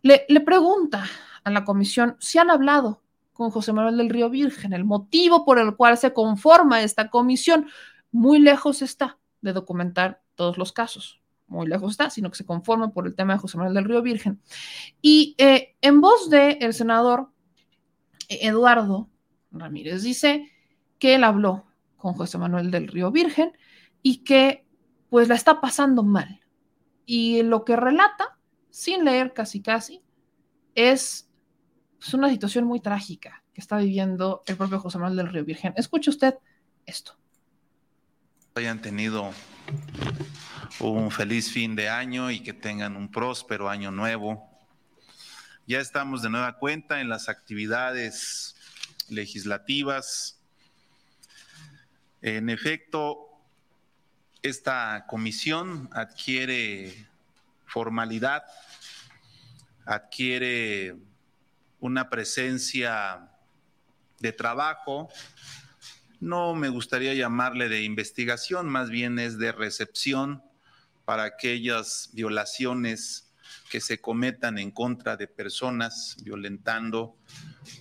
le, pregunta a la comisión si han hablado con José Manuel del Río Virgen, el motivo por el cual se conforma esta comisión. Muy lejos está de documentar todos los casos, muy lejos está, sino que se conforma por el tema de José Manuel del Río Virgen. Y eh, en voz del el senador Eduardo Ramírez dice que él habló con José Manuel del Río Virgen y que pues la está pasando mal. Y lo que relata, sin leer casi casi, es pues, una situación muy trágica que está viviendo el propio José Manuel del Río Virgen. Escuche usted esto. Hayan tenido un feliz fin de año y que tengan un próspero año nuevo. Ya estamos de nueva cuenta en las actividades legislativas. En efecto, esta comisión adquiere formalidad, adquiere una presencia de trabajo, no me gustaría llamarle de investigación, más bien es de recepción para aquellas violaciones que se cometan en contra de personas, violentando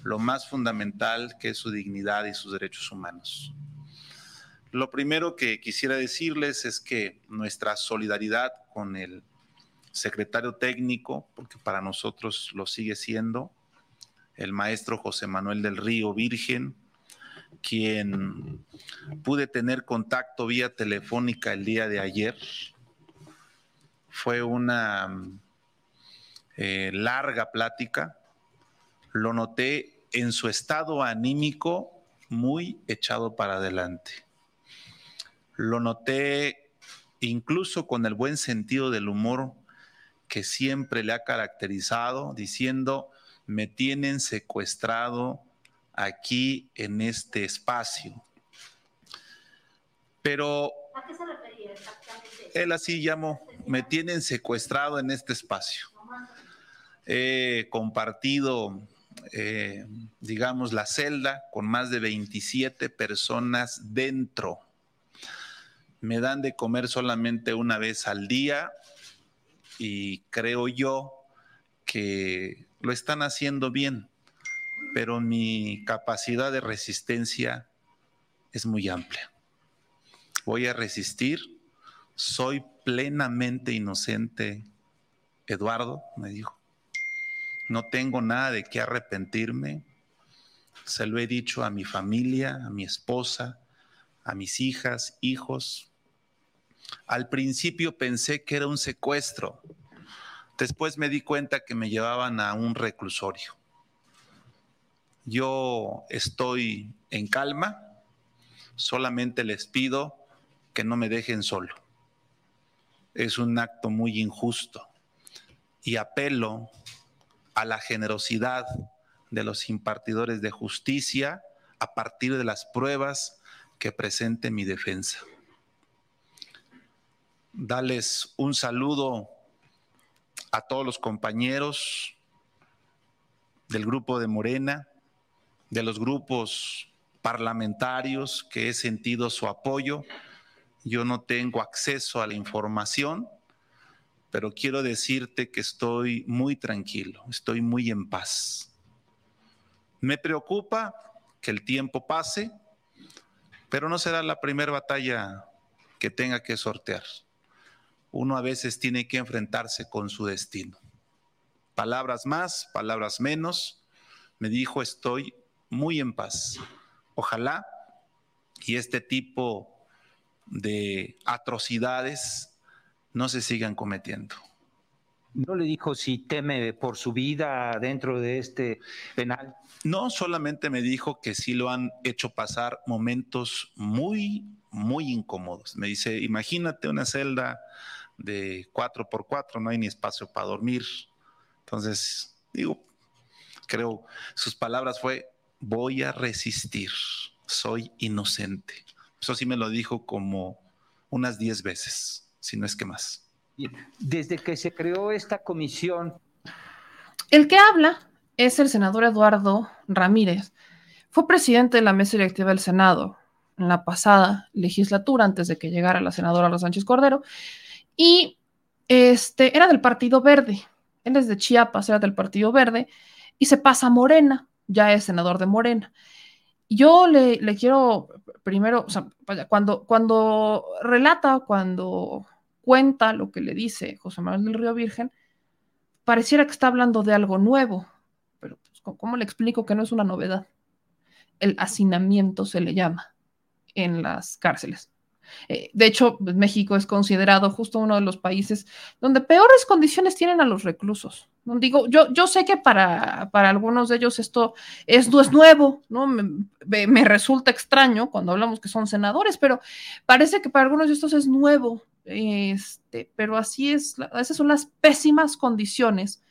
lo más fundamental que es su dignidad y sus derechos humanos. Lo primero que quisiera decirles es que nuestra solidaridad con el secretario técnico, porque para nosotros lo sigue siendo, el maestro José Manuel del Río Virgen, quien pude tener contacto vía telefónica el día de ayer. Fue una eh, larga plática. Lo noté en su estado anímico muy echado para adelante lo noté incluso con el buen sentido del humor que siempre le ha caracterizado, diciendo, me tienen secuestrado aquí en este espacio. Pero... ¿A qué se refería exactamente? Él así llamó, me tienen secuestrado en este espacio. He compartido, eh, digamos, la celda con más de 27 personas dentro. Me dan de comer solamente una vez al día y creo yo que lo están haciendo bien, pero mi capacidad de resistencia es muy amplia. Voy a resistir, soy plenamente inocente, Eduardo, me dijo. No tengo nada de qué arrepentirme. Se lo he dicho a mi familia, a mi esposa, a mis hijas, hijos. Al principio pensé que era un secuestro. Después me di cuenta que me llevaban a un reclusorio. Yo estoy en calma, solamente les pido que no me dejen solo. Es un acto muy injusto y apelo a la generosidad de los impartidores de justicia a partir de las pruebas que presente mi defensa. Dales un saludo a todos los compañeros del grupo de Morena, de los grupos parlamentarios que he sentido su apoyo. Yo no tengo acceso a la información, pero quiero decirte que estoy muy tranquilo, estoy muy en paz. Me preocupa que el tiempo pase, pero no será la primera batalla que tenga que sortear. Uno a veces tiene que enfrentarse con su destino. Palabras más, palabras menos. Me dijo, estoy muy en paz. Ojalá y este tipo de atrocidades no se sigan cometiendo. ¿No le dijo si teme por su vida dentro de este penal? No, solamente me dijo que sí lo han hecho pasar momentos muy, muy incómodos. Me dice, imagínate una celda de cuatro por cuatro, no hay ni espacio para dormir. Entonces, digo, creo, sus palabras fue, voy a resistir, soy inocente. Eso sí me lo dijo como unas diez veces, si no es que más. Desde que se creó esta comisión. El que habla es el senador Eduardo Ramírez. Fue presidente de la mesa directiva del Senado en la pasada legislatura, antes de que llegara la senadora Rosa Sánchez Cordero, y este, era del Partido Verde. Él es de Chiapas, era del Partido Verde, y se pasa a Morena ya es senador de Morena. Yo le, quiero primero, cuando, cuando relata, cuando cuenta lo que le dice José Manuel del Río Virgen, pareciera que está hablando de algo nuevo, pero pues, ¿cómo le explico que no es una novedad? El hacinamiento se le llama en las cárceles. Eh, de hecho, México es considerado justo uno de los países donde peores condiciones tienen a los reclusos. ¿no? Digo, yo, yo sé que para, para algunos de ellos esto es, es nuevo, ¿no? Me, me, resulta extraño cuando hablamos que son senadores, pero parece que para algunos de estos es nuevo. Este, pero así es, esas son las pésimas condiciones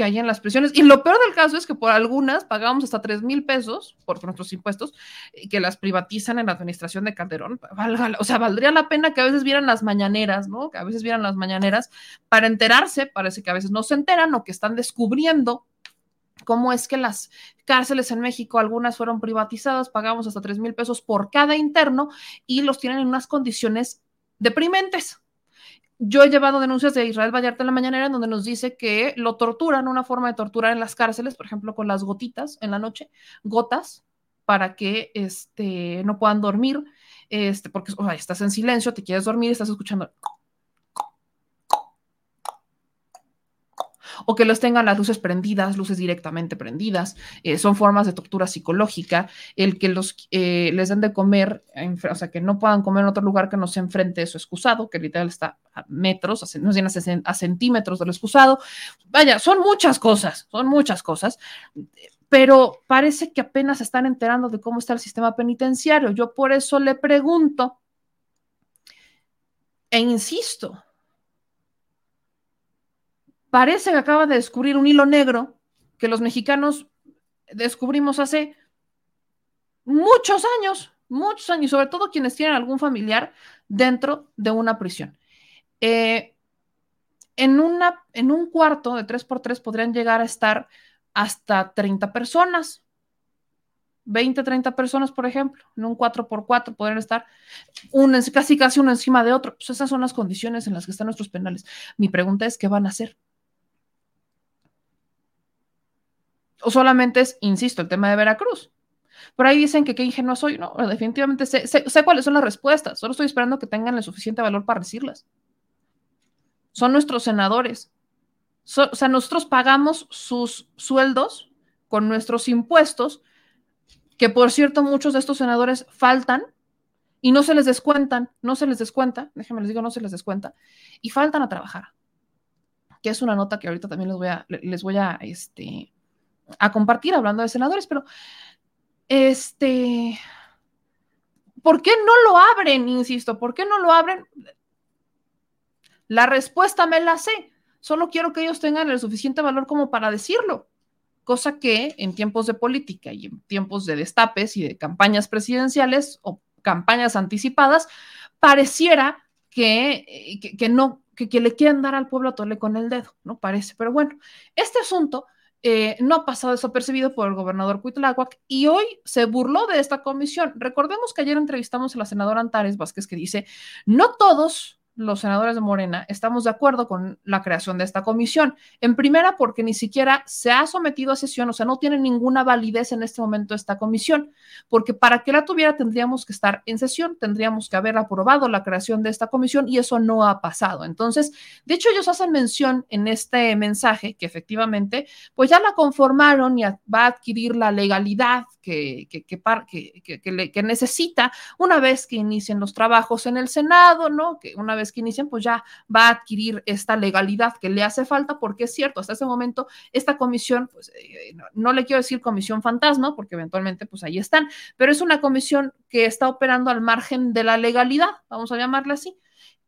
que hay en las prisiones. Y lo peor del caso es que por algunas pagamos hasta 3 mil pesos por nuestros impuestos y que las privatizan en la administración de Calderón. o sea, valdría la pena que a veces vieran las mañaneras, ¿no? Que a veces vieran las mañaneras para enterarse, parece que a veces no se enteran o que están descubriendo cómo es que las cárceles en México, algunas fueron privatizadas, pagamos hasta 3 mil pesos por cada interno y los tienen en unas condiciones deprimentes yo he llevado denuncias de Israel Vallarta en la mañanera en donde nos dice que lo torturan, una forma de torturar en las cárceles, por ejemplo, con las gotitas en la noche, gotas, para que este, no puedan dormir, este, porque estás en silencio, te quieres dormir, estás escuchando o que los tengan las luces prendidas, luces directamente prendidas, eh, son formas de tortura psicológica, el que los, eh, les den de comer, o sea, que no puedan comer en otro lugar que no se enfrente de su excusado, que literal está a metros, no a centímetros del excusado. Vaya, son muchas cosas, son muchas cosas pero parece que apenas se están enterando de cómo está el sistema penitenciario. Yo por eso le pregunto e insisto, parece que acaba de descubrir un hilo negro que los mexicanos descubrimos hace muchos años, muchos años, sobre todo quienes tienen algún familiar dentro de una prisión. Eh, en, una, en un cuarto de 3x3 podrían llegar a estar hasta 30 personas. 20, 30 personas, por ejemplo, en un 4x4 podrían estar casi casi uno encima de otro. Pues esas son las condiciones en las que están nuestros penales. Mi pregunta es, ¿qué van a hacer? O solamente es, insisto, el tema de Veracruz. Por ahí dicen que qué ingenuo soy. No, definitivamente sé, sé, cuáles son las respuestas. Solo estoy esperando que tengan el suficiente valor para decirlas. Son nuestros senadores. o sea, nosotros pagamos sus sueldos con nuestros impuestos, que por cierto muchos de estos senadores faltan y no se les descuentan, no se les descuenta, déjenme les digo, no se les descuenta, y faltan a trabajar. Que es una nota que ahorita también les voy a, les voy a, este, a compartir hablando de senadores, pero este, ¿por qué no lo abren? Insisto, ¿por qué no lo abren? La respuesta me la sé, solo quiero que ellos tengan el suficiente valor como para decirlo, cosa que en tiempos de política y en tiempos de destapes y de campañas presidenciales o campañas anticipadas, pareciera que, que, no, que, que, le quieren dar al pueblo a tole con el dedo, ¿no? Parece, pero bueno, este asunto eh, no ha pasado desapercibido por el gobernador Cuitláhuac y hoy se burló de esta comisión. Recordemos que ayer entrevistamos a la senadora Antares Vázquez que dice, no todos los senadores de Morena estamos de acuerdo con la creación de esta comisión. En primera, porque ni siquiera se ha sometido a sesión, o sea, no tiene ninguna validez en este momento esta comisión, porque para que la tuviera tendríamos que estar en sesión, tendríamos que haber aprobado la creación de esta comisión y eso no ha pasado. Entonces, de hecho, ellos hacen mención en este mensaje que efectivamente, pues ya la conformaron y va a adquirir la legalidad que, que, que, que necesita una vez que inicien los trabajos en el Senado, ¿no? Que una vez que inicien, pues ya va a adquirir esta legalidad que le hace falta, porque es cierto, hasta ese momento esta comisión, pues eh, no, le quiero decir comisión fantasma, porque eventualmente pues ahí están, pero es una comisión que está operando al margen de la legalidad, vamos a llamarla así,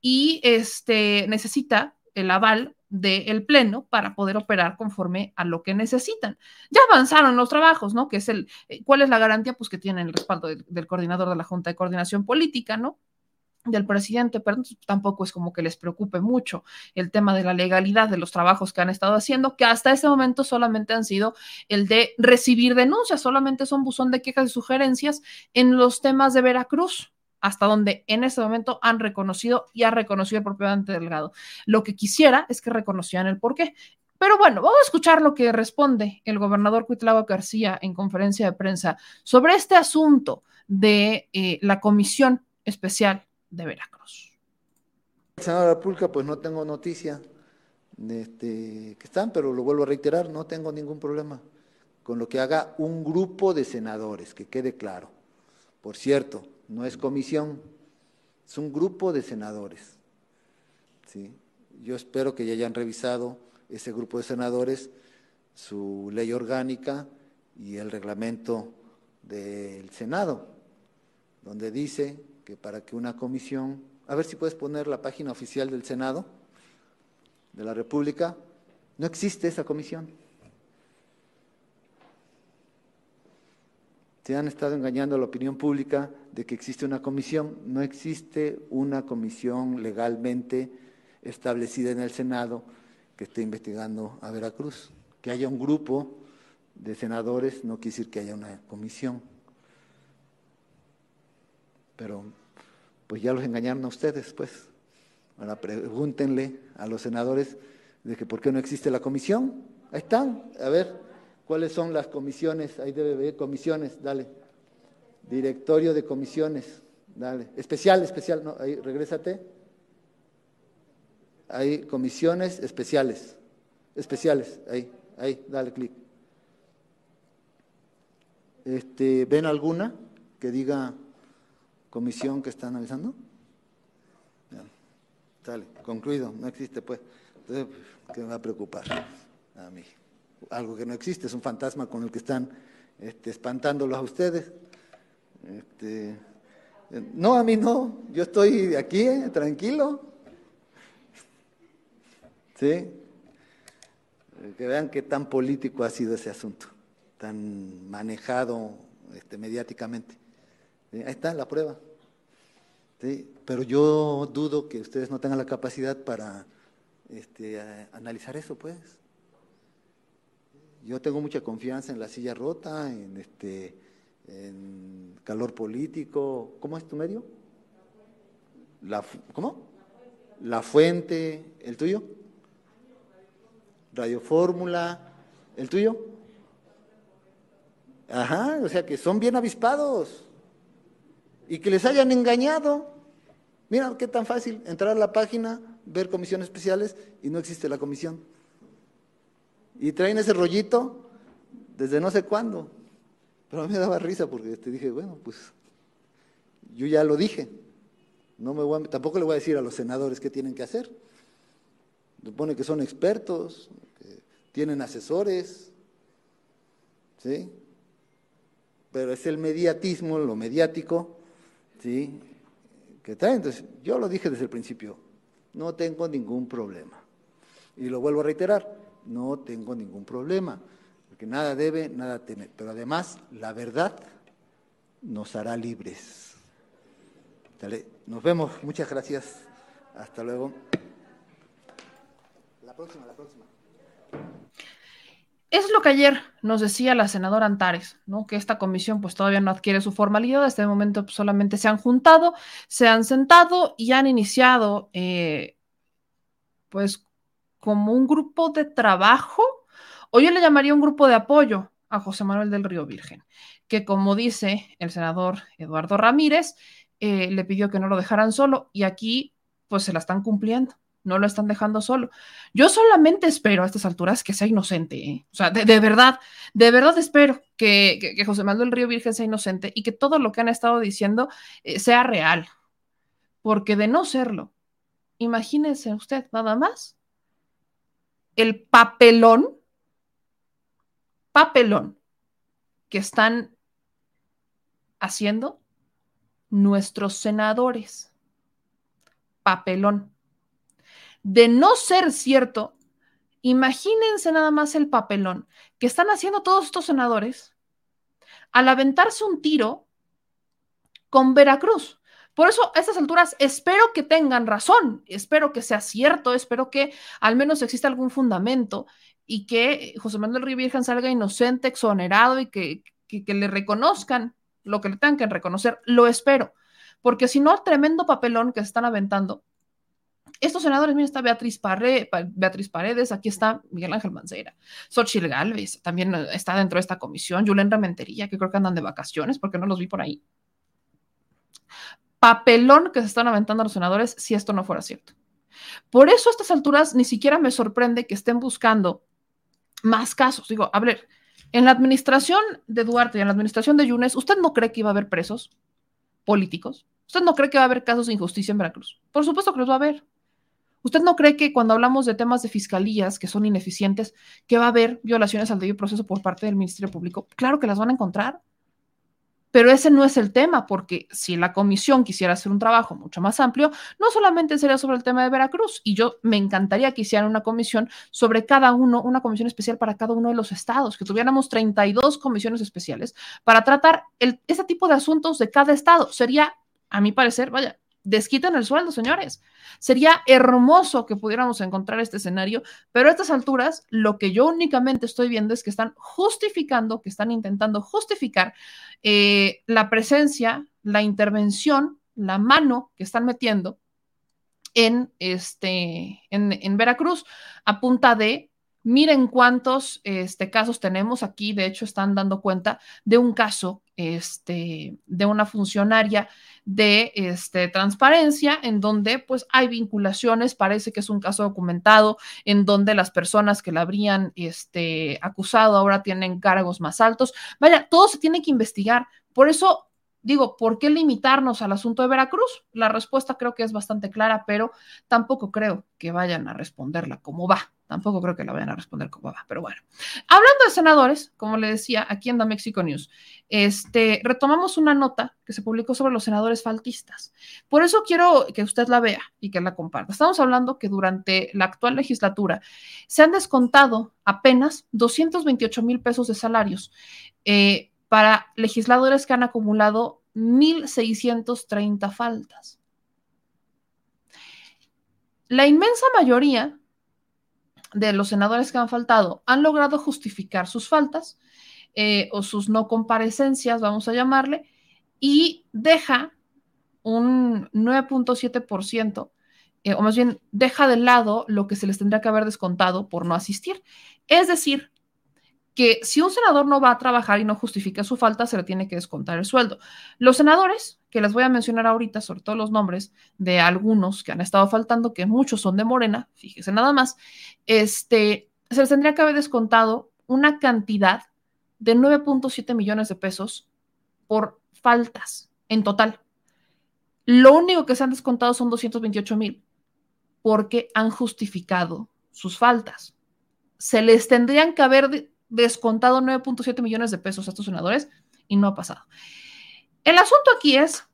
y este necesita el aval del Pleno para poder operar conforme a lo que necesitan. Ya avanzaron los trabajos, ¿no? Que es el, eh, ¿cuál es la garantía? Pues que tienen el respaldo del coordinador de la Junta de Coordinación Política, ¿no? Del presidente, pero tampoco es como que les preocupe mucho el tema de la legalidad de los trabajos que han estado haciendo, que hasta ese momento solamente han sido el de recibir denuncias, solamente son buzón de quejas y sugerencias en los temas de Veracruz, hasta donde en este momento han reconocido y ha reconocido el propio Dante Delgado. Lo que quisiera es que reconocieran el porqué. Pero bueno, vamos a escuchar lo que responde el gobernador Cuitlava García en conferencia de prensa sobre este asunto de eh, la comisión especial de Veracruz. Senador de la República, pues no tengo noticia de este, que están, pero lo vuelvo a reiterar, no tengo ningún problema con lo que haga un grupo de senadores, que quede claro. Por cierto, no es comisión, es un grupo de senadores. ¿sí? Yo espero que ya hayan revisado ese grupo de senadores su ley orgánica y el reglamento del Senado, donde dice que para que una comisión, a ver si puedes poner la página oficial del Senado de la República, no existe esa comisión. Se han estado engañando a la opinión pública de que existe una comisión. No existe una comisión legalmente establecida en el Senado que esté investigando a Veracruz. Que haya un grupo de senadores no quiere decir que haya una comisión pero pues ya los engañaron a ustedes, pues. Ahora pregúntenle a los senadores de que por qué no existe la comisión. Ahí están, a ver, ¿cuáles son las comisiones? Ahí debe haber comisiones, dale. Directorio de comisiones, dale. Especial, especial, no, ahí, regrésate. Hay comisiones especiales, especiales, ahí, ahí, dale clic. Este, ¿Ven alguna que diga comisión que están analizando? Sale, concluido, no existe pues. Entonces, ¿qué me va a preocupar a mí? Algo que no existe, es un fantasma con el que están este, espantándolos a ustedes. Este, no, a mí no, yo estoy aquí, eh, tranquilo. ¿Sí? Que vean qué tan político ha sido ese asunto, tan manejado este, mediáticamente. Ahí está la prueba. Pero yo dudo que ustedes no tengan la capacidad para este, analizar eso, pues. Yo tengo mucha confianza en la silla rota, en este, en calor político. ¿Cómo es tu medio? La, ¿Cómo? La Fuente, ¿el tuyo? Radio Fórmula, ¿el tuyo? Ajá, o sea que son bien avispados y que les hayan engañado. Mira qué tan fácil entrar a la página, ver comisiones especiales y no existe la comisión. Y traen ese rollito desde no sé cuándo. Pero a mí me daba risa porque te dije, bueno, pues yo ya lo dije. No me tampoco le voy a decir a los senadores qué tienen que hacer. Supone que son expertos, que tienen asesores, ¿sí? Pero es el mediatismo, lo mediático, ¿sí? Que trae. Entonces, yo lo dije desde el principio, no tengo ningún problema. Y lo vuelvo a reiterar, no tengo ningún problema, porque nada debe, nada teme. Pero además, la verdad nos hará libres. Nos vemos, muchas gracias. Hasta luego. La próxima, la próxima. Es lo que ayer nos decía la senadora Antares, ¿no? Que esta comisión pues todavía no adquiere su formalidad, hasta el momento solamente se han juntado, se han sentado y han iniciado eh, pues como un grupo de trabajo, o yo le llamaría un grupo de apoyo a José Manuel del Río Virgen, que como dice el senador Eduardo Ramírez, eh, le pidió que no lo dejaran solo y aquí pues se la están cumpliendo no lo están dejando solo. Yo solamente espero a estas alturas que sea inocente, ¿eh? o sea, de, verdad, de verdad espero que, José Manuel Río Virgen sea inocente y que todo lo que han estado diciendo eh, sea real, porque de no serlo, imagínense usted nada más el papelón, papelón que están haciendo nuestros senadores. Papelón de no ser cierto, imagínense nada más el papelón que están haciendo todos estos senadores al aventarse un tiro con Veracruz. Por eso, a estas alturas, espero que tengan razón, espero que sea cierto, espero que al menos exista algún fundamento y que José Manuel Río salga inocente, exonerado y que, que, le reconozcan lo que le tengan que reconocer. Lo espero, porque si no, tremendo papelón que se están aventando estos senadores, miren, está Beatriz, Beatriz Paredes, aquí está Miguel Ángel Mancera, Xochitl Galvez, también eh, está dentro de esta comisión, Julen Ramentería, que creo que andan de vacaciones porque no los vi por ahí. Papelón que se están aventando los senadores si esto no fuera cierto. Por eso a estas alturas ni siquiera me sorprende que estén buscando más casos. Digo, a ver, en la administración de Duarte y en la administración de Yunes, ¿usted no cree que iba a haber presos políticos? ¿Usted no cree que va a haber casos de injusticia en Veracruz? Por supuesto que los va a haber. ¿Usted no cree que cuando hablamos de temas de fiscalías que son ineficientes, que va a haber violaciones al debido proceso por parte del Ministerio Público? Claro que las van a encontrar. Pero ese no es el tema, porque si la comisión quisiera hacer un trabajo mucho más amplio, no solamente sería sobre el tema de Veracruz, y yo me encantaría que hicieran una comisión sobre cada uno, una comisión especial para cada uno de los estados, que tuviéramos 32 comisiones especiales para tratar ese tipo de asuntos de cada estado. Sería, a mi parecer, vaya, desquiten el sueldo, señores. Sería hermoso que pudiéramos encontrar este escenario, pero a estas alturas lo que yo únicamente estoy viendo es que están justificando, que están intentando justificar eh, la presencia, la intervención, la mano que están metiendo en, este, en, en Veracruz a punta de Miren cuántos este, casos tenemos aquí. De hecho, están dando cuenta de un caso este, de una funcionaria de este, transparencia en donde pues hay vinculaciones, parece que es un caso documentado en donde las personas que la habrían este, acusado ahora tienen cargos más altos. Vaya, todo se tiene que investigar. Por eso digo, ¿por qué limitarnos al asunto de Veracruz? La respuesta creo que es bastante clara, pero tampoco creo que vayan a responderla como va. Tampoco creo que la vayan a responder como va, pero bueno. Hablando de senadores, como le decía aquí en The Mexico News, este, retomamos una nota que se publicó sobre los senadores faltistas. Por eso quiero que usted la vea y que la comparta. Estamos hablando que durante la actual legislatura se han descontado apenas 228 mil pesos de salarios. Eh, para legisladores que han acumulado 1.630 faltas. La inmensa mayoría de los senadores que han faltado han logrado justificar sus faltas eh, o sus no comparecencias, vamos a llamarle, y deja un 9.7%, eh, o más bien deja de lado lo que se les tendría que haber descontado por no asistir. Es decir, que si un senador no va a trabajar y no justifica su falta, se le tiene que descontar el sueldo. Los senadores, que les voy a mencionar ahorita, sobre todo los nombres de algunos que han estado faltando, que muchos son de Morena, fíjese nada más, este, se les tendría que haber descontado una cantidad de 9.7 millones de pesos por faltas en total. Lo único que se han descontado son 228 mil porque han justificado sus faltas. Se les tendrían que haber descontado 9.7 millones de pesos a estos senadores y no ha pasado. El asunto aquí es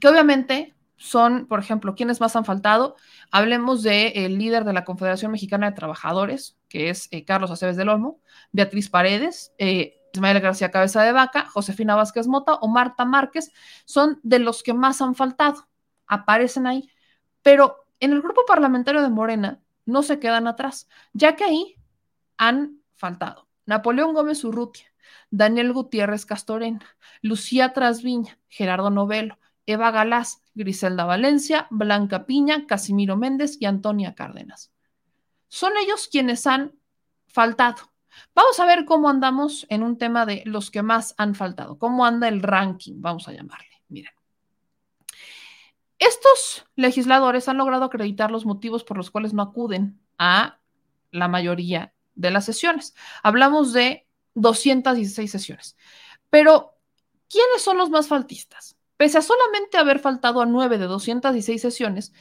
que obviamente son, por ejemplo, ¿quiénes más han faltado? Hablemos del líder de la Confederación Mexicana de Trabajadores, que es eh, Carlos Aceves del Olmo, Beatriz Paredes, eh, Ismael García Cabeza de Vaca, Josefina Vázquez Mota o Marta Márquez, son de los que más han faltado, aparecen ahí, pero en el grupo parlamentario de Morena no se quedan atrás, ya que ahí han faltado. Napoleón Gómez Urrutia, Daniel Gutiérrez Castorena, Lucía Trasviña, Gerardo Novelo, Eva Galás, Griselda Valencia, Blanca Piña, Casimiro Méndez y Antonia Cárdenas. Son ellos quienes han faltado. Vamos a ver cómo andamos en un tema de los que más han faltado, cómo anda el ranking, vamos a llamarle. Miren. Estos legisladores han logrado acreditar los motivos por los cuales no acuden a la mayoría de las sesiones. Hablamos de 216 sesiones. Pero, ¿quiénes son los más faltistas? Pese a solamente haber faltado a 9 de 216 sesiones,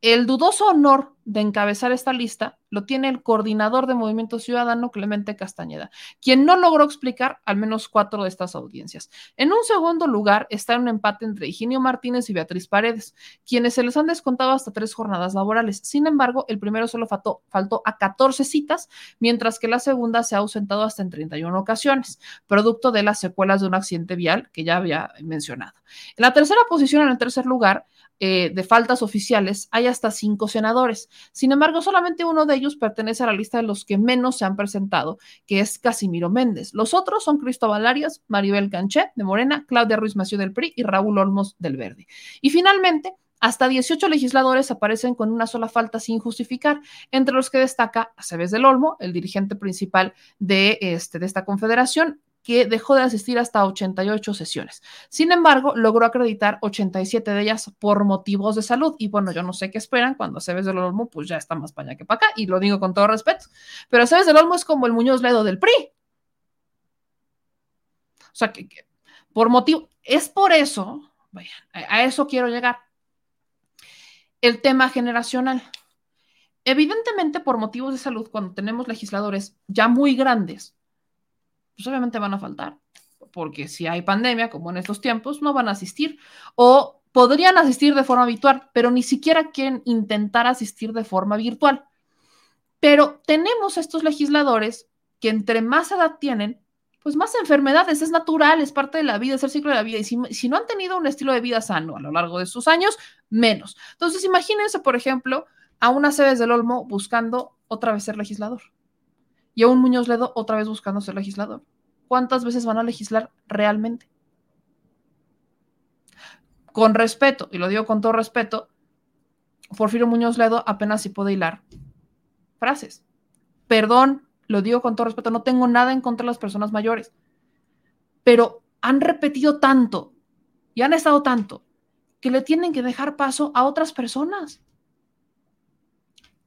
el dudoso honor de encabezar esta lista lo tiene el coordinador de Movimiento Ciudadano, Clemente Castañeda, quien no logró explicar al menos cuatro de estas audiencias. En un segundo lugar está un empate entre Higinio Martínez y Beatriz Paredes, quienes se les han descontado hasta tres jornadas laborales. Sin embargo, el primero solo faltó, faltó a 14 citas, mientras que la segunda se ha ausentado hasta en 31 ocasiones, producto de las secuelas de un accidente vial que ya había mencionado. En la tercera posición, en el tercer lugar, eh, de faltas oficiales, hay hasta cinco senadores. Sin embargo, solamente uno de ellos pertenece a la lista de los que menos se han presentado, que es Casimiro Méndez. Los otros son Cristóbal Arias, Maribel Canché de Morena, Claudia Ruiz Mació del PRI y Raúl Olmos del Verde. Y finalmente, hasta 18 legisladores aparecen con una sola falta sin justificar, entre los que destaca Aceves del Olmo, el dirigente principal de, este, de esta confederación, que dejó de asistir hasta 88 sesiones. Sin embargo, logró acreditar 87 de ellas por motivos de salud. Y bueno, yo no sé qué esperan cuando Aceves del Olmo, pues ya está más para allá que para acá, y lo digo con todo respeto. Pero Aceves del Olmo es como el Muñoz Ledo del PRI. O sea, que, por motivo, es por eso, a eso quiero llegar. El tema generacional. Evidentemente, por motivos de salud, cuando tenemos legisladores ya muy grandes, pues obviamente van a faltar, porque si hay pandemia, como en estos tiempos, no van a asistir o podrían asistir de forma habitual, pero ni siquiera quieren intentar asistir de forma virtual. Pero tenemos estos legisladores que entre más edad tienen, pues más enfermedades, es natural, es parte de la vida, es el ciclo de la vida. Y si, si, no han tenido un estilo de vida sano a lo largo de sus años, menos. Entonces, imagínense, por ejemplo, a una Cebes del Olmo buscando otra vez ser legislador y a un Muñoz Ledo otra vez buscando ser legislador. ¿Cuántas veces van a legislar realmente? Con respeto, y lo digo con todo respeto, Porfirio Muñoz Ledo apenas si puede hilar frases. Perdón, lo digo con todo respeto, no tengo nada en contra de las personas mayores, pero han repetido tanto y han estado tanto que le tienen que dejar paso a otras personas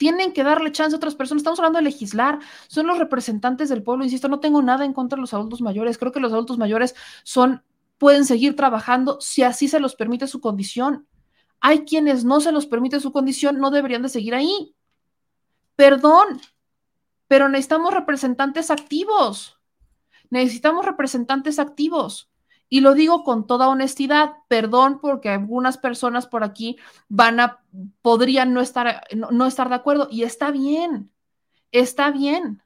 tienen que darle chance a otras personas. Estamos hablando de legislar, son los representantes del pueblo. Insisto, no tengo nada en contra de los adultos mayores. Creo que los adultos mayores son, pueden seguir trabajando si así se los permite su condición. Hay quienes no se los permite su condición, no deberían de seguir ahí. Perdón, pero necesitamos representantes activos. Necesitamos representantes activos. Y lo digo con toda honestidad, perdón porque algunas personas por aquí van a, podrían no estar, no, estar de acuerdo y está bien, está bien,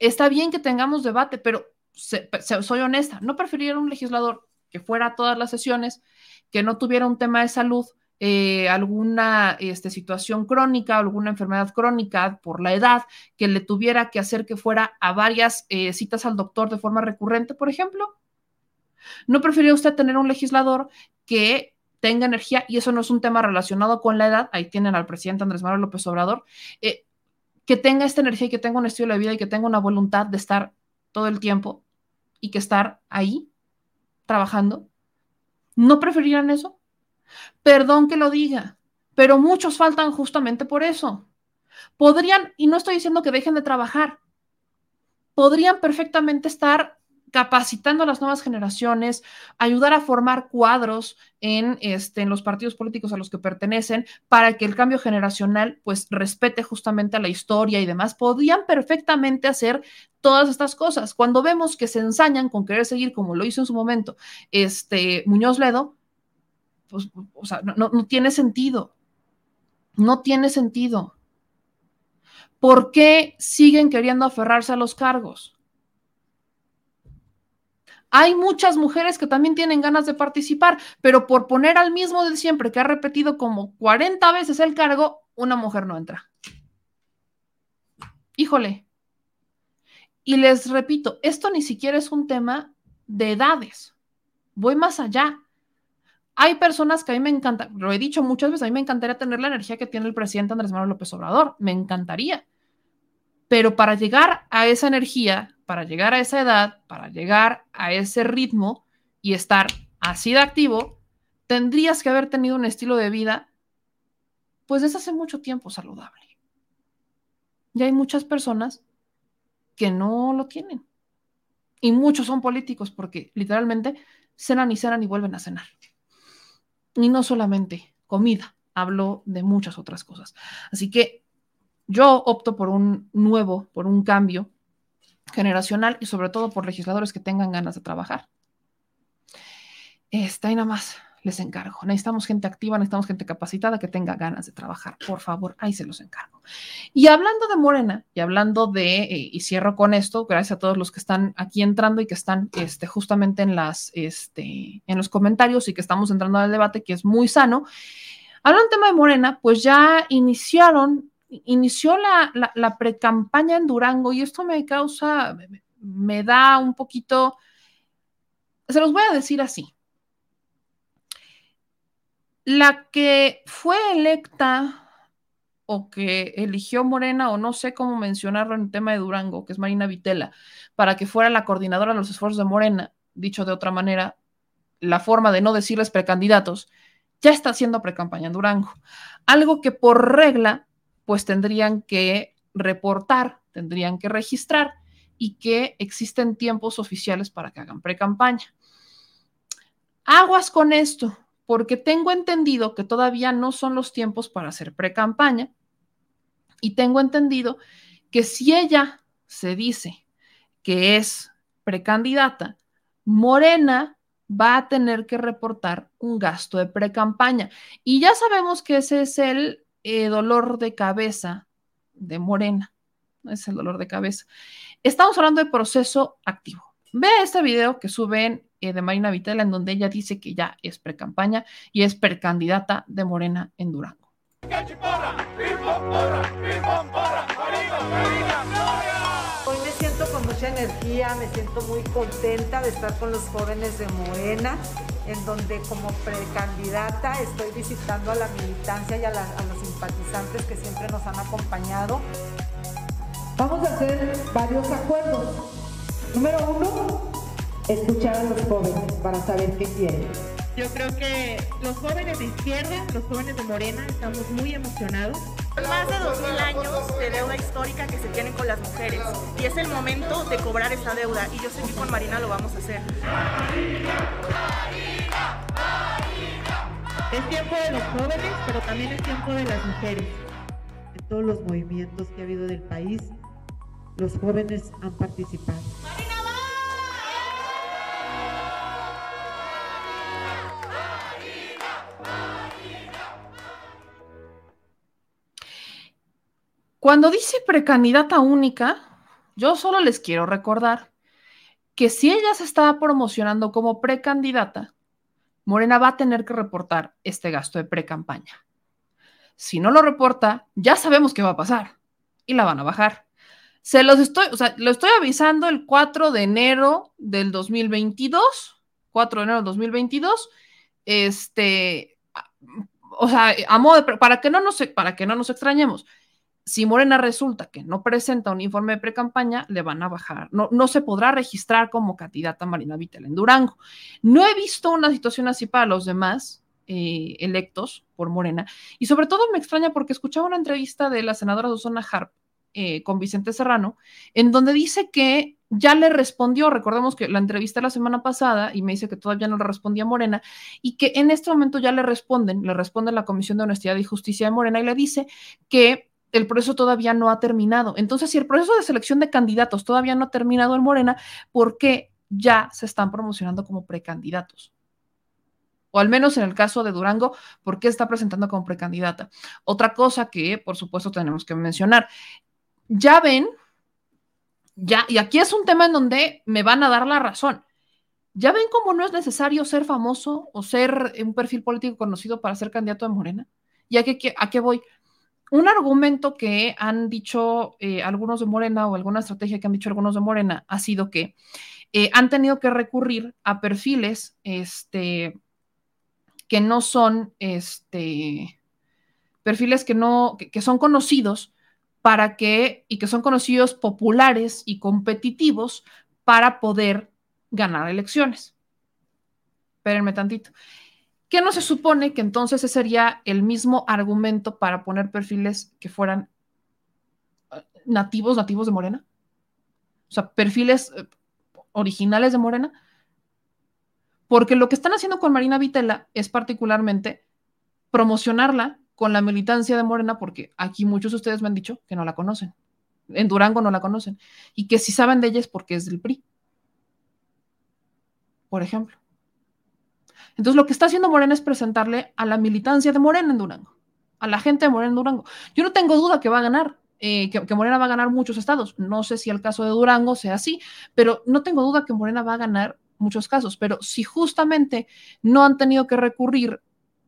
está bien que tengamos debate, pero soy honesta, no preferiría un legislador que fuera a todas las sesiones, que no tuviera un tema de salud, eh, alguna este, situación crónica, alguna enfermedad crónica por la edad que le tuviera que hacer que fuera a varias eh, citas al doctor de forma recurrente, por ejemplo. ¿No preferiría usted tener un legislador que tenga energía, y eso no es un tema relacionado con la edad, ahí tienen al presidente Andrés Manuel López Obrador, eh, que tenga esta energía y que tenga un estilo de vida y que tenga una voluntad de estar todo el tiempo y que estar ahí trabajando. ¿No preferirían eso? Perdón que lo diga, pero muchos faltan justamente por eso. Podrían, y no estoy diciendo que dejen de trabajar, podrían perfectamente estar capacitando a las nuevas generaciones, ayudar a formar cuadros en, este, en los partidos políticos a los que pertenecen para que el cambio generacional pues respete justamente a la historia y demás. Podían perfectamente hacer todas estas cosas. Cuando vemos que se ensañan con querer seguir como lo hizo en su momento este Muñoz Ledo, pues, o sea, no, no tiene sentido. No tiene sentido. ¿Por qué siguen queriendo aferrarse a los cargos? Hay muchas mujeres que también tienen ganas de participar, pero por poner al mismo de siempre que ha repetido como 40 veces el cargo, una mujer no entra. Híjole. Y les repito, esto ni siquiera es un tema de edades. Voy más allá. Hay personas que a mí me encanta, lo he dicho muchas veces, a mí me encantaría tener la energía que tiene el presidente Andrés Manuel López Obrador, me encantaría. Pero para llegar a esa energía, para llegar a esa edad, para llegar a ese ritmo y estar así de activo, tendrías que haber tenido un estilo de vida, pues desde hace mucho tiempo saludable. Y hay muchas personas que no lo tienen. Y muchos son políticos porque literalmente cenan y cenan y vuelven a cenar. Y no solamente comida, hablo de muchas otras cosas. Así que yo opto por un nuevo, por un cambio generacional y sobre todo por legisladores que tengan ganas de trabajar. Está ahí nada más, les encargo. Necesitamos gente activa, necesitamos gente capacitada que tenga ganas de trabajar. Por favor, ahí se los encargo. Y hablando de Morena y hablando de, eh, y cierro con esto, gracias a todos los que están aquí entrando y que están este, justamente en, las, este, en los comentarios y que estamos entrando al debate, que es muy sano. Hablando del tema de Morena, pues ya iniciaron inició la, la, pre-campaña en Durango y esto me causa, me, da un poquito, se los voy a decir así. La que fue electa o que eligió Morena, o no sé cómo mencionarlo en el tema de Durango, que es Marina Vitela, para que fuera la coordinadora de los esfuerzos de Morena, dicho de otra manera, la forma de no decirles precandidatos, ya está haciendo precampaña en Durango. Algo que por regla pues tendrían que reportar, tendrían que registrar y que existen tiempos oficiales para que hagan pre-campaña. Aguas con esto, porque tengo entendido que todavía no son los tiempos para hacer pre-campaña y tengo entendido que si ella se dice que es precandidata, Morena va a tener que reportar un gasto de pre-campaña. Y ya sabemos que ese es el eh, dolor de cabeza de Morena. Es el dolor de cabeza. Estamos hablando de proceso activo. Ve este video que suben eh, de Marina Vitela en donde ella dice que ya es precampaña y es precandidata de Morena en Durango. Me siento con mucha energía, me siento muy contenta de estar con los jóvenes de Morena en donde como precandidata estoy visitando a la militancia y a, los simpatizantes que siempre nos han acompañado. Vamos a hacer varios acuerdos. Número uno, escuchar a los jóvenes para saber qué quieren. Yo creo que los jóvenes de izquierda, los jóvenes de Morena, estamos muy emocionados. Más de 2.000 años de deuda histórica que se tienen con las mujeres y es el momento de cobrar esa deuda y yo sé que con Marina lo vamos a hacer. Es tiempo de los jóvenes, pero también es tiempo de las mujeres. En todos los movimientos que ha habido del país, los jóvenes han participado. Cuando dice precandidata única, yo solo les quiero recordar que si ella se estaba promocionando como precandidata, Morena va a tener que reportar este gasto de pre-campaña. Si no lo reporta, ya sabemos qué va a pasar y la van a bajar. Se los estoy, o sea, lo estoy avisando el 4 de enero del 2022, 4 de enero del 2022, este, o sea, a modo de, para que no nos, para que no nos extrañemos, si Morena resulta que no presenta un informe de pre-campaña, le van a bajar. No, no se podrá registrar como candidata Marina Vitel en Durango. No he visto una situación así para los demás eh, electos por Morena. Y sobre todo me extraña porque escuchaba una entrevista de la senadora Susana Harp eh, con Vicente Serrano, en donde dice que ya le respondió, recordemos que la entrevista la semana pasada y me dice que todavía no le respondía Morena y que en este momento ya le responden, le responde la Comisión de Honestidad y Justicia de Morena y le dice que el proceso todavía no ha terminado. Entonces, si el proceso de selección de candidatos todavía no ha terminado en Morena, ¿por qué ya se están promocionando como precandidatos? O al menos en el caso de Durango, ¿por qué está presentando como precandidata? Otra cosa que, por supuesto, tenemos que mencionar. Ya ven, ya, y aquí es un tema en donde me van a dar la razón. ¿Ya ven cómo no es necesario ser famoso o ser un perfil político conocido para ser candidato de Morena? ¿Y a qué, a qué voy? Un argumento que han dicho eh, algunos de Morena o alguna estrategia que han dicho algunos de Morena ha sido que eh, han tenido que recurrir a perfiles este, que no son este, perfiles que no que, son conocidos para que y que son conocidos populares y competitivos para poder ganar elecciones. Espérenme tantito. ¿Qué no se supone que entonces ese sería el mismo argumento para poner perfiles que fueran eh, nativos, nativos de Morena? O sea, perfiles eh, originales de Morena. Porque lo que están haciendo con Marina Vitela es particularmente promocionarla con la militancia de Morena, porque aquí muchos de ustedes me han dicho que no la conocen. En Durango no la conocen. Y que si saben de ella es porque es del PRI. Por ejemplo. Entonces, lo que está haciendo Morena es presentarle a la militancia de Morena en Durango, a la gente de Morena en Durango. Yo no tengo duda que va a ganar, eh, que, Morena va a ganar muchos estados. No sé si el caso de Durango sea así, pero no tengo duda que Morena va a ganar muchos casos. Pero si justamente no han tenido que recurrir,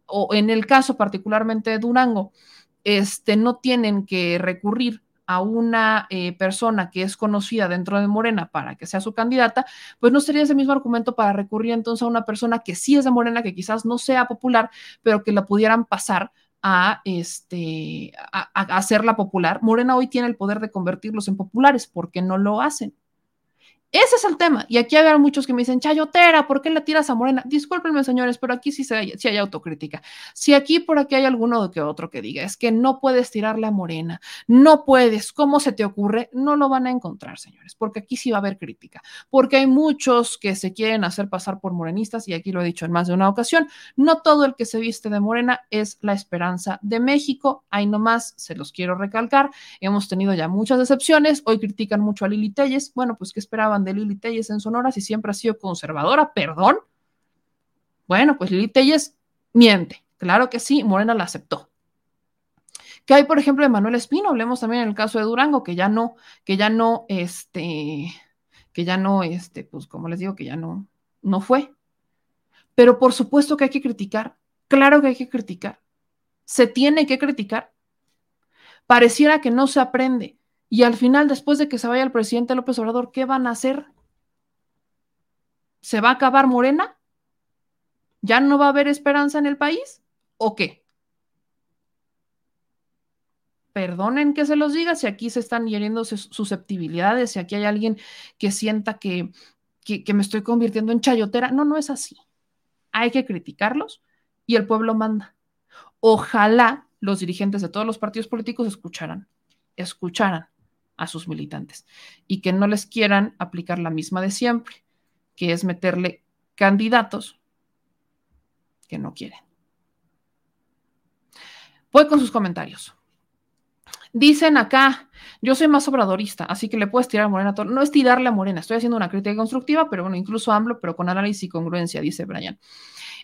o en el caso particularmente de Durango, este, no tienen que recurrir a una eh, persona que es conocida dentro de Morena para que sea su candidata, pues no sería ese mismo argumento para recurrir entonces a una persona que sí es de Morena, que quizás no sea popular, pero que la pudieran pasar a, este, a, a hacerla popular. Morena hoy tiene el poder de convertirlos en populares, porque no lo hacen. Ese es el tema. Y aquí hay muchos que me dicen, Chayotera, ¿por qué le tiras a Morena? Discúlpenme, señores, pero aquí sí, se hay, sí hay autocrítica. Si aquí por aquí hay alguno que otro que diga, es que no puedes tirarle a Morena, no puedes, ¿cómo se te ocurre? No lo van a encontrar, señores, porque aquí sí va a haber crítica, porque hay muchos que se quieren hacer pasar por morenistas, y aquí lo he dicho en más de una ocasión, no todo el que se viste de Morena es la esperanza de México. Ahí nomás se los quiero recalcar. Hemos tenido ya muchas decepciones. Hoy critican mucho a Lili Telles. Bueno, pues, ¿qué esperaban? De Lili Telles en Sonora si siempre ha sido conservadora? Perdón. Bueno, pues Lili Telles miente. Claro que sí, Morena la aceptó. ¿Qué hay, por ejemplo, de Manuel Espino? Hablemos también en el caso de Durango, que ya no, que ya no, este, que ya no, este, pues como les digo, que ya no, no fue. Pero por supuesto que hay que criticar. Claro que hay que criticar. Se tiene que criticar. Pareciera que no se aprende. Y al final, después de que se vaya el presidente López Obrador, ¿qué van a hacer? ¿Se va a acabar Morena? ¿Ya no va a haber esperanza en el país? ¿O qué? Perdonen que se los diga si aquí se están hiriendo susceptibilidades, si aquí hay alguien que sienta que, que, que me estoy convirtiendo en chayotera. No, no es así. Hay que criticarlos y el pueblo manda. Ojalá los dirigentes de todos los partidos políticos escucharan, escucharan a sus militantes y que no les quieran aplicar la misma de siempre, que es meterle candidatos que no quieren. Voy con sus comentarios. Dicen acá, yo soy más obradorista, así que le puedes tirar a Morena. No es tirarle a Morena, estoy haciendo una crítica constructiva, pero bueno, incluso AMLO, pero con análisis y congruencia, dice Brian.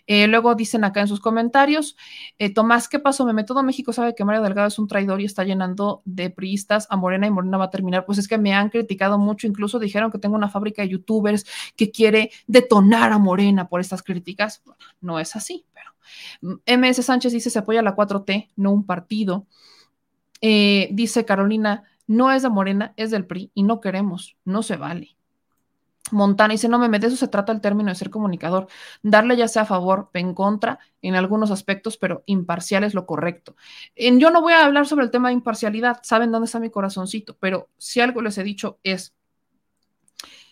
Eh, luego dicen acá en sus comentarios, eh, Tomás, ¿qué pasó? Meme, todo México sabe que Mario Delgado es un traidor y está llenando de priistas a Morena y Morena va a terminar. Pues es que me han criticado mucho, incluso dijeron que tengo una fábrica de youtubers que quiere detonar a Morena por estas críticas. Bueno, no es así, pero MS Sánchez dice se apoya a la 4T, no un partido. Eh, dice Carolina, no es de Morena, es del PRI y no queremos, no se vale. Montana dice, no me de eso se trata el término de ser comunicador, darle ya sea a favor, en contra, en algunos aspectos, pero imparcial es lo correcto. En, yo no voy a hablar sobre el tema de imparcialidad, saben dónde está mi corazoncito, pero si algo les he dicho es,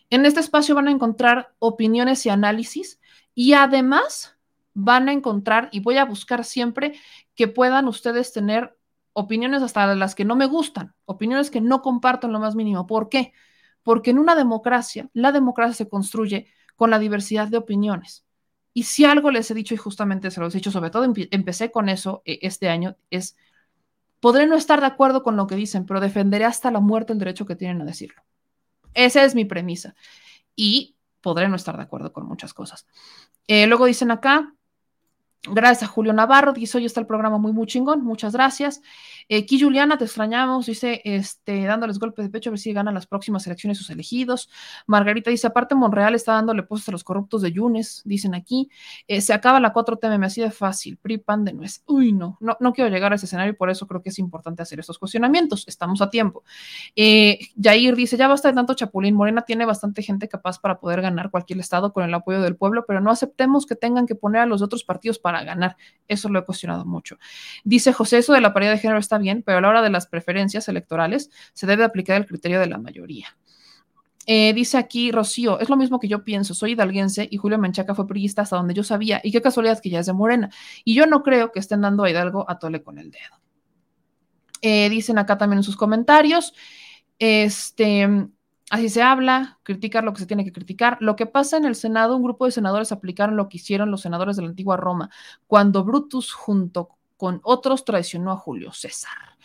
en este espacio van a encontrar opiniones y análisis y además van a encontrar, y voy a buscar siempre que puedan ustedes tener opiniones hasta las que no me gustan, opiniones que no comparto en lo más mínimo. ¿Por qué? Porque en una democracia, la democracia se construye con la diversidad de opiniones. Y si algo les he dicho, y justamente se los he dicho, sobre todo empecé con eso eh, este año, es, podré no estar de acuerdo con lo que dicen, pero defenderé hasta la muerte el derecho que tienen a decirlo. Esa es mi premisa. Y podré no estar de acuerdo con muchas cosas. Eh, luego dicen acá, Gracias a Julio Navarro, dice hoy está el programa muy, muy chingón, muchas gracias. Eh, aquí Juliana, te extrañamos, dice, este, dándoles golpe de pecho a ver si ganan las próximas elecciones sus elegidos. Margarita dice, aparte Monreal está dándole puestos a los corruptos de Yunes, dicen aquí. Eh, se acaba la 4T, me así de fácil, PRI, pan de nuez. Uy, no, no, no quiero llegar a ese escenario y por eso creo que es importante hacer estos cuestionamientos, estamos a tiempo. Eh, Jair dice, ya basta de tanto chapulín, Morena tiene bastante gente capaz para poder ganar cualquier estado con el apoyo del pueblo, pero no aceptemos que tengan que poner a los otros partidos para ganar. Eso lo he cuestionado mucho. Dice José, eso de la paridad de género está bien, pero a la hora de las preferencias electorales se debe aplicar el criterio de la mayoría. Eh, dice aquí Rocío, es lo mismo que yo pienso, soy hidalguense y Julio Menchaca fue priista hasta donde yo sabía, y qué casualidad que ya es de Morena. Y yo no creo que estén dando a Hidalgo a tole con el dedo. Eh, dicen acá también en sus comentarios, este, así se habla, criticar lo que se tiene que criticar. Lo que pasa en el Senado, un grupo de senadores aplicaron lo que hicieron los senadores de la antigua Roma, cuando Brutus junto con otros traicionó a Julio César.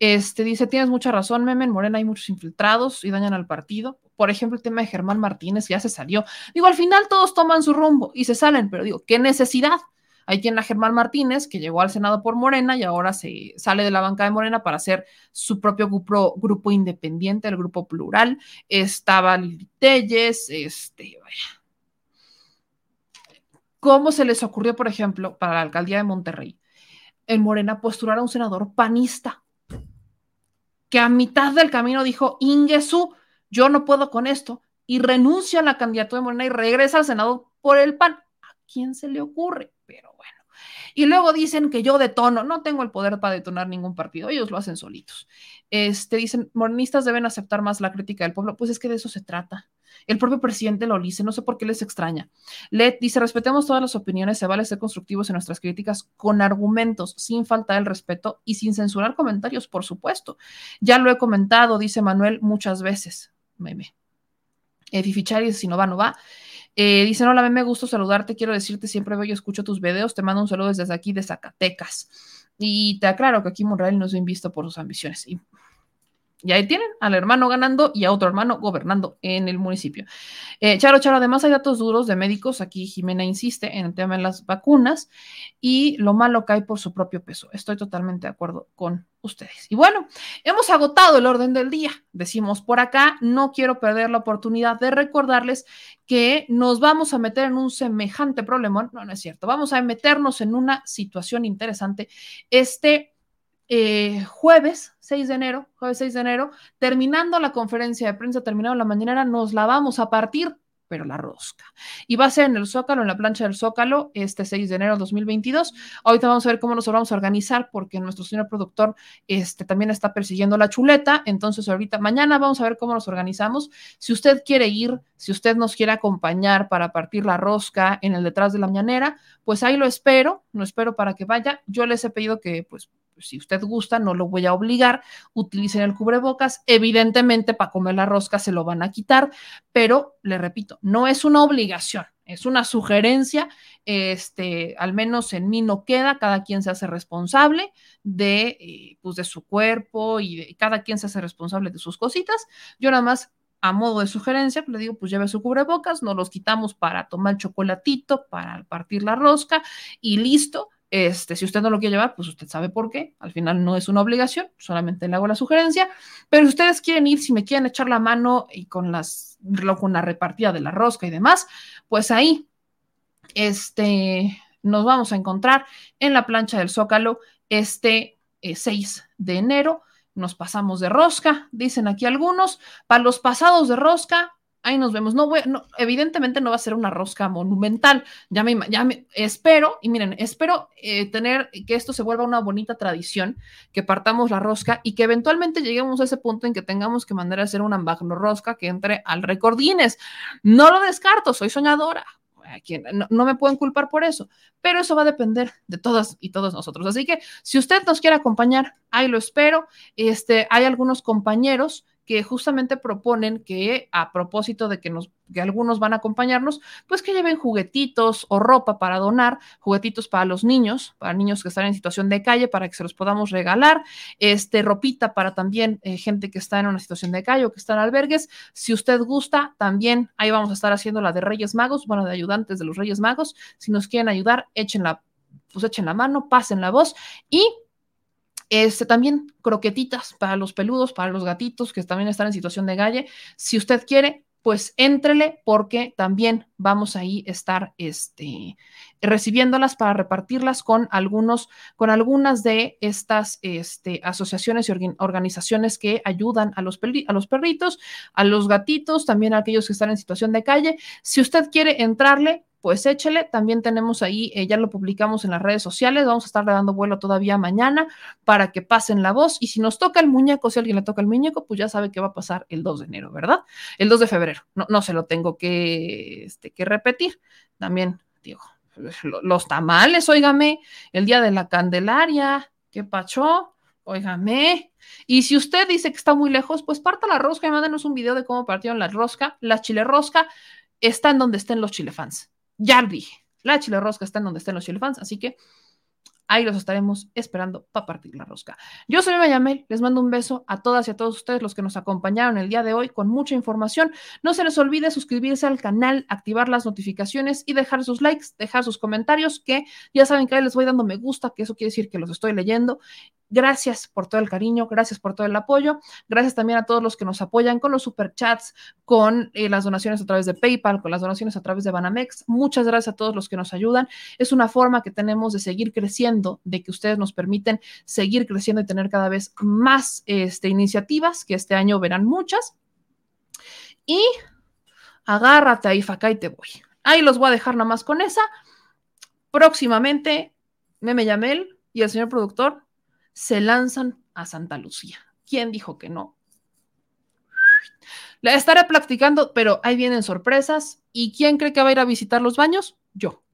Este dice, tienes mucha razón, Meme, en Morena hay muchos infiltrados y dañan al partido. Por ejemplo, el tema de Germán Martínez ya se salió. Digo, al final todos toman su rumbo y se salen, pero digo, ¿qué necesidad? Hay quien a Germán Martínez, que llegó al Senado por Morena y ahora se sale de la banca de Morena para hacer su propio grupo, independiente, el grupo plural. Estaba Lili Telles, este. ¿Cómo se les ocurrió, por ejemplo, para la alcaldía de Monterrey? en Morena postular a un senador panista, que a mitad del camino dijo, Ingesu, yo no puedo con esto, y renuncia a la candidatura de Morena y regresa al Senado por el PAN. ¿A quién se le ocurre? Pero bueno. Y luego dicen que yo detono, no tengo el poder para detonar ningún partido, ellos lo hacen solitos. Este, dicen, morenistas deben aceptar más la crítica del pueblo, pues es que de eso se trata. El propio presidente lo dice, no sé por qué les extraña. Led dice, respetemos todas las opiniones, se vale ser constructivos en nuestras críticas con argumentos, sin faltar el respeto y sin censurar comentarios, por supuesto. Ya lo he comentado, dice Manuel muchas veces. Meme. Eh, Fifichari, si no va, no va. Eh, dice, hola, me gusto saludarte, quiero decirte, siempre veo y escucho tus videos, te mando un saludo desde aquí, de Zacatecas. Y te aclaro que aquí Monreal no es bien visto por sus ambiciones. Y ahí tienen al hermano ganando y a otro hermano gobernando en el municipio. Eh, Charo, Charo, además hay datos duros de médicos. Aquí Jimena insiste en el tema de las vacunas y lo malo cae por su propio peso. Estoy totalmente de acuerdo con ustedes. Y bueno, hemos agotado el orden del día. Decimos por acá, no quiero perder la oportunidad de recordarles que nos vamos a meter en un semejante problema. No, no es cierto. Vamos a meternos en una situación interesante. Este eh, jueves 6 de enero, jueves 6 de enero, terminando la conferencia de prensa, terminando la mañanera, nos la vamos a partir, pero la rosca. Y va a ser en el Zócalo, en la plancha del Zócalo, este 6 de enero de 2022. Ahorita vamos a ver cómo nos vamos a organizar, porque nuestro señor productor este, también está persiguiendo la chuleta. Entonces, ahorita, mañana vamos a ver cómo nos organizamos. Si usted quiere ir, si usted nos quiere acompañar para partir la rosca en el detrás de la mañanera, pues ahí lo espero, lo espero para que vaya. Yo les he pedido que, pues, si usted gusta, no lo voy a obligar, utilicen el cubrebocas. Evidentemente, para comer la rosca se lo van a quitar, pero le repito, no es una obligación, es una sugerencia. Este, al menos en mí no queda, cada quien se hace responsable de, eh, pues de su cuerpo y cada quien se hace responsable de sus cositas. Yo nada más a modo de sugerencia, le digo, pues lleve su cubrebocas, nos los quitamos para tomar chocolatito, para partir la rosca y listo. Este, si usted no lo quiere llevar, pues usted sabe por qué. Al final no es una obligación, solamente le hago la sugerencia. Pero si ustedes quieren ir, si me quieren echar la mano y con las con la repartida de la rosca y demás, pues ahí este, nos vamos a encontrar en la plancha del Zócalo este 6 eh, de enero. Nos pasamos de rosca, dicen aquí algunos. Para los pasados de rosca, ahí nos vemos. No voy, evidentemente no va a ser una rosca monumental. Ya me, ya me espero, y miren, espero eh, tener que esto se vuelva una bonita tradición, que partamos la rosca y que eventualmente lleguemos a ese punto en que tengamos que mandar a hacer una magno rosca que entre al récord Guinness. No lo descarto, soy soñadora. No, no, me pueden culpar por eso, pero eso va a depender de todas y todos nosotros. Así que si usted nos quiere acompañar, ahí lo espero. Este, hay algunos compañeros que justamente proponen que a propósito de que, nos, que algunos van a acompañarnos, pues que lleven juguetitos o ropa para donar, juguetitos para los niños, para niños que están en situación de calle, para que se los podamos regalar, este, ropita para también eh, gente que está en una situación de calle o que está en albergues. Si usted gusta, también ahí vamos a estar haciendo la de Reyes Magos, bueno, de ayudantes de los Reyes Magos. Si nos quieren ayudar, echen la, pues echen la mano, pasen la voz y este, también croquetitas para los peludos, para los gatitos que también están en situación de galle. Si usted quiere, pues éntrele porque también vamos ahí a estar este, recibiéndolas para repartirlas con algunos, con algunas de estas este, asociaciones y organizaciones que ayudan a los, a los perritos, a los gatitos, también a aquellos que están en situación de calle. Si usted quiere entrarle, pues échele. También tenemos ahí, eh, ya lo publicamos en las redes sociales, vamos a estar dando vuelo todavía mañana para que pasen la voz. Y si nos toca el muñeco, si alguien le toca el muñeco, pues ya sabe que va a pasar el 2 de enero, ¿verdad? El 2 de febrero. No, no se lo tengo que, este, que repetir. También, digo, los tamales, óigame, el día de la Candelaria, ¿qué pacho? Óigame. Y si usted dice que está muy lejos, pues parta la rosca y mándenos un video de cómo partieron la rosca. La chile rosca está en donde estén los chilefans ya dije, la chile rosca está en donde estén los chilefans, así que ahí los estaremos esperando para partir la rosca. Yo soy Mayamel, les mando un beso a todas y a todos ustedes los que nos acompañaron el día de hoy con mucha información. No se les olvide suscribirse al canal, activar las notificaciones y dejar sus likes, dejar sus comentarios, que ya saben que ahí les voy dando me gusta, que eso quiere decir que los estoy leyendo. Gracias por todo el cariño, gracias por todo el apoyo. Gracias también a todos los que nos apoyan con los superchats, con eh, las donaciones a través de PayPal, con las donaciones a través de Banamex. Muchas gracias a todos los que nos ayudan. Es una forma que tenemos de seguir creciendo, de que ustedes nos permiten seguir creciendo y tener cada vez más este, iniciativas, que este año verán muchas. Y agárrate ahí, Facá, y te voy. Ahí los voy a dejar nada más con esa. Próximamente, Meme Yamel y el señor productor se lanzan a Santa Lucía. ¿Quién dijo que no? La estaré practicando, pero ahí vienen sorpresas. ¿Y quién cree que va a ir a visitar los baños? Yo.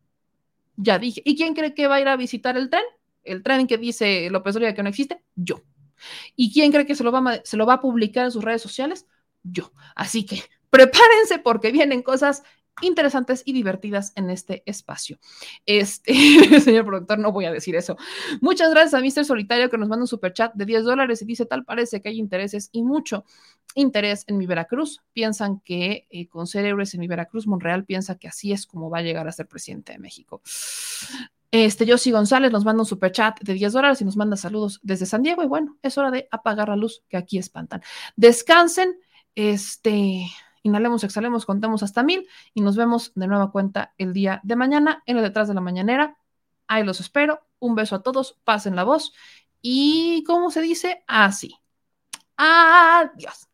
Ya dije. ¿Y quién cree que va a ir a visitar el tren? El tren que dice López Dóriga que no existe, yo. ¿Y quién cree que se lo va a publicar en sus redes sociales? Yo. Así que prepárense porque vienen cosas interesantes y divertidas en este espacio. Este, señor productor, no voy a decir eso. Muchas gracias a Mr. Solitario que nos manda un super chat de 10 dólares y dice, tal parece que hay intereses y mucho interés en mi Veracruz. Piensan que eh, con ser en mi Veracruz, Monreal piensa que así es como va a llegar a ser presidente de México. Este, Josi González nos manda un super chat de 10 dólares y nos manda saludos desde San Diego. Y bueno, es hora de apagar la luz que aquí espantan. Descansen. Este, Inhalemos, exhalemos, contemos hasta mil y nos vemos de nueva cuenta el día de mañana en el detrás de la mañanera. Ahí los espero. Un beso a todos, pasen la voz y, ¿cómo se dice? Así. Adiós.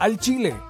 Al Chile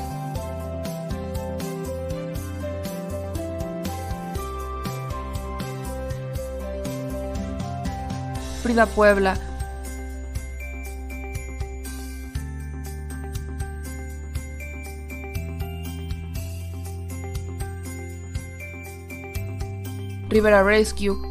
Frida Puebla. Rivera Rescue.